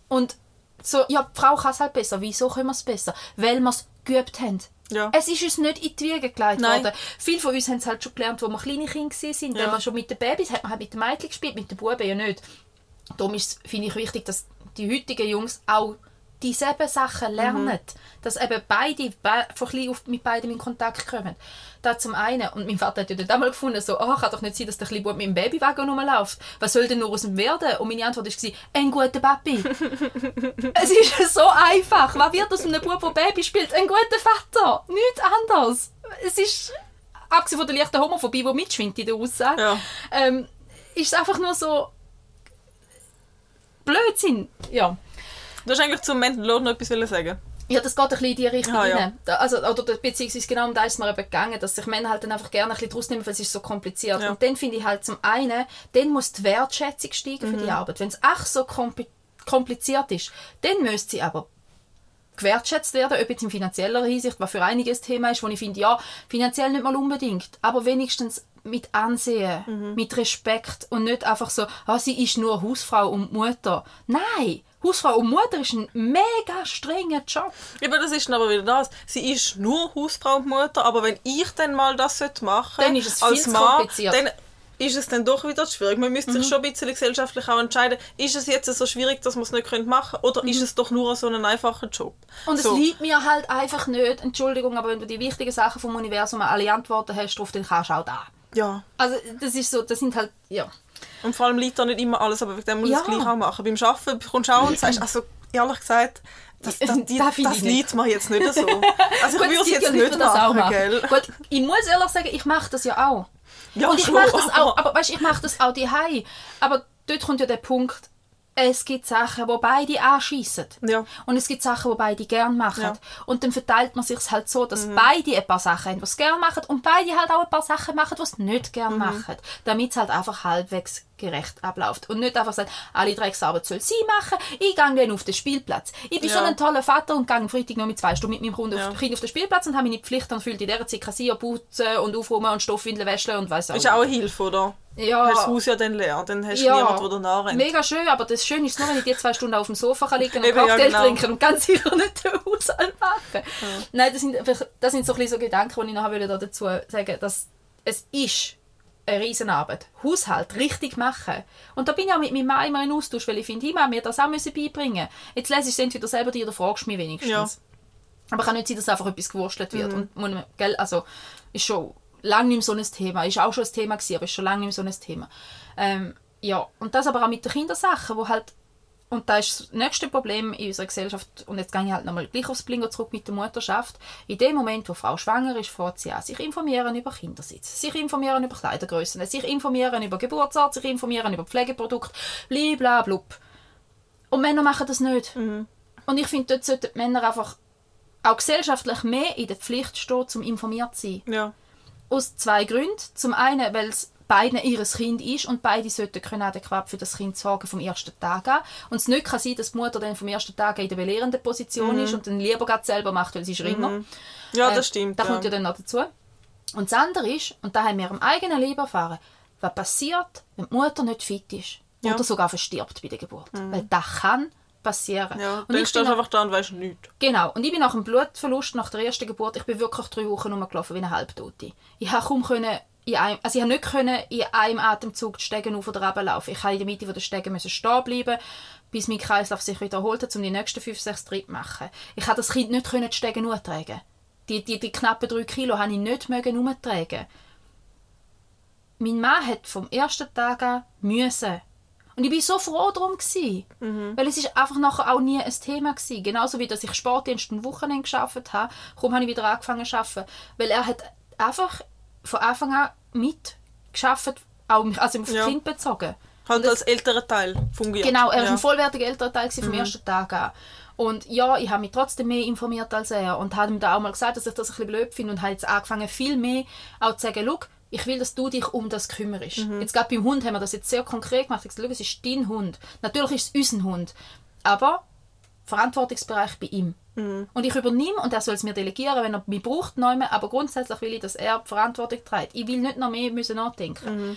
Und so, ja, die Frau kann es halt besser. Wieso können wir es besser? Weil wir es geübt haben. Ja. Es ist uns nicht in die Wiege gelegt Nein. worden. Viele von uns haben es halt schon gelernt, als wir kleine Kinder waren. Ja. Wenn man schon mit den Babys hat man halt mit den Mädchen gespielt, mit den Buben ja nicht. Darum finde ich wichtig, dass die heutigen Jungs auch dieselben Sachen lernen. Mhm. Dass eben beide be von klein auf mit beidem in Kontakt kommen. Das zum einen. Und mein Vater hat ja dort einmal gefunden, so, oh, kann doch nicht sein, dass der kleine Bub mit dem Babywagen rumläuft. Was soll denn nur aus ihm werden? Und meine Antwort war, ein guter Papi. es ist so einfach. Was wird aus einem Bub, der Baby spielt? Ein guter Vater. Nichts anderes. Es ist, abgesehen von der leichten Homophobie, die mitschwingt in der Aussage, Ja. ähm, ist es einfach nur so Blödsinn. Ja. Du hast eigentlich zum Mental Load noch etwas sagen. Ja, das geht ein bisschen in die Richtung Ah, ja. Also, oder beziehungsweise genau um das ist es mir eben gegangen, dass sich Männer halt dann einfach gerne ein bisschen draus nehmen, weil es ist so kompliziert. Ja. Und dann finde ich halt zum einen, dann muss die Wertschätzung steigen für Mhm. die Arbeit. Wenn es ach so kompli- kompliziert ist, dann müsste sie aber gewertschätzt werden, ob jetzt in finanzieller Hinsicht, was für einiges Thema ist, wo ich finde, ja, finanziell nicht mal unbedingt, aber wenigstens mit Ansehen, Mhm. mit Respekt und nicht einfach so, ah, sie ist nur Hausfrau und Mutter. Nein, Hausfrau und Mutter ist ein mega strenger Job. Aber das ist dann aber wieder das. Sie ist nur Hausfrau und Mutter, aber wenn ich dann mal das machen Dann ist es als Mann, dann ist es dann doch wieder schwierig. Man müsste Mhm. sich schon ein bisschen gesellschaftlich auch entscheiden, ist es jetzt so schwierig, dass man es nicht machen könnte, oder ist es doch nur so ein einfacher Job? Mhm. Und so. es liegt mir halt einfach nicht, Entschuldigung, aber wenn du die wichtigen Sachen vom Universum alle Antworten hast drauf, dann kannst du auch da. Ja. Also das ist so, das sind halt, ja. Und vor allem liegt da nicht immer alles, aber wegen dem muss Ja. ich es gleich auch machen. Beim Arbeiten kommst du auch und sagst, also ehrlich gesagt, das, das, die, Das das, ich nicht. liegt mir jetzt nicht so. Also ich würde es jetzt nicht auch machen, gell? Gut, ich muss ehrlich sagen, ich mache das ja auch. Ja, und ich mache das auch, aber- aber weißt, ich mache das auch die Aber dort kommt ja der Punkt, es gibt Sachen, wo beide anschiessen. Ja. Und es gibt Sachen, die beide gerne machen. Ja. Mhm. Und dann verteilt man sich halt so, dass beide ein paar Sachen haben, die sie gerne machen und beide halt auch ein paar Sachen machen, die sie nicht Mhm. gerne machen. Damit es halt einfach halbwegs gerecht abläuft. Und nicht einfach sagen, alle Drecksarbeit soll sie machen, ich gehe dann auf den Spielplatz. Ich bin Ja. so ein toller Vater und gehe am Freitag noch mit zwei Stunden mit meinem Hund Ja. auf, Kind auf den Spielplatz und habe meine Pflicht und fühlt in dieser Zeit kassieren, putzen und aufräumen und Stoffwindeln waschen und weiss auch Ist auch eine Hilfe, oder? Ja. Hast das Haus ja dann leer, dann hast du Ja. niemanden, der danach rennt. Mega schön, aber das Schöne ist nur, wenn ich die zwei Stunden auf dem Sofa kann liegen und Eben, ja, Cocktail genau. trinken und ganz sicher nicht den Haushalt machen. Nein, das sind, das sind so, ein so Gedanken, die ich will dazu sagen dass es ist eine Riesenarbeit. Haushalt richtig machen. Und da bin ich auch mit meinem Mann immer in Austausch, weil ich finde, ich muss mir das auch müssen beibringen. Jetzt lese ich es entweder selber dir oder fragst mich wenigstens. Ja. Aber kann nicht sein, dass einfach etwas gewurstelt wird. Und man, gell, also ist schon lange nicht mehr so ein Thema. Ist auch schon ein Thema gewesen, aber ist schon lange nicht mehr so ein Thema. Ähm, ja, und das aber auch mit den Kindersachen, wo halt und da ist das nächste Problem in unserer Gesellschaft, und jetzt gehe ich halt nochmal gleich aufs Blingo zurück mit der Mutterschaft. In dem Moment, wo Frau schwanger ist, fährt sie an, sich informieren über Kindersitz, sich informieren über Kleidergrößen, sich informieren über Geburtsort, sich informieren über Pflegeprodukte, blablabla. Und Männer machen das nicht. Und ich finde, dort sollten Männer einfach auch gesellschaftlich mehr in der Pflicht stehen, um informiert zu sein. Ja. Aus zwei Gründen. Zum einen, weil es beiden ihres Kind ist und beide sollten können adäquat für das Kind sorgen vom ersten Tag an. Und es nicht kann sein, dass die Mutter dann vom ersten Tag an in der belehrenden Position ist und dann lieber gerade selber macht, weil sie ist Ringer. ja, Äh, das stimmt. Das ja. kommt ja dann noch dazu. Und das andere ist, und da haben wir am eigenen Leben erfahren, was passiert, wenn die Mutter nicht fit ist Ja. oder sogar verstirbt bei der Geburt. Weil das kann passieren. ja, und dann ich stehst du einfach da und weißt nichts. Genau. Und ich bin nach dem Blutverlust, nach der ersten Geburt, ich bin wirklich drei Wochen rumgelaufen wie eine Halbtote. Ich habe kaum können in einem, also ich habe nicht können in einem Atemzug die Stegen auf oder runter laufen. Ich habe in der Mitte der Stegen müssen stehen bleiben, bis mein Kreislauf sich wiederholt hat, um die nächsten fünf, sechs Tritte zu machen. Ich habe das Kind nicht können die Stegen nur tragen. Die, die, die knappen drei Kilo habe ich nicht mögen umtragen. Mein Mann hat vom ersten Tag an müssen. Und ich bin so froh darum gsi, weil es ist einfach nachher auch nie ein Thema gsi. Genauso wie dass ich Sportdienst ein Wochenende geschafft habe, kaum habe ich wieder angefangen zu arbeiten, weil er hat einfach von Anfang an mit geschafft, auch mich- also auf das Ja. Kind bezogen. Halt als älterer Teil fungiert. Genau, er war ja. ein vollwertiger älterer Teil vom ersten Tag an. Und ja, ich habe mich trotzdem mehr informiert als er und habe ihm da auch mal gesagt, dass ich das ein bisschen blöd finde und habe jetzt angefangen, viel mehr auch zu sagen, «Schau, ich will, dass du dich um das kümmerst. Jetzt gerade beim Hund haben wir das jetzt sehr konkret gemacht. Ich gesagt, «Schau, es ist dein Hund. Natürlich ist es unser Hund. Aber Verantwortungsbereich bei ihm. Und ich übernehme und er soll es mir delegieren, wenn er mich braucht, neu, aber grundsätzlich will ich, dass er die Verantwortung trägt. Ich will nicht noch mehr müssen nachdenken.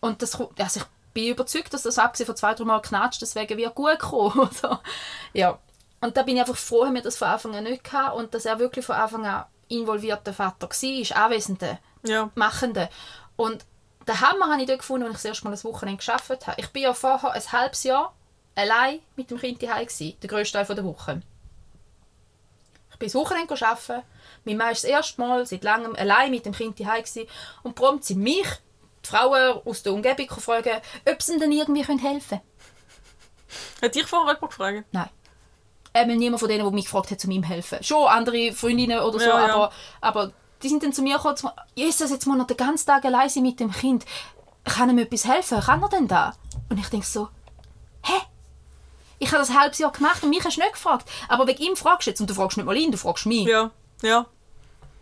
Und das, also ich bin überzeugt, dass das abgesehen von zwei, drei Mal knatscht, deswegen wird gut kommen. Ja. Und da bin ich einfach froh, dass wir das von Anfang an nicht hatten und dass er wirklich von Anfang an involvierter Vater war, anwesender, Ja. machender. Und den Hammer habe ich dort gefunden, als ich das erste Mal ein Wochenende geschafft habe. Ich bin ja vorher ein halbes Jahr allein mit dem Kind daheim gewesen, der grösste Teil der Woche. Ich bin das Wochenende arbeiten. Mein Mann ist das erste Mal seit langem allein mit dem Kind daheim gewesen. und prompt sind mich die Frauen aus der Umgebung fragen, ob sie dann irgendwie helfen können. Hat dich vorher jemand gefragt? Nein. Ähm, niemand von denen, der mich gefragt hat, zu ihm helfen. Schon andere Freundinnen oder so, Ja, ja. aber, aber die sind dann zu mir gekommen, Jesus, jetzt muss er den ganzen Tag allein sein mit dem Kind. Kann ihm etwas helfen? Kann er denn da? Und ich denke so, hä? Ich habe das ein halbes Jahr gemacht und mich hast du nicht gefragt. Aber wegen ihm fragst du jetzt und du fragst nicht mal ihn, du fragst mich. Ja, ja.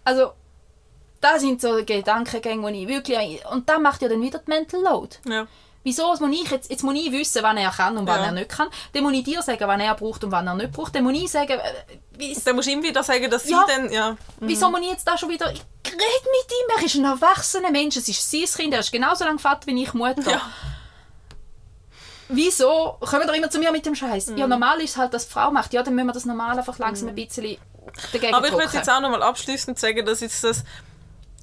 Also, das sind so Gedankengänge, die ich wirklich... Und das macht ja dann wieder die Mental Load. ja. Wieso muss ich jetzt, jetzt muss ich wissen, wann er kann und wann Ja. er nicht kann. Dann muss ich dir sagen, wann er braucht und wann er nicht braucht. Dann muss ich sagen, äh, Dann musst du ihm wieder sagen, dass Ja. sie dann... Ja. wieso muss ich jetzt da schon wieder... Ich rede mit ihm, er ist ein erwachsener Mensch, es ist sein Kind, er ist genauso lange Vater wie ich Mutter. Ja. Wieso kommen doch immer zu mir mit dem Scheiß? Mhm. Ja, normal ist halt, dass die Frau macht. Ja, dann müssen wir das normal einfach langsam ein bisschen dagegen Aber ich würde jetzt auch nochmal abschließend sagen, dass jetzt das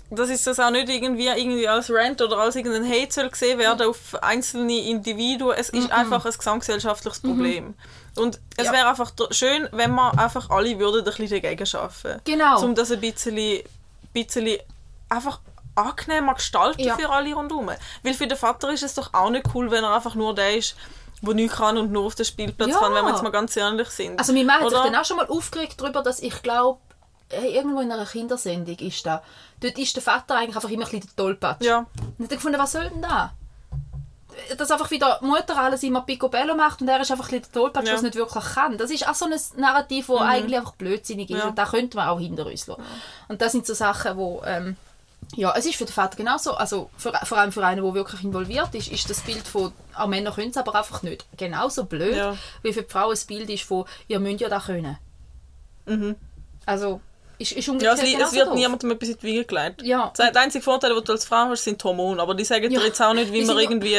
dass jetzt das auch nicht irgendwie, irgendwie als Rant oder als irgendein Hate soll gesehen werden auf einzelne Individuen. Es Mhm. ist einfach ein gesamtgesellschaftliches Problem. Und es Ja. wäre einfach schön, wenn wir einfach alle würden ein bisschen dagegen arbeiten. Genau. Um das ein bisschen, bisschen einfach angenehmer gestalten Ja. für alle rundherum. Weil für den Vater ist es doch auch nicht cool, wenn er einfach nur der ist, der nichts kann und nur auf den Spielplatz Ja. kann, wenn wir jetzt mal ganz ehrlich sind. Also mein Mann hat sich dann auch schon mal aufgeregt darüber, dass ich glaube, irgendwo in einer Kindersendung ist da. Dort ist der Vater eigentlich einfach immer ein bisschen der Tollpatsch. Ja. Und ich gefunden, was soll denn da? Dass einfach wieder Mutter alles immer picobello macht und er ist einfach ein bisschen der Tollpatsch, Ja. es nicht wirklich kann. Das ist auch so ein Narrativ, das eigentlich einfach blödsinnig ist Ja. und da könnte man auch hinter uns lassen. Und das sind so Sachen, wo... Ähm, ja, es ist für den Vater genauso, also für, vor allem für einen, der wirklich involviert ist, ist das Bild von, auch Männer können es aber einfach nicht, genauso blöd, Ja. wie für die Frau das Bild ist von, ihr müsst ja das können. Mhm. Also, ist, ist Ja, es, es wird niemandem etwas in die Wiege gelegt. Ja. Der einzige Vorteil, den du als Frau hast, sind Hormone. Aber die sagen Ja. dir jetzt auch nicht, wie man irgendwie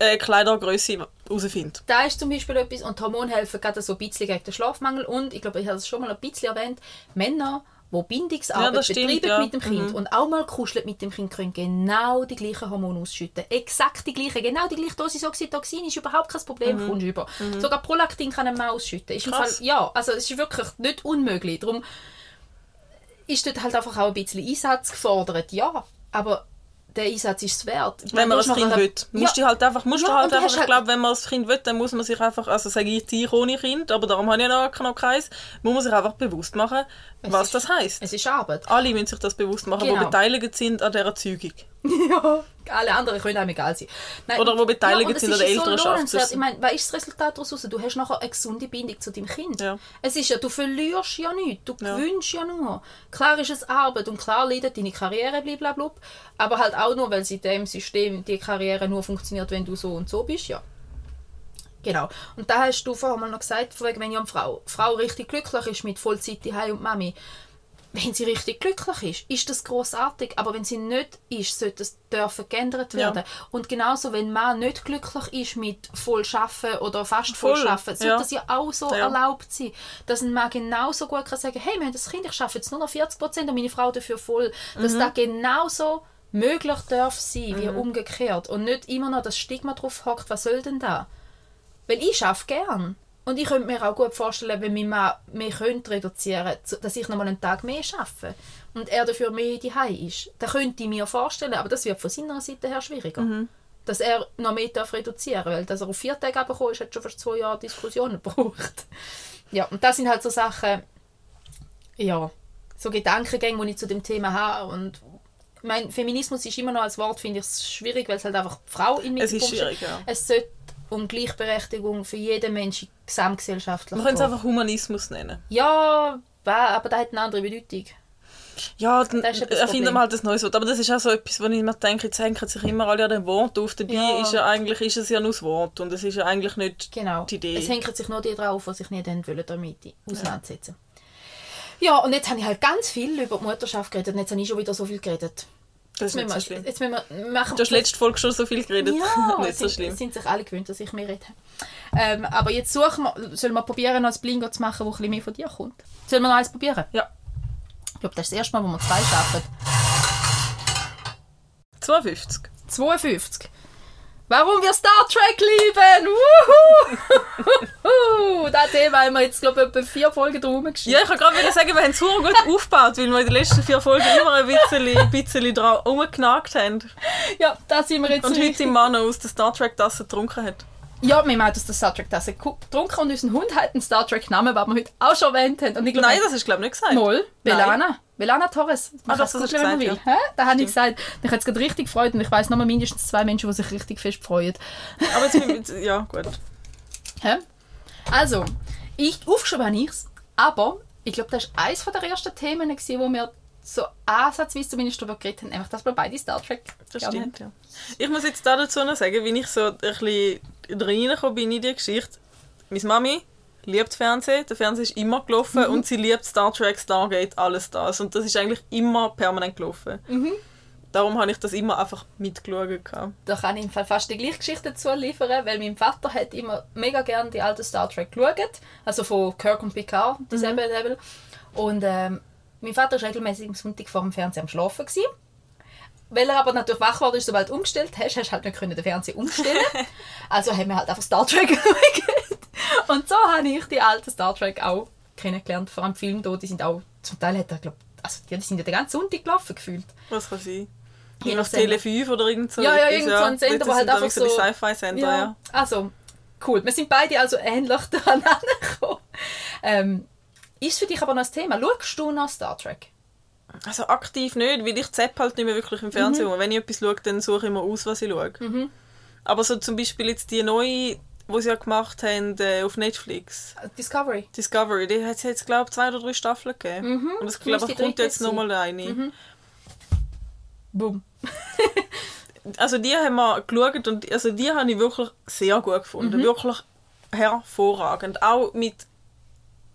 äh, Kleidergröße herausfindet. Da ist zum Beispiel etwas, und Hormone helfen gerade so ein bisschen gegen den Schlafmangel und, ich glaube, ich habe es schon mal ein bisschen erwähnt, Männer, die Ja, Bindungsarbeit das stimmt, betreiben ja. mit dem Kind Mhm. und auch mal kuscheln mit dem Kind, können genau die gleichen Hormone ausschütten. Exakt die gleichen, genau die gleiche Dosis Oxytocin ist überhaupt kein Problem, kommst du über. Sogar Prolaktin kann ein Mann ausschütten. Ist Fall, Mhm. Ja, also es ist wirklich nicht unmöglich. Darum ist dort halt einfach auch ein bisschen Einsatz gefordert, ja, aber der Einsatz ist es wert. Ich Wenn man hast Kind will. Musst Ja. du halt einfach, musst Ja, du halt einfach hast ich halt- glaube, wenn man das Kind will, dann muss man sich einfach, also sage ich dir ohne Kind, aber darum habe ich noch, noch keins, muss man sich einfach bewusst machen, was ist- das heisst. Es ist Arbeit. Alle müssen sich das bewusst machen, die Genau. beteiligt sind an dieser Zeugung. ja, alle anderen können einem egal sein. Nein, Oder wo beteiligt es sind an der so Elternschaft. lohnenswert. Ich meine, was ist das Resultat daraus? Du hast nachher eine gesunde Bindung zu deinem Kind. Ja. Es ist ja, du verlierst ja nichts, du Ja. gewünscht ja nur. Klar ist es Arbeit und klar leidet deine Karriere, blablabla, aber halt auch nur, weil sie in dem System die Karriere nur funktioniert, wenn du so und so bist, ja. Genau. Und da hast du vorher mal noch gesagt, wegen, wenn ja eine Frau, Frau richtig glücklich ist mit Vollzeit Heim und Mami, wenn sie richtig glücklich ist, ist das großartig. Aber wenn sie nicht ist, sollte es dürfen geändert Ja. werden. Und genauso, wenn man nicht glücklich ist mit voll schaffen oder fast voll, Voll, schaffen, sollte ja. das ja auch so Ja. erlaubt sein, dass ein Mann genauso gut kann sagen, hey, wir haben das Kind, ich schaffe jetzt nur noch 40 Prozent und meine Frau dafür voll. Dass Mhm. das genauso möglich darf sein wie umgekehrt und nicht immer noch das Stigma drauf hockt, was soll denn da? Weil ich arbeite gern. Und ich könnte mir auch gut vorstellen, wenn mein Mann mehr könnte reduzieren könnte, dass ich noch mal einen Tag mehr arbeite und er dafür mehr daheim ist. Das könnte ich mir vorstellen, aber das wird von seiner Seite her schwieriger. Dass er noch mehr darf reduzieren darf, weil dass er auf vier Tage abgekommen ist, hat schon fast zwei Jahre Diskussionen gebraucht. Ja, und das sind halt so Sachen, ja, so Gedankengänge, die ich zu dem Thema habe und mein Feminismus ist immer noch als Wort, finde ich es schwierig, weil es halt einfach die Frau in Es ist Mittelpunkt schwierig, ja. Es sollte um Gleichberechtigung für jeden Menschen gesamtgesellschaftlich Man könnte es einfach Humanismus nennen. Ja, aber das hat eine andere Bedeutung. Ja, dann ja erfinden wir halt ein neues Wort. Aber das ist auch so etwas, wo ich mir denke, jetzt hängen sich immer alle an dem Wort auf. Dabei Ja. ist, ja eigentlich, ist es ja nur das Wort und es ist ja eigentlich nicht Genau. die Idee. Es hängt sich nur die drauf, die sich nicht damit auseinandersetzen. Ja. und jetzt habe ich halt ganz viel über die Mutterschaft geredet und jetzt habe ich schon wieder so viel geredet. Das ist Jetzt nicht so schlimm. jetzt müssen wir machen Du hast letzte Folge schon so viel geredet. Ja, nicht so sind, schlimm. sind sich alle gewöhnt, dass ich mehr rede. Ähm, aber jetzt suchen wir, sollen wir probieren, noch ein Blingo zu machen, wo ein bisschen mehr von dir kommt? Sollen wir noch eins probieren? Ja. Ich glaube, das ist das erste Mal, wo wir zwei schaffen. 52. 52. Warum wir Star Trek lieben! Wuhu! das Thema haben wir jetzt, glaube ich, etwa vier Folgen drum geschrieben. Ja, ich kann gerade wieder sagen, wir haben es super gut aufgebaut, weil wir in den letzten vier Folgen immer ein bisschen, ein bisschen dran rumgenagt haben. Ja, da sind wir jetzt Und heute im Mann aus der Star Trek-Tasse getrunken hat. Ja, wir haben aus der Star Trek-Tasse getrunken und unser Hund hat einen Star Trek-Namen, den wir heute auch schon erwähnt haben. Und ich glaube, Nein, das du glaube ich nicht gesagt. Moll, Belana. Belana Torres. Man Ah, das googeln, wenn man gesagt, will. Hä? Da habe ich gesagt. Mich hat es gerade richtig gefreut und ich weiss noch mal mindestens zwei Menschen, die sich richtig fest freuen. Aber jetzt, ja, gut. Hä? Also, ich, aufgeschrieben habe ich es, aber ich glaube, das war eines der ersten Themen, gewesen, wo wir so ansatzweise zumindest darüber geredet haben, nämlich, dass wir beide Star Trek Das stimmt, ja. Ich muss jetzt da dazu noch sagen, wie ich so ein bisschen reingekommen bin in die Geschichte. Meine Mami liebt Fernsehen, der Fernseher ist immer gelaufen Mhm. und sie liebt Star Trek, Stargate, alles das. Und das ist eigentlich immer permanent gelaufen. Mhm. Darum habe ich das immer einfach mitgeschaut. Da kann ich im Fall fast die gleiche Geschichte dazu liefern, weil mein Vater hat immer mega gerne die alten Star Trek geschaut, also von Kirk und Picard, dieselbe Level. Und ähm, mein Vater war regelmäßig am Sonntag vor dem Fernseher am Schlafen. Gewesen. Weil er aber natürlich wach war, ist, sobald du umgestellt hast, hast du halt nicht können den Fernseher umstellen Also haben wir halt einfach Star Trek geschaut. Und so habe ich die alten Star Trek auch kennengelernt. Vor allem die Filme hier, die sind auch, zum Teil hat er, glaub, also die sind ja den ganzen Sonntag gelaufen gefühlt. Was kann sein? Je nach Tele 5 oder irgend so. Ja, ja, irgend so ein Sender, wo halt einfach so... die so- Sci-Fi-Sender, ja. Also, cool. Wir sind beide also ähnlich daran angekommen. Ähm, ist für dich aber noch ein Thema? Schaust du noch Star Trek? Also aktiv nicht, weil ich zapp halt nicht mehr wirklich im Fernsehen. Mhm. Wenn ich etwas schaue, dann suche ich immer aus, was ich schaue. Aber so zum Beispiel jetzt die neue, die sie ja gemacht haben äh, auf Netflix, Discovery. Discovery, die hat es jetzt, glaube ich, zwei oder drei Staffeln gegeben. Mhm. Und ich Du glaube, es die kommt jetzt nochmal eine. Boom. Also die haben wir geschaut und also die habe ich wirklich sehr gut Mhm. gefunden. Wirklich hervorragend. Auch mit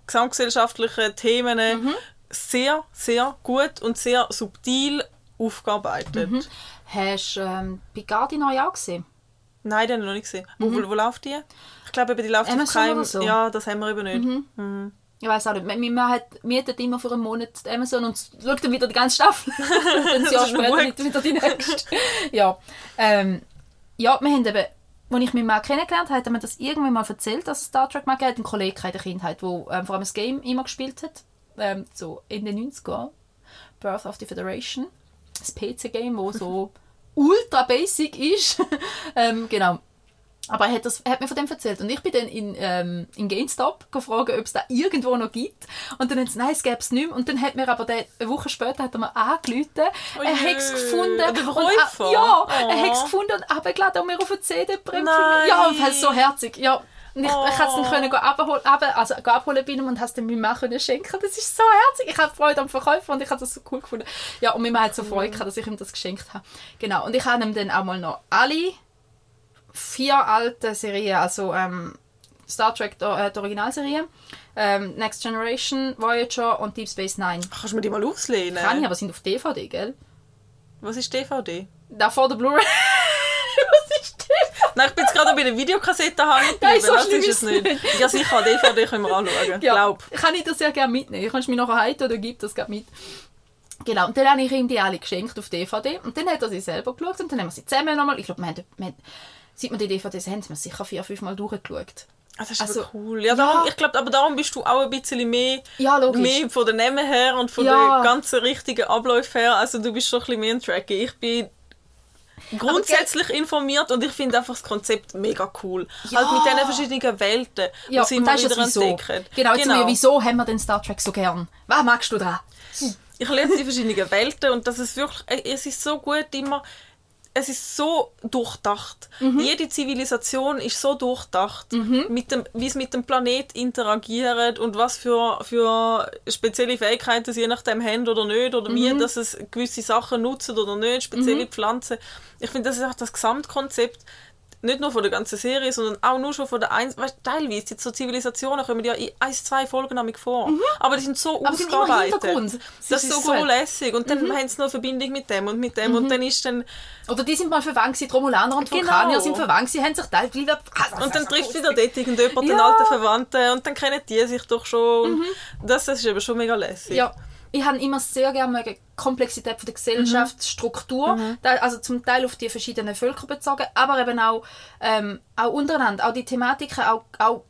gesamtgesellschaftlichen Themen Mhm. sehr, sehr gut und sehr subtil aufgearbeitet. Mhm. Hast du ähm, Picard neu auch gesehen? Nein, den habe ich noch nicht gesehen. Wo, wo, wo läuft die? Ich glaube, die läuft auf Amazon keinem... oder so? Ja, das haben wir eben nicht. Mhm. Ich weiß auch nicht. Man, man hat, mietet immer für einen Monat Amazon und schaut dann wieder die ganze Staffel. ein Jahr später nicht wieder die nächste. ja. Ähm, ja, wir haben eben, als ich meinen Mann kennengelernt habe, hat er mir das irgendwann mal erzählt, dass es Star Trek mag. Er hat einen Kollegen in der Kindheit, der ähm, vor allem das Game immer gespielt hat. Ähm, so in den 90ern. Birth of the Federation. Das PC-Game, wo so ultra basic ist. ähm, genau. Aber er hat, das, er hat mir von dem erzählt. Und ich bin dann in, ähm, in GameStop gefragt, ob es da irgendwo noch gibt. Und dann hat es, nein, es gäbe es nicht mehr. Und dann hat mir aber der, eine Woche später hat er mir angerufen. Oh er hat es gefunden. der Und, ah, ja, er Oh. hat es gefunden und abgeladen und mir auf eine CD gebracht. Ja, und es so herzig. Ja. Und ich, ich konnte es dann Oh. können abholen, ab, also abholen bei ihm und hast es dann meinem Mann können schenken. Das ist so herzig. Ich habe Freude am Verkäufer und ich habe das so cool gefunden. Ja, und mein Mann hat so Freude gehabt, dass ich ihm das geschenkt habe. Genau. Und ich habe ihm dann auch mal noch alle vier alte Serien, also ähm, Star Trek, die, äh, die Originalserie, ähm, Next Generation, Voyager und Deep Space Nine. Ach, Kannst du mir die mal auslehnen? Kann ich, aber sind auf DVD, gell? Was ist DVD? Da vor der Blu-ray. Nein, ich bin jetzt gerade bei der Videokassette hängen Nein, so das ist es nicht. Ja, sicher, DVD können wir anschauen. Ja, Glaub. kann ich das sehr gerne mitnehmen. Kannst du mir nachher heiten oder gib das gerade mit. Genau, und dann habe ich ihm die alle geschenkt auf DVD. Und dann hat er sie selber geschaut und dann haben wir sie zusammen nochmal. Ich glaube, wir haben, wir haben, seit wir die DVDs haben, haben wir sicher vier, fünf Mal durchgeschaut. Ah, das ist Also, cool. Ja, darum, ja. ich glaube, aber darum bist du auch ein bisschen mehr, Ja, mehr von den Namen her und von Ja. den ganzen richtigen Abläufen her. Also du bist schon ein bisschen mehr ein Tracker. Ich bin grundsätzlich informiert und ich finde einfach das Konzept mega cool. Ja. Halt mit diesen verschiedenen Welten, Ja, die immer wieder Wieso. entdecken. Genau, jetzt genau. wieso haben wir den Star Trek so gern? Was magst du dran? Ich liebe die verschiedenen Welten und das ist wirklich, es ist so gut immer, es ist so durchdacht. Mhm. Jede Zivilisation ist so durchdacht, mit dem, wie es mit dem Planet interagiert und was für, für spezielle Fähigkeiten sie je nachdem haben oder nicht oder Mhm. wie, dass es gewisse Sachen nutzen oder nicht, spezielle Pflanzen. Ich finde, das ist auch das Gesamtkonzept nicht nur von der ganzen Serie, sondern auch nur schon von der ein weißt, teilweise jetzt so Zivilisationen kommen ja in ein, zwei Folgen damit vor. Aber die sind so Mhm. Aber die sind immer im ausgearbeitet. Hintergrund. Das ist so so. Mhm. lässig. Und dann haben sie noch Verbindung mit dem und mit dem. Und dann ist dann... Oder die sind mal verwandt, die Romulaner und Genau. Vulkanier sind verwandt, sie haben sich teilweise... Und dann trifft wieder dort irgendjemand, den Ja. alten Verwandten, und dann kennen die sich doch schon. Und Das, das ist eben schon mega lässig. Ja, ich habe immer sehr gerne die Komplexität von der Gesellschaftsstruktur, da- also zum Teil auf die verschiedenen Völker bezogen, aber eben auch, ähm, auch untereinander, auch die Thematiken, auch, auch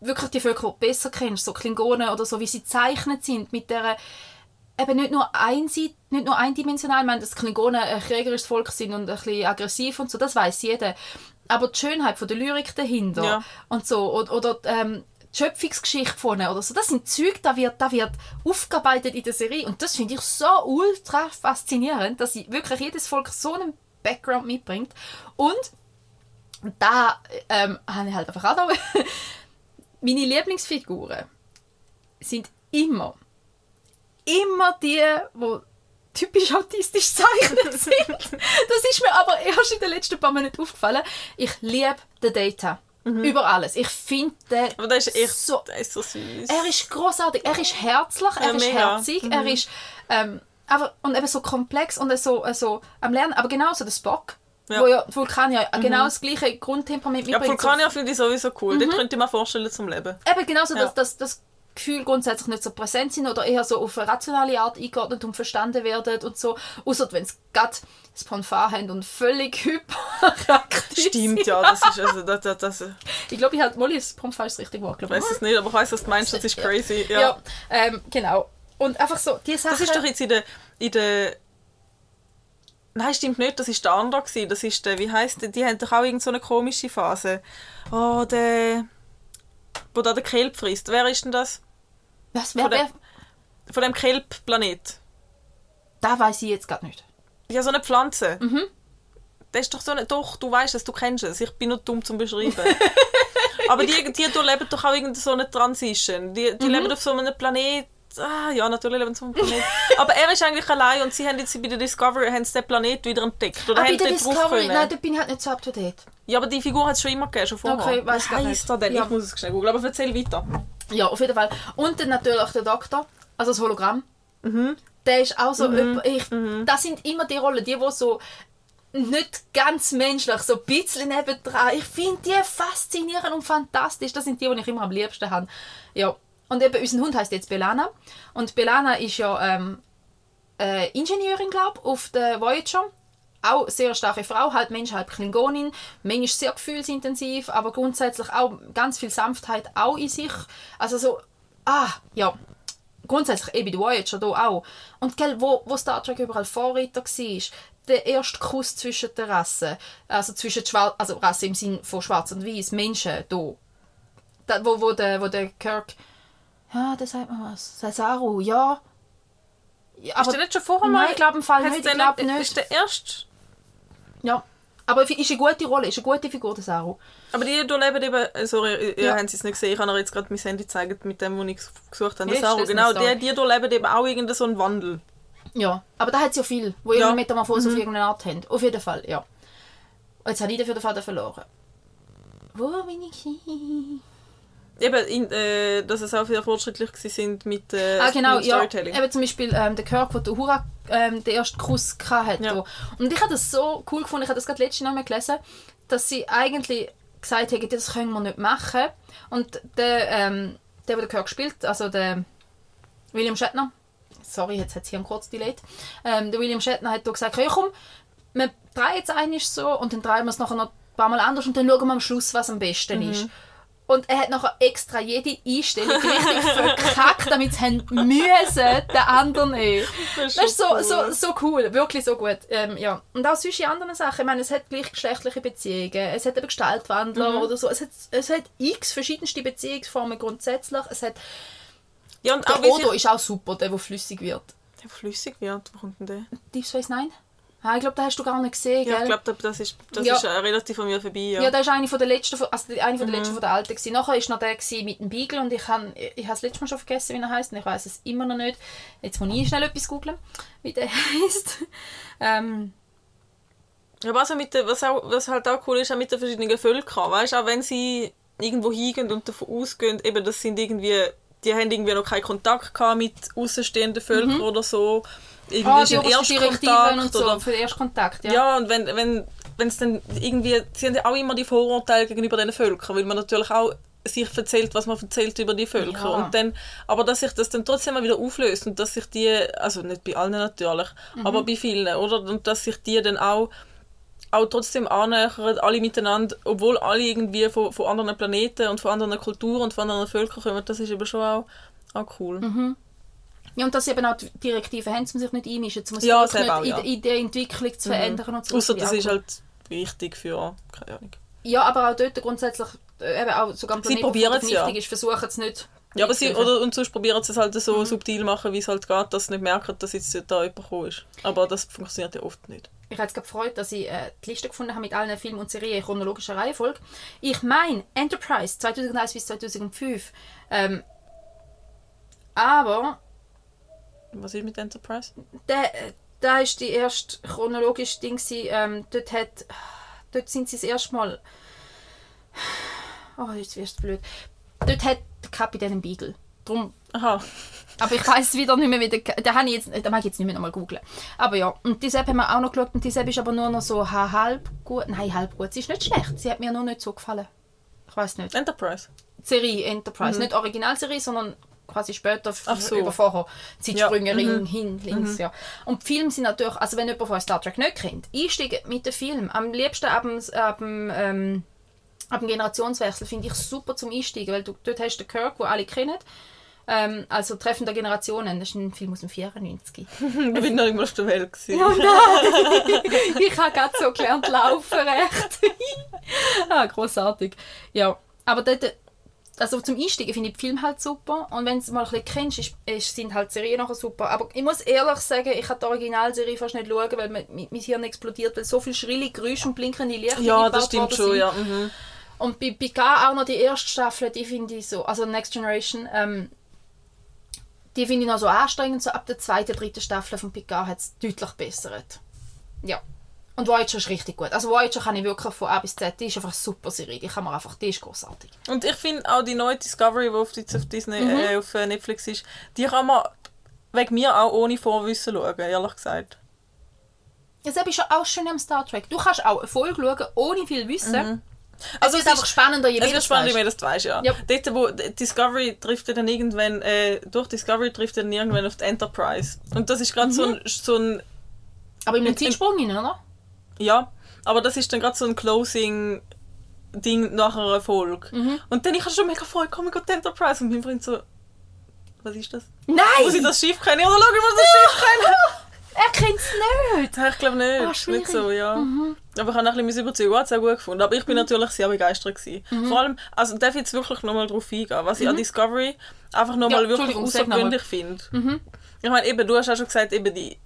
wirklich die Völker, die du besser kennst, so Klingonen oder so, wie sie gezeichnet sind, mit der eben nicht nur einseit, nicht nur eindimensional, ich meine, dass Klingonen ein kriegerisches Volk sind und ein bisschen aggressiv und so, das weiß jeder. Aber die Schönheit von der Lyrik dahinter Ja. und so, oder, oder ähm, die Schöpfungsgeschichte von ihnen oder so, das sind Züge, da wird, da wird aufgearbeitet in der Serie und das finde ich so ultra faszinierend, dass sie wirklich jedes Volk so einen Background mitbringt und da ähm, habe ich halt einfach auch noch meine Lieblingsfiguren sind immer, immer die, die typisch autistisch zeichnet sind. Das ist mir aber erst in den letzten paar Monaten aufgefallen. Ich liebe den Data. Über alles. Ich finde den Mhm. Aber der ist echt so der ist so süß. er ist großartig, er ist herzlich, er Ja, ist mega. herzig, Mhm. er ist ähm, aber, und eben so komplex und so, so am Lernen, aber genauso der Spock, Ja. wo ja Vulkanier genau das gleiche Grundtemperament ja, mitbringt. Vulkanier finde ich sowieso cool. Den könnte ich mir vorstellen zum Leben. so, eben genauso, Ja. dass, dass das Gefühl grundsätzlich nicht so präsent sind oder eher so auf eine rationale Art eingeordnet und verstanden werden und so, außer wenn es gerade das Ponfar haben und völlig hyperaktiv Stimmt, ja, das ist also das, das, das ich glaube, ich halt, Molly, das Ponfar ist das richtige Wort, glaube ich. weiß es nicht, aber ich weiß, was du meinst, das ist crazy. Ja. Ja, ähm, genau. Und einfach so, die Sachen... Das ist doch jetzt in der, in der Nein, stimmt nicht, das ist der andere gewesen. Das ist der, wie heisst der? Die haben doch auch irgend so eine komische Phase. Oh, der wo da der Kelp frisst. Wer ist denn das? Was, wer, Von der- wer, Von dem Kelp-Planet. da weiß ich jetzt gerade nicht. Ja, so eine Pflanze. Mhm. Das ist doch so eine... Doch, du weißt es, du kennst es. Ich bin nur dumm zum Beschreiben. Aber die, die durchleben doch auch irgendeine so eine Transition. Die, Mhm. die leben auf so einem Planet... Ah, ja, natürlich leben sie auf einem Planet. Aber er ist eigentlich allein und sie haben jetzt bei der Discovery haben den Planet wieder entdeckt. Oder Ah, bei haben der dort drauf Discovery, nein, da bin ich halt nicht so up to date. Ja, aber die Figur hat es schon immer gegeben, schon vorher. Okay, grad heisst nicht. er denn? Ja. Ich muss es schnell googeln, aber erzähl weiter. Ja, auf jeden Fall. Und dann natürlich der Doktor, also das Hologramm. Mhm. Der ist auch so, jemand- ich, das sind immer die Rollen, die, die so nicht ganz menschlich, so ein bisschen nebendran. Ich finde die faszinierend und fantastisch. Das sind die, die ich immer am liebsten habe. Ja. Und eben, unser Hund heißt jetzt Belana. Und Belana ist ja ähm, äh, Ingenieurin, glaube ich, auf der Voyager. Auch sehr starke Frau, halb Mensch, halb Klingonin. Manchmal sehr gefühlsintensiv, aber grundsätzlich auch ganz viel Sanftheit auch in sich. Also so, ah, ja. Grundsätzlich eben die Voyager hier auch. Und gell, wo, wo Star Trek überall Vorreiter war, der erste Kuss zwischen den Rassen, also zwischen Schwarz, also Rasse im Sinn von Schwarz und Weiß, Menschen hier. Da, wo, wo, der, wo der Kirk, ja, da sagt man was, Saru, ja. ja ist der nicht schon vorher Nein, ich glaube im Fall nicht, ich nicht- nicht. Ist der erste... Ja. Aber ist eine gute Rolle, ist eine gute Figur, der Saru. Aber die durchleben eben... äh, Sorry, ihr Ja. habt es nicht gesehen. Ich habe jetzt gerade mein Handy gezeigt mit dem, was ich gesucht habe. Ja, Das ist das Genau, die, die durchleben eben auch irgendeinen so einen Wandel. Ja. Aber da hat es ja viel, wo Ja. irgendeine Metamorphose auf irgendeine Art haben. Auf jeden Fall, ja. Jetzt habe ich dafür den Faden verloren. Wo bin ich? Eben, in, äh, dass es auch sehr fortschrittlich sind mit, äh, Ah, genau, mit ja. Storytelling. Eben zum Beispiel ähm, der Kirk, wo der Hura ähm, den ersten Kuss hatte. Ja. Und ich habe das so cool gefunden, ich habe das gerade letztes Mal gelesen, dass sie eigentlich gesagt haben, das können wir nicht machen. Und der, ähm, der, der Kirk spielt, also der William Shatner, sorry, jetzt hat es hier einen kurz delayed, ähm, der William Shatner hat gesagt, ja komm, wir drehen jetzt eigentlich so und dann drehen wir es nachher noch ein paar Mal anders und dann schauen wir am Schluss, was am besten Mhm. ist. Und er hat nachher extra jede Einstellung richtig verkackt, damit sie haben müssen, den anderen nehmen. Das ist Das ist so, schon so, cool. so cool, wirklich so gut. Ähm, ja. Und auch sonst in anderen Sachen. Ich meine, es hat gleichgeschlechtliche Beziehungen, es hat eben Gestaltwandler Mhm. oder so. Es hat, es hat x verschiedenste Beziehungsformen grundsätzlich. Es hat, Ja, und der Odo ist auch super, der, der flüssig wird. Der flüssig wird, wo kommt denn der? Deep Space Nine? Ah, ich glaube, den hast du gar nicht gesehen, Ja, gell? ich glaube, das ist, das Ja. ist äh, relativ an mir vorbei. Ja. Ja, das war eine von der letzten, also die- eine von der Mhm. letzten von der alten. Gewesen. Nachher war noch der mit dem Beagle und ich habe ich das letzte Mal schon vergessen, wie er heißt und ich weiß es immer noch nicht. Jetzt muss ich schnell etwas googeln, wie der heißt. Ähm, Ja, aber also mit der, was, auch, was halt auch cool ist, auch mit den verschiedenen Völkern, weißt auch wenn sie irgendwo hingehen und davon ausgehen, eben, das sind irgendwie, die haben irgendwie noch keinen Kontakt gehabt mit außenstehenden Völkern oder so. Irgendwie ah, ist Direktiven Erstkontakt und so, oder für den Erstkontakt, ja. Ja, und wenn wenn wenn es dann irgendwie, sie haben ja auch immer die Vorurteile gegenüber diesen Völkern, weil man natürlich auch sich erzählt, was man erzählt über die Völker. Ja. Und dann, aber dass sich das dann trotzdem mal wieder auflöst und dass sich die, also nicht bei allen natürlich, Mhm. aber bei vielen, oder? Und dass sich die dann auch, auch trotzdem annähern, alle miteinander, obwohl alle irgendwie von, von anderen Planeten und von anderen Kulturen und von anderen Völkern kommen, das ist eben schon auch, auch cool. Mhm. Ja, und dass sie eben auch die Direktiven haben, um sich nicht einmischen, um das Ja, eben auch, nicht ja. in, in der Entwicklung zu verändern und so. Finde das ich ist halt wichtig für, keine Ahnung. Ja, aber auch dort grundsätzlich, äh, eben auch sogar am Sie Planeten, wo probieren es, ja. ist, versuchen es nicht. Ja, aber sie, oder, und sonst probieren sie es halt so Mhm. subtil machen, wie es halt geht, dass sie nicht merken, dass jetzt da jemand gekommen ist. Aber das funktioniert ja oft nicht. mich hat es gefreut, dass ich äh, die Liste gefunden habe mit allen Filmen und Serien in chronologischer Reihenfolge. Ich meine Enterprise 2001 bis 2005. Ähm, aber Was ist mit Enterprise? der, da ist die erste chronologische Ding ähm, dort hat dort sind sie das erste Mal oh jetzt wirst du blöd dort hat der Kapitän einen Beagle drum Aha. aber ich weiß wieder nicht mehr wie der da habe ich jetzt da mag ich jetzt nicht mehr nochmal googlen aber ja und diese App haben wir auch noch geschaut und diese App ist aber nur noch so ha- halb gut nein halb gut sie ist nicht schlecht sie hat mir nur nicht so gefallen ich weiß nicht Enterprise. Serie Enterprise nicht Originalserie sondern quasi später so. über vorher Zeitsprünge Ja, ring, hin links ja und die Filme sind natürlich also wenn jemand von Star Trek nicht kennt einsteigen mit dem Film am liebsten ab dem, ab dem, ähm, ab dem Generationswechsel finde ich super zum Einsteigen weil du, dort hast du den Kirk wo alle kennen ähm, also Treffen der Generationen das ist ein Film aus dem 94 Ich bin noch mal auf der Welt. Gewesen. Oh nein! ich habe gerade so gelernt laufen, recht. ah, großartig. Ja, aber dort, also zum Einsteigen finde ich die Filme halt super. Und wenn du es mal ein bisschen kennst, ist, ist, sind halt die Serien nachher super. Aber ich muss ehrlich sagen, ich kann die Originalserie fast nicht schauen, weil mein, mein Hirn explodiert, weil so viele schrille Geräusche und blinkende Lichter Ja, das stimmt schon, sind. ja. Mhm. Und bei Picard auch noch die erste Staffel, die finde ich so, also Next Generation, ähm, die finde ich noch so anstrengend. So ab der zweiten, dritten Staffel von Picard hat es deutlich bessert. Ja. Und Voyager ist richtig gut. Also Voyager kann ich wirklich von A bis Z, die ist einfach eine super Serie. Die kann man einfach, die ist großartig. Und ich finde auch die neue Discovery, die auf, jetzt auf, Disney, äh, auf äh, Netflix ist, die kann man wegen mir auch ohne Vorwissen schauen, ehrlich gesagt. Das ist auch schön am Star Trek. Du kannst auch eine Folge schauen, ohne viel Wissen. Also es es wird einfach ist- spannender, je mehr du spannend, weißt. wenn das weißt, ja. Ja. Dort, wo Discovery trifft dann irgendwann, äh, durch Discovery trifft er dann irgendwann auf die Enterprise. Und das ist gerade so, ein, so ein, Aber in einem Zeitsprung oder? Ja, aber das ist dann gerade so ein Closing Ding nach einer Folge. Mhm. Und dann ich hatte schon mega Freude, komm, die Enterprise. Und mein Freund so, was ist das? Nein! Muss ich das Schiff kennen? Ja, schau, ich muss das Schiff kennen. Er kennt es nicht! Ja, Ich glaube nicht. Ah, nicht so, ja. Aber ich habe ein bisschen überzeugen. Ich habe es auch gut gefunden. Aber ich Mhm. bin natürlich sehr begeistert. Gewesen. Vor allem, also darf ich jetzt wirklich nochmal drauf eingehen, was ich an Discovery einfach nochmal Mhm. Ja, wirklich außergewöhnlich finde. Ich meine, eben, du hast auch schon gesagt, eben die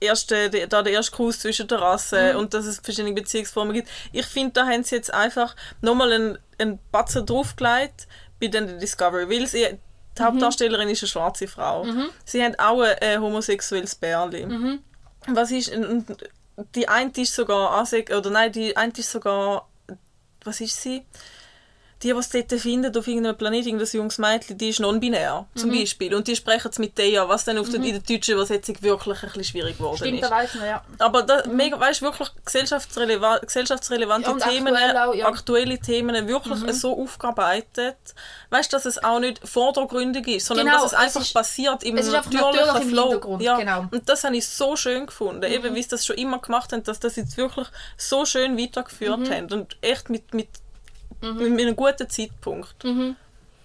erste, die, da der erste Kurs zwischen der Rasse Mhm. und dass es verschiedene Beziehungsformen gibt. Ich finde, da haben sie jetzt einfach nochmal einen, einen Batzen draufgelegt bei den Discovery, weil sie, Mhm. die Hauptdarstellerin ist eine schwarze Frau. Sie haben auch ein äh, homosexuelles Bärli. Mhm. Was ist, die eine ist sogar, oder nein, die eine ist sogar, was ist sie? Die, die es dort finden, auf irgendeinem Planeten, irgendein junges Mädchen, die ist non-binär, Mhm. zum Beispiel. Und die sprechen es mit der, was dann auf der, in der deutschen Übersetzung wirklich ein bisschen schwierig geworden Stimmt, ist. da weiß man, ja. Aber da, mega, weißt, wirklich gesellschaftsreleva gesellschaftsrelevante Ja, Themen, aktuell auch, ja. Mhm. aktuelle Themen wirklich so aufgearbeitet. Weißt dass es auch nicht vordergründig ist, sondern Genau, dass es es einfach ist- passiert im natürlichen Flow. Ja. genau. Mhm. Und das habe ich so schön gefunden, eben wie sie das schon immer gemacht haben, dass das jetzt wirklich so schön weitergeführt Mhm. haben und echt mit, mit, mit einem guten Zeitpunkt. Mhm.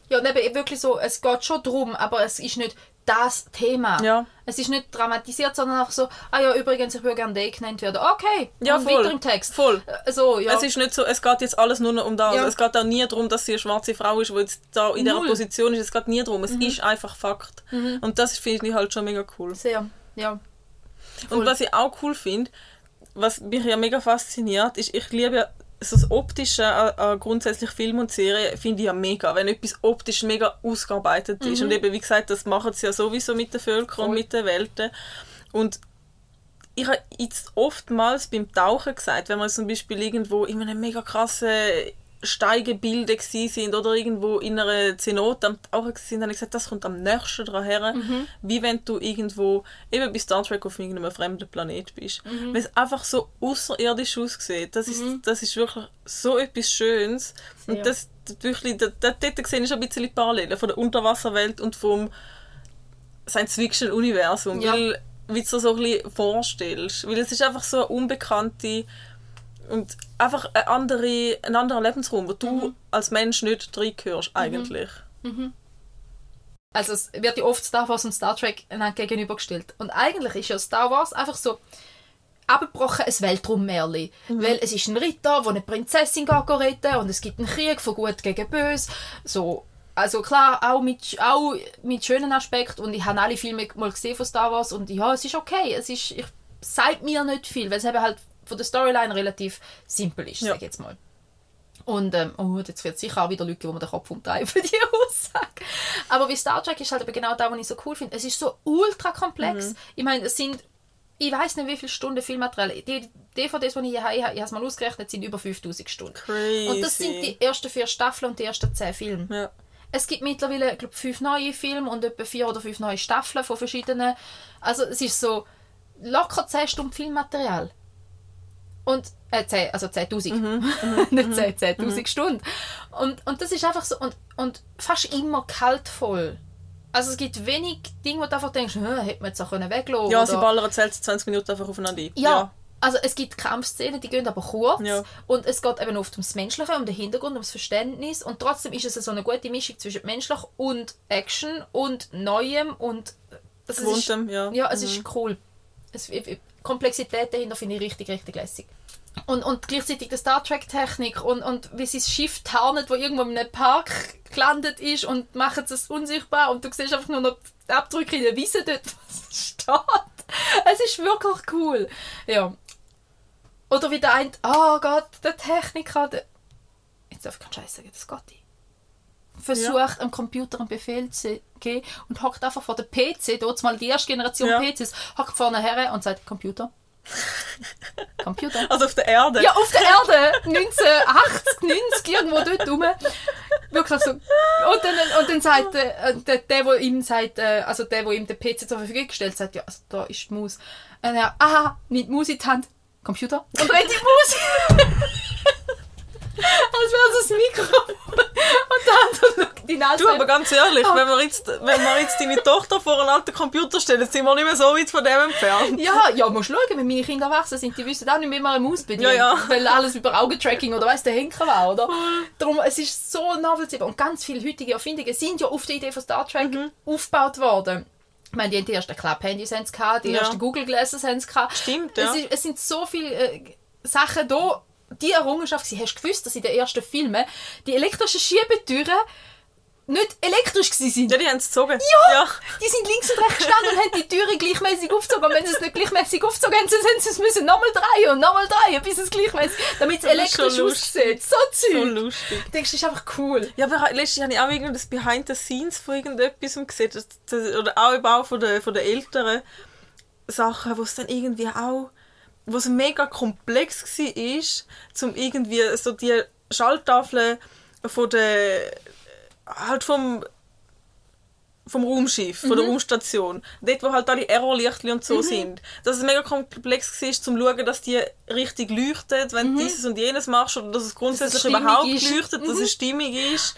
Ja, und eben wirklich so, es geht schon drum, aber es ist nicht das Thema. Ja. Es ist nicht dramatisiert, sondern auch so, ah ja, übrigens, ich würde gerne Day genannt werden. Okay, Ja, voll. weiter im Text. Voll. Äh, So, ja. Es ist nicht so, es geht jetzt alles nur noch um das. Ja. Es geht auch nie darum, dass sie eine schwarze Frau ist, die jetzt da in dieser. Mhm. Position ist. Es geht nie darum. Es ist einfach Fakt. Und das finde ich halt schon mega cool. Sehr, ja. Voll. Und was ich auch cool finde, was mich ja mega fasziniert, ist, ich liebe ja so das Optische an, an grundsätzlich Film und Serie finde ich ja mega, wenn etwas optisch mega ausgearbeitet ist. Und eben, wie gesagt, das machen sie ja sowieso mit den Völkern und Voll. mit den Welten. Und ich habe jetzt oftmals beim Tauchen gesagt, wenn wir zum Beispiel irgendwo in einem mega krassen Steigebilde gsi sind oder irgendwo in einer Zenote am Tauchen sind, habe ich gesagt, das kommt am nächsten dran her, wie wenn du irgendwo eben bei Star Trek auf irgendeinem fremden Planet bist. Weil es einfach so außerirdisch aussieht. Das ist, das ist wirklich so etwas Schönes. Sehr. Und das, wirklich, dort sehe ich schon ein bisschen die Parallelen von der Unterwasserwelt und vom Science-Fiction-Universum, Ja. weil wie du dir so ein bisschen vorstellst. Weil es ist einfach so eine unbekannte und einfach eine andere, ein anderer Lebensraum, wo du als Mensch nicht reingehörst eigentlich. Also es wird ja oft Star Wars und Star Trek gegenübergestellt. Und eigentlich ist ja Star Wars einfach so abgebrochen ein Weltraummärchen. Weil es ist ein Ritter, der eine Prinzessin geht retten und es gibt einen Krieg von gut gegen böse. So, also klar, auch mit, auch mit schönen Aspekten und ich habe alle Filme mal gesehen von Star Wars und ja, es ist okay. Es ist, ich sagt mir nicht viel, weil es eben halt von der Storyline relativ simpel ist, Ja. sag ich jetzt mal. Und ähm, oh, jetzt wird es sicher auch wieder Leute, die mir den Kopf umdrehen für die Aussage. Aber wie Star Trek ist halt eben genau da, was ich so cool finde. Es ist so ultra komplex. Mhm. Ich meine, es sind, ich weiß nicht, wie viele Stunden Filmmaterial. Die DVDs, die ich hier habe, ich habe es mal ausgerechnet, sind über 5000 Stunden. Crazy. Und das sind die ersten vier Staffeln und die ersten zehn Filme. Ja. Es gibt mittlerweile, glaube fünf neue Filme und etwa vier oder fünf neue Staffeln von verschiedenen. Also es ist so locker 10 Stunden Filmmaterial. Und, äh, 10, also 10'000. Nicht 10, 10'000 Stunden. Und, und das ist einfach so, und, und fast immer kaltvoll. Also es gibt wenig Dinge, wo du einfach denkst, «Hä, hätte man jetzt auch können weglassen Ja, sie ballern zählt 20 Minuten einfach aufeinander ein. ja. Also es gibt Kampfszenen, die gehen aber kurz Ja. und es geht eben oft ums Menschliche, um den Hintergrund, ums Verständnis und trotzdem ist es so eine gute Mischung zwischen menschlich und Action und Neuem und das ist, Gewohntem, ja. ja, es Mhm. ist cool. Es, die Komplexität dahinter finde ich richtig, richtig lässig. Und, und gleichzeitig die Star Trek Technik und, und wie sie das Schiff tarnet, wo irgendwo in einem Park gelandet ist und machen es unsichtbar und du siehst einfach nur noch die Abdrücke in der Wiese dort, was steht. Es ist wirklich cool. Ja. Oder wie der eine, oh Gott, der Techniker, der, jetzt darf ich keinen Scheiß sagen, das geht nicht. Versucht, am Computer einen Befehl zu geben und hockt einfach vor der PC, dort mal die erste Generation Ja. PCs, hockt vorne her und sagt, Computer. Computer. Also auf der Erde. Ja, auf der Erde, 1980, 90, irgendwo dort rum. Wirklich so. Und dann, und dann sagt äh, der, der, der ihm sagt, äh, also der, der ihm den PC zur Verfügung gestellt sagt, ja, also da ist die Maus. Und er, aha, mit Maus in die Hand, Computer. Und dreht die Maus. Als wäre es ein Mikrofon. Und schaut ihn an. Du, aber ganz ehrlich, Ah. wenn wir jetzt, wenn wir jetzt deine Tochter vor einen alten Computer stellen, sind wir nicht mehr so weit von dem entfernt. Ja, ja, musst schauen, wenn meine Kinder erwachsen sind, die wissen auch nicht, wie man eine Maus bedient. Ja, ja. Weil alles über Augentracking oder weiss der Henker war, oder? Darum, es ist so nachvollziehbar. Und ganz viele heutige Erfindungen sind ja auf der Idee von Star Trek Mhm. aufgebaut worden. Ich meine, die, haben die ersten Club-Handys gehabt, die Ja. ersten Google-Glasses haben sie gehabt. Stimmt, es, ja. ist, es sind so viele äh, Sachen da. Die Errungenschaft, sie hast gewusst, dass in den ersten Filmen die elektrischen Schiebetüren nicht elektrisch waren. Ja, die haben es gezogen. Ja! ja. Die sind links und rechts gestanden und haben die Türen gleichmäßig aufgezogen. Und wenn sie es nicht gleichmäßig aufgezogen haben, dann haben sie es müssen nochmal drehen und nochmal drehen, bis es gleichmäßig, damit es elektrisch aussieht. So So Zeug. lustig. Du denkst, das ist einfach cool. Ja, aber letztens habe ich auch irgendwie das Behind the Scenes von irgendetwas gesehen. Das, das, oder auch eben auch von den, von den älteren Sachen, wo es dann irgendwie auch, wo es mega komplex war, zum irgendwie so die Schalttafeln von der, halt vom vom Raumschiff, von Mhm. der Raumstation. Dort, wo halt die Errorlichtchen und so sind. Dass es mega komplex war, zum schauen, dass die richtig leuchtet, wenn du dieses und jenes machst, oder dass es grundsätzlich Mhm. Dass es überhaupt ist. Mhm. leuchtet, dass es stimmig ist.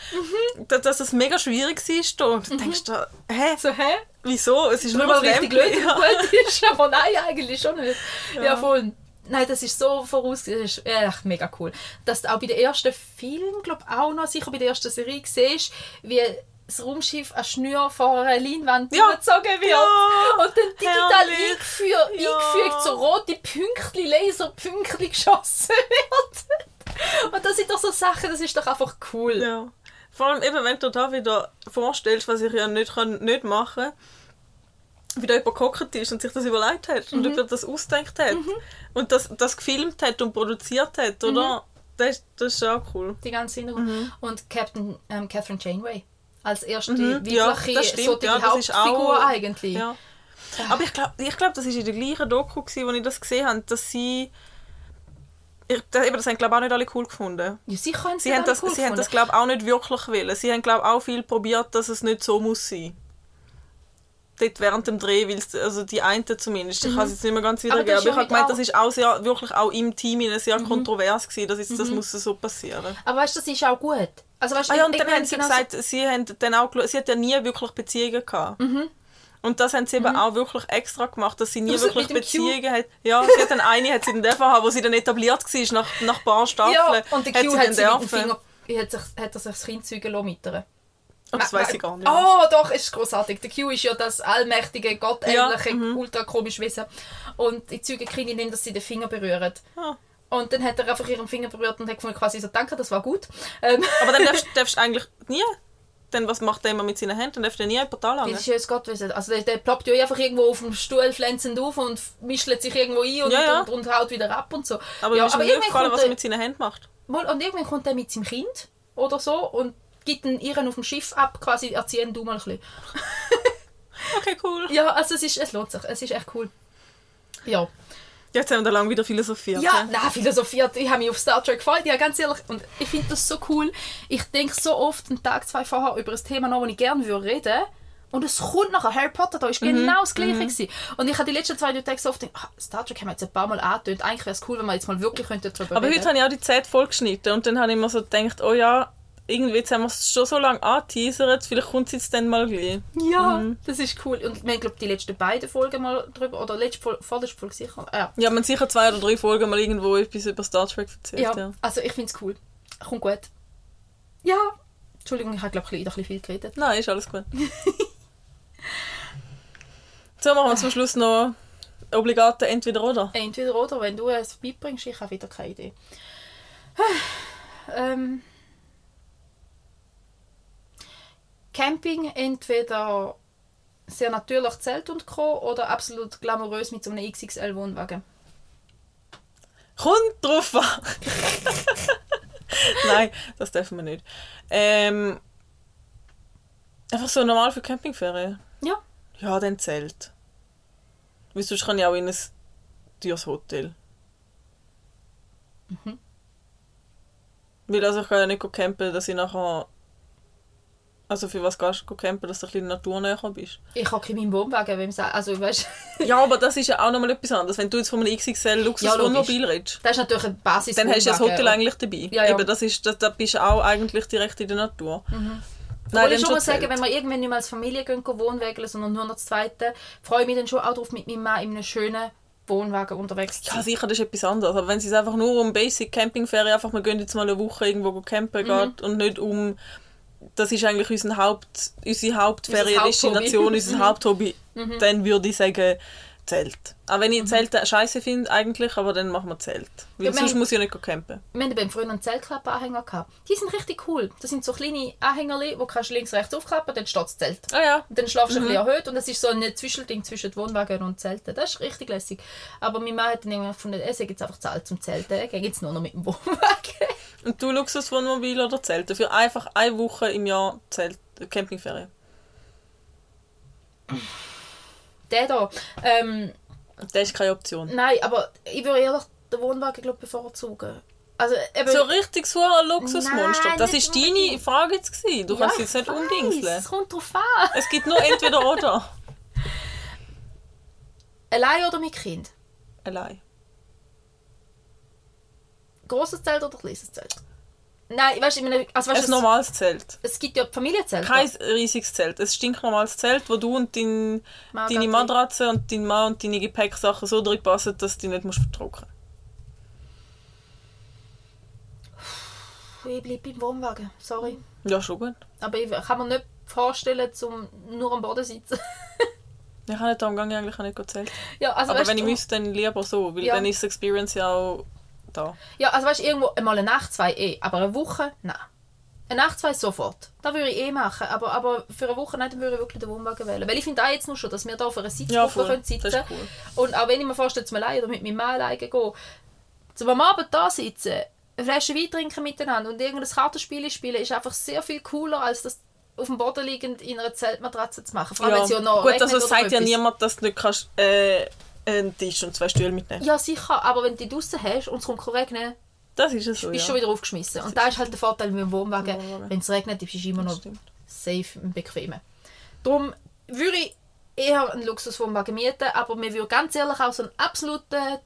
Da- Dass es mega schwierig ist. Und du denkst da, hä, So, hä? wieso? Es ist Nur ein richtig Lämpchen. gut, gut ist, aber nein, eigentlich schon nicht. Ja, voll. Nein, das ist so voraus, das ist echt mega cool. Dass du auch bei den ersten Film, glaube auch noch, sicher bei der ersten Serie siehst, wie das Raumschiff an Schnür vor einer Leinwand Ja. durchgezogen wird. Ja. Und dann digital eingeführt, Ja. eingefügt, so rote Pünktchen, Laserpünktchen geschossen wird. Und das sind doch so Sachen, das ist doch einfach cool. Ja. Vor allem eben, wenn du da wieder vorstellst, was ich ja nicht, kann, nicht machen kann, wie da jemand gehockt ist und sich das überlegt hat und jemand das ausgedacht hat und das, das gefilmt hat und produziert hat, oder? Das, ist- das ist auch cool. die ganze Hintergrund. Und Captain ähm, Catherine Janeway als erste Mhm, ja, wirkliche so die ja, Hauptfigur auch- eigentlich. Ja. Aber ich glaube, ich glaub, das war in der gleichen Doku, gewesen, wo ich das gesehen habe, dass sie... Ich, das, eben, das haben, glaube auch nicht alle cool gefunden. Ja, Sie haben das, cool sie haben das glaube auch nicht wirklich wollen. Sie haben glaube auch viel probiert, dass es nicht so muss sein. Dort während dem Dreh, weil also die einen zumindest, ich kann es jetzt nicht mehr ganz Aber wiedergeben, aber, ist ich habe gemeint, das ist auch sehr, wirklich auch im Team sehr kontrovers gewesen, dass jetzt, das muss so passieren. Aber weißt du, das ist auch gut. Also, weißt, Ah ja, und dann haben sie genau gesagt, sie, haben dann auch, sie hat ja nie wirklich Beziehungen gehabt. Und das haben sie eben auch wirklich extra gemacht, dass sie nie Also wirklich? Beziehungen hat. Ja, sie hat dann eine, hat sie dann dürfen haben, wo sie dann etabliert war, nach, nach ein paar so, Staffeln. ja, und der hat Q sie hat sie mit dem. Finger hat, sich, hat er sich das Kind zeugen lassen das weiß ich gar nicht. Oh, doch, ist großartig. Der Q ist ja das allmächtige, gottähnliche, Ja, mhm. ultra komische Wesen. Und die zeugen Kinder indem dass sie den Finger berühren. Ah. Und dann hat er einfach ihren Finger berührt und hat gefunden, quasi so, danke, das war gut. Ähm, Aber dann darfst, darfst du eigentlich nie. dann was macht der immer mit seinen Händen? Dann darf der nie jemand anlangen. Das ist ja jetzt Gott wissen. Also der, der ploppt ja einfach irgendwo auf dem Stuhl flänzend auf und mischt sich irgendwo ein und, Ja, ja. und, und haut wieder ab und so. Aber ja, mir ist mir kommt was er mit seinen Händen macht. Und irgendwann kommt er mit seinem Kind oder so und gibt ihn ihren auf dem Schiff ab, quasi erziehen du mal ein bisschen. Okay, cool. Ja, also es, ist, es lohnt sich. Es ist echt cool. Ja. Jetzt haben wir da lang wieder philosophiert. Ja, hä? nein, philosophiert. Ich habe mich auf Star Trek gefreut. Ja, ganz ehrlich. Und ich finde das so cool. Ich denke so oft einen Tag, zwei vorher über ein Thema nach, das ich gerne würde reden und es kommt nachher. Harry Potter, da ist Mhm. genau das Gleiche. gewesen. Und ich habe die letzten zwei Tage so oft gedacht, ah, Star Trek haben wir jetzt ein paar Mal angetönt. Eigentlich wäre es cool, wenn wir jetzt mal wirklich darüber Aber reden heute habe ich auch die Zeit vollgeschnitten und dann habe ich mir so gedacht, oh ja, irgendwie jetzt haben wir es schon so lange angeteasert, vielleicht kommt es jetzt dann mal gleich. Ja, Mhm. das ist cool. Und wir haben, glaube die letzten beiden Folgen mal drüber, oder letzte Folge, vorletzte Folge sicher. Ja, Ja, man sicher zwei oder drei Folgen mal irgendwo etwas über Star Trek erzählt. ja. Ja. also ich finde es cool. Kommt gut. Ja. Entschuldigung, ich habe, glaube ich, ein bisschen viel geredet. Nein, ist alles gut. so, machen wir zum Schluss noch obligate Entweder-Oder. Entweder oder, wenn du es beibringst, ich habe wieder keine Idee. ähm, Camping entweder sehr natürlich Zelt und Co. oder absolut glamourös mit so einem XXL-Wohnwagen. Kommt drauf an. Nein, das dürfen wir nicht. Ähm, einfach so normal für Campingferien. Ja. Ja, dann Zelt. Weil sonst kann ich auch in ein teures Hotel. Mhm. Weil also ich kann ja nicht campen, dass ich nachher... Also für was gehst du campen, dass du ein bisschen naturnäher bist? Ich habe in meinem Wohnwagen, wenn man also weißt, Ja, aber das ist ja auch nochmal etwas anderes. Wenn du jetzt von einem XXL Luxuswohnmobil redest, das ist natürlich ein Basis. dann hast du ja das Hotel eigentlich dabei. Ja, ja. Eben, das ist, da bist du auch eigentlich direkt in der Natur. Mhm. Nein, ich schon mal sagen, wenn wir irgendwann nicht mehr als Familie gehen, wohnwägeln, sondern nur noch zweite, freue ich mich dann schon auch darauf, mit meinem Mann in einem schönen Wohnwagen unterwegs zu Ja, sein. sicher, das ist etwas anderes. Aber wenn es einfach nur um Basic Campingferien, einfach, wir gehen jetzt mal eine Woche irgendwo Mhm. campen geht und nicht um, das ist eigentlich unser Haupt, unsere Hauptferiendestination, Haupthobby. unser Haupthobby, dann würde ich sagen Zelt. Auch wenn ich Mhm. Zelte scheiße finde eigentlich, aber dann machen wir Zelt. Weil Ja, sonst haben- muss ich ja nicht campen. Wir hatten beim früher einen Zeltklappanhänger. gehabt. Die sind richtig cool. Das sind so kleine Anhänger, die kannst du links, rechts aufklappen, dann steht das Zelt. Ah ja, Und dann schlafst du Mhm. ein bisschen erhöht und es ist so ein Zwischelding zwischen Wohnwagen und Zelten. Das ist richtig lässig. Aber mein Mann hat dann irgendwann gefunden, er sei jetzt einfach zu alt zum Zelten. Er geht jetzt nur noch mit dem Wohnwagen. und du Luxuswohnmobil oder Zelte? Für einfach eine Woche im Jahr Zelt, Campingferien. Der da. Ähm, Das ist keine Option. nein, aber ich würde ehrlich den Wohnwagen glaub, bevorzugen. Also, eben, So richtig so ein Luxusmonster. Nein, das ist deine unbedingt. Frage jetzt gewesen. Du Ja, kannst jetzt nicht umdingseln. Es kommt drauf an. Es gibt nur entweder oder. Allein oder mit Kind? Allein. Grosses Zelt oder kleines Zelt? Nein, weißt du, ich also, weißt, Ein es, normales Zelt. es gibt ja Familienzelte. Kein riesiges Zelt. Ein stinknormales Zelt, wo du und dein, Mann, deine. Matratze und dein Mann und deine Gepäcksachen so drin passen, dass du nicht musst vertrocknen Ich bleibe beim Wohnwagen, sorry. Ja, schon gut. Aber ich kann mir nicht vorstellen, zum nur am Boden zu sitzen. Ich kann nicht darum gehen, eigentlich auch nicht zelten. ja, also, Aber wenn ich du- müsste, dann lieber so, weil Ja. dann ist die Experience ja auch da. Ja, also weißt du, irgendwo einmal eine Nacht, zwei eh, aber eine Woche, nein. Eine Nacht, zwei sofort. Das würde ich eh machen, aber, aber für eine Woche nicht, dann würde ich wirklich den Wohnwagen wählen. Weil ich finde auch jetzt nur schon, dass wir da auf einer Ja, Sitzgruppe voll. können sitzen ist cool. Und auch wenn ich mir vorstelle, zum allein oder mit meinem Mann alleine gehen, zum am Abend da sitzen, eine Flasche Wein trinken miteinander und irgendein Kartenspiel spielen, ist einfach sehr viel cooler, als das auf dem Boden liegend in einer Zeltmatratze zu machen. Vor allem, wenn es ja noch Gut, also sagt ja niemand, dass du nicht kannst, äh, einen Tisch und zwei Stühle mitnehmen Ja, sicher, aber wenn du die draußen hast und es kommt kein regnen, Das ist es so, bist du ja. schon wieder aufgeschmissen. Und da ist halt der Vorteil mit dem Wohnwagen, wenn es regnet, bist du immer Das noch safe und bequem. Darum würde ich eher einen Luxuswohnwagen mieten, aber mir würde ganz ehrlich auch so einen absoluten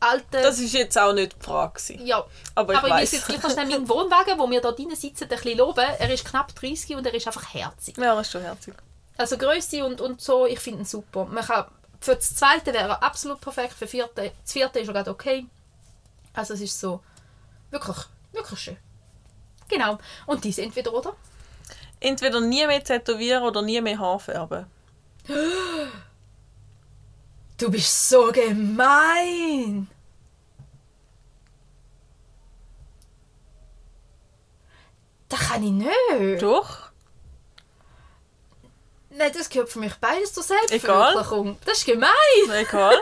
alten... Das ist jetzt auch nicht die Frage. gewesen. ja, Aber ich aber ich weiss. jetzt gleich schnell meinen Wohnwagen, wo wir da drinnen sitzen, ein bisschen loben. Er ist knapp 30 und er ist einfach herzig. Ja, das ist schon herzig. Also Größe und, und so, ich finde ihn super. Man kann, für das zweite wäre er absolut perfekt, für das vierte, das vierte ist er gerade okay. Also es ist so wirklich, wirklich schön. Genau. Und dies entweder oder? Entweder nie mehr tätowieren oder nie mehr Haar färben. Du bist so gemein. Das kann ich nicht. Doch? Nein, das gehört für mich beides zur Egal. Selbstverwirklichung. Das ist gemein. Egal.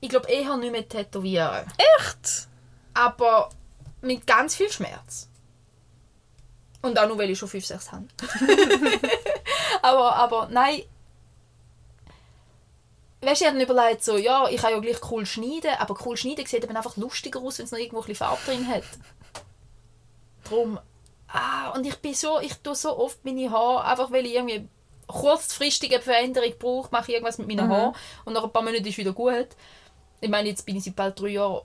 Ich glaube eher nicht mehr tätowieren. Echt? Aber mit ganz viel Schmerz. Und auch nur, weil ich schon 5, 6 habe. aber, aber nein. Weißt du, ich habe mir überlegt, so, ja, ich kann ja gleich cool schneiden, aber cool schneiden sieht eben einfach lustiger aus, wenn es noch irgendwo ein bisschen Farbe drin hat. Drum. Ah, und ich bin so, ich tue so oft meine Haare, einfach weil ich irgendwie kurzfristige Veränderung brauche, mache ich irgendwas mit meinen Mhm. Haaren und nach ein paar Monaten ist wieder gut. Ich meine, jetzt bin ich seit bald drei Jahren,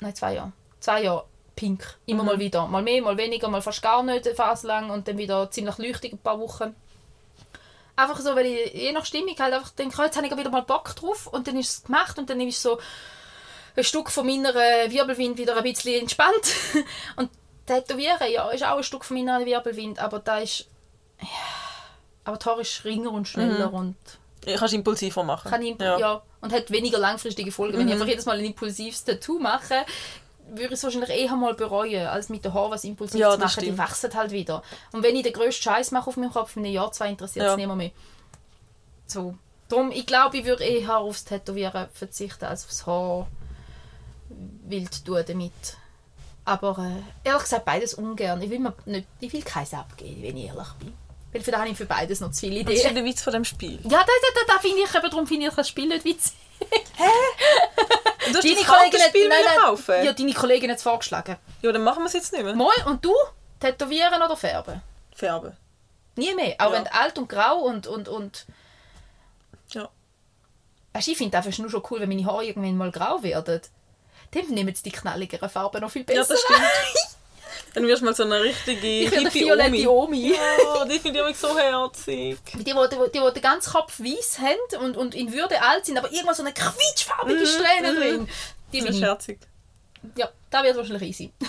nein, zwei Jahre, zwei Jahre pink. Immer Mhm. mal wieder. Mal mehr, mal weniger, mal fast gar nicht eine Phase lang und dann wieder ziemlich leuchtig ein paar Wochen. Einfach so, weil ich je nach Stimmung halt einfach denke, jetzt habe ich wieder mal Bock drauf und dann ist es gemacht und dann ist so ein Stück von meiner Wirbelwind wieder ein bisschen entspannt. und Tätowieren, ja, ist auch ein Stück von meiner Wirbelwind, aber da ist... Ja, aber die Haare ist ringer und schneller und Ich kannst impulsiver machen. kann ich, ja. und hat weniger langfristige Folgen. Wenn ich einfach jedes Mal ein impulsives Tattoo mache, würde ich es wahrscheinlich eher mal bereuen, als mit den Haaren was impulsiv Ja, zu das machen. Die stimmt. wachsen halt wieder. Und wenn ich den grössten Scheiß mache auf meinem Kopf, in einem Jahr, zwei interessiert es Ja. niemand mehr. So. Darum, ich glaube, ich würde eher aufs Tätowieren verzichten, als aufs Haar wild tun damit. Aber äh, ehrlich gesagt, beides ungern. Ich will, mir nicht, ich will keins abgeben, wenn ich ehrlich bin. Weil für da habe ich für beides noch zu viele Das ist Ideen. der Witz von dem Spiel. Ja, da, da, da, da finde ich, eben darum finde ich das Spiel nicht witzig. Du hast Deine das Kollegin hat, Kartenspiel nein, nein, kaufen? ja, deine Kollegin hat es vorgeschlagen. Ja, dann machen wir es jetzt nicht mehr. Mal, und du? Tätowieren oder färben? Färben. Nie mehr. Auch Ja. wenn alt und grau und... und, und Ja. weißt, ich finde einfach nur schon cool, wenn meine Haare irgendwann mal grau werden. Dann nehmen sie die knalligeren Farben noch viel besser. Ja, das stimmt. Dann wirst du mal so eine richtige Ich hippie violette Omi. Ja, die finde ich so herzig. Die, die, die, die den ganzen Kopf weiß haben und, und in Würde alt sind, aber irgendwann so eine quietschfarbige Mhm, Strähne mhm. drin. Die Das ist herzig. Ja, da wird wahrscheinlich easy.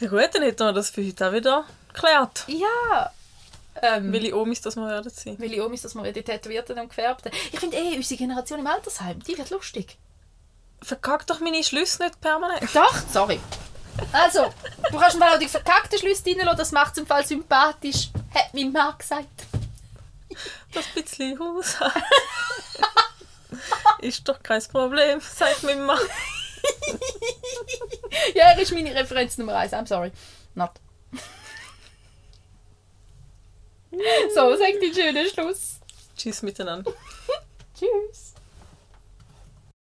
Ja gut, dann hätten wir das für heute auch wieder geklärt. Ja. Ähm, Welche Omis das wir werden sein. Weil ich ist, dass wir die Tätowierten und Gefärbten. Ich finde eh, unsere Generation im Altersheim, die wird lustig. Verkack doch meine Schlüsse nicht permanent. Doch, sorry. Also, du kannst mal auch die verkackten Schlüsse reinlassen, das macht es im Fall sympathisch, hat mein Mann gesagt. Das bisschen Haus. ist doch kein Problem, sagt mein Mann. Ja, er ist meine Referenz Nummer eins. I'm sorry. Not. So, sag den schönen Schluss. Tschüss miteinander. Tschüss.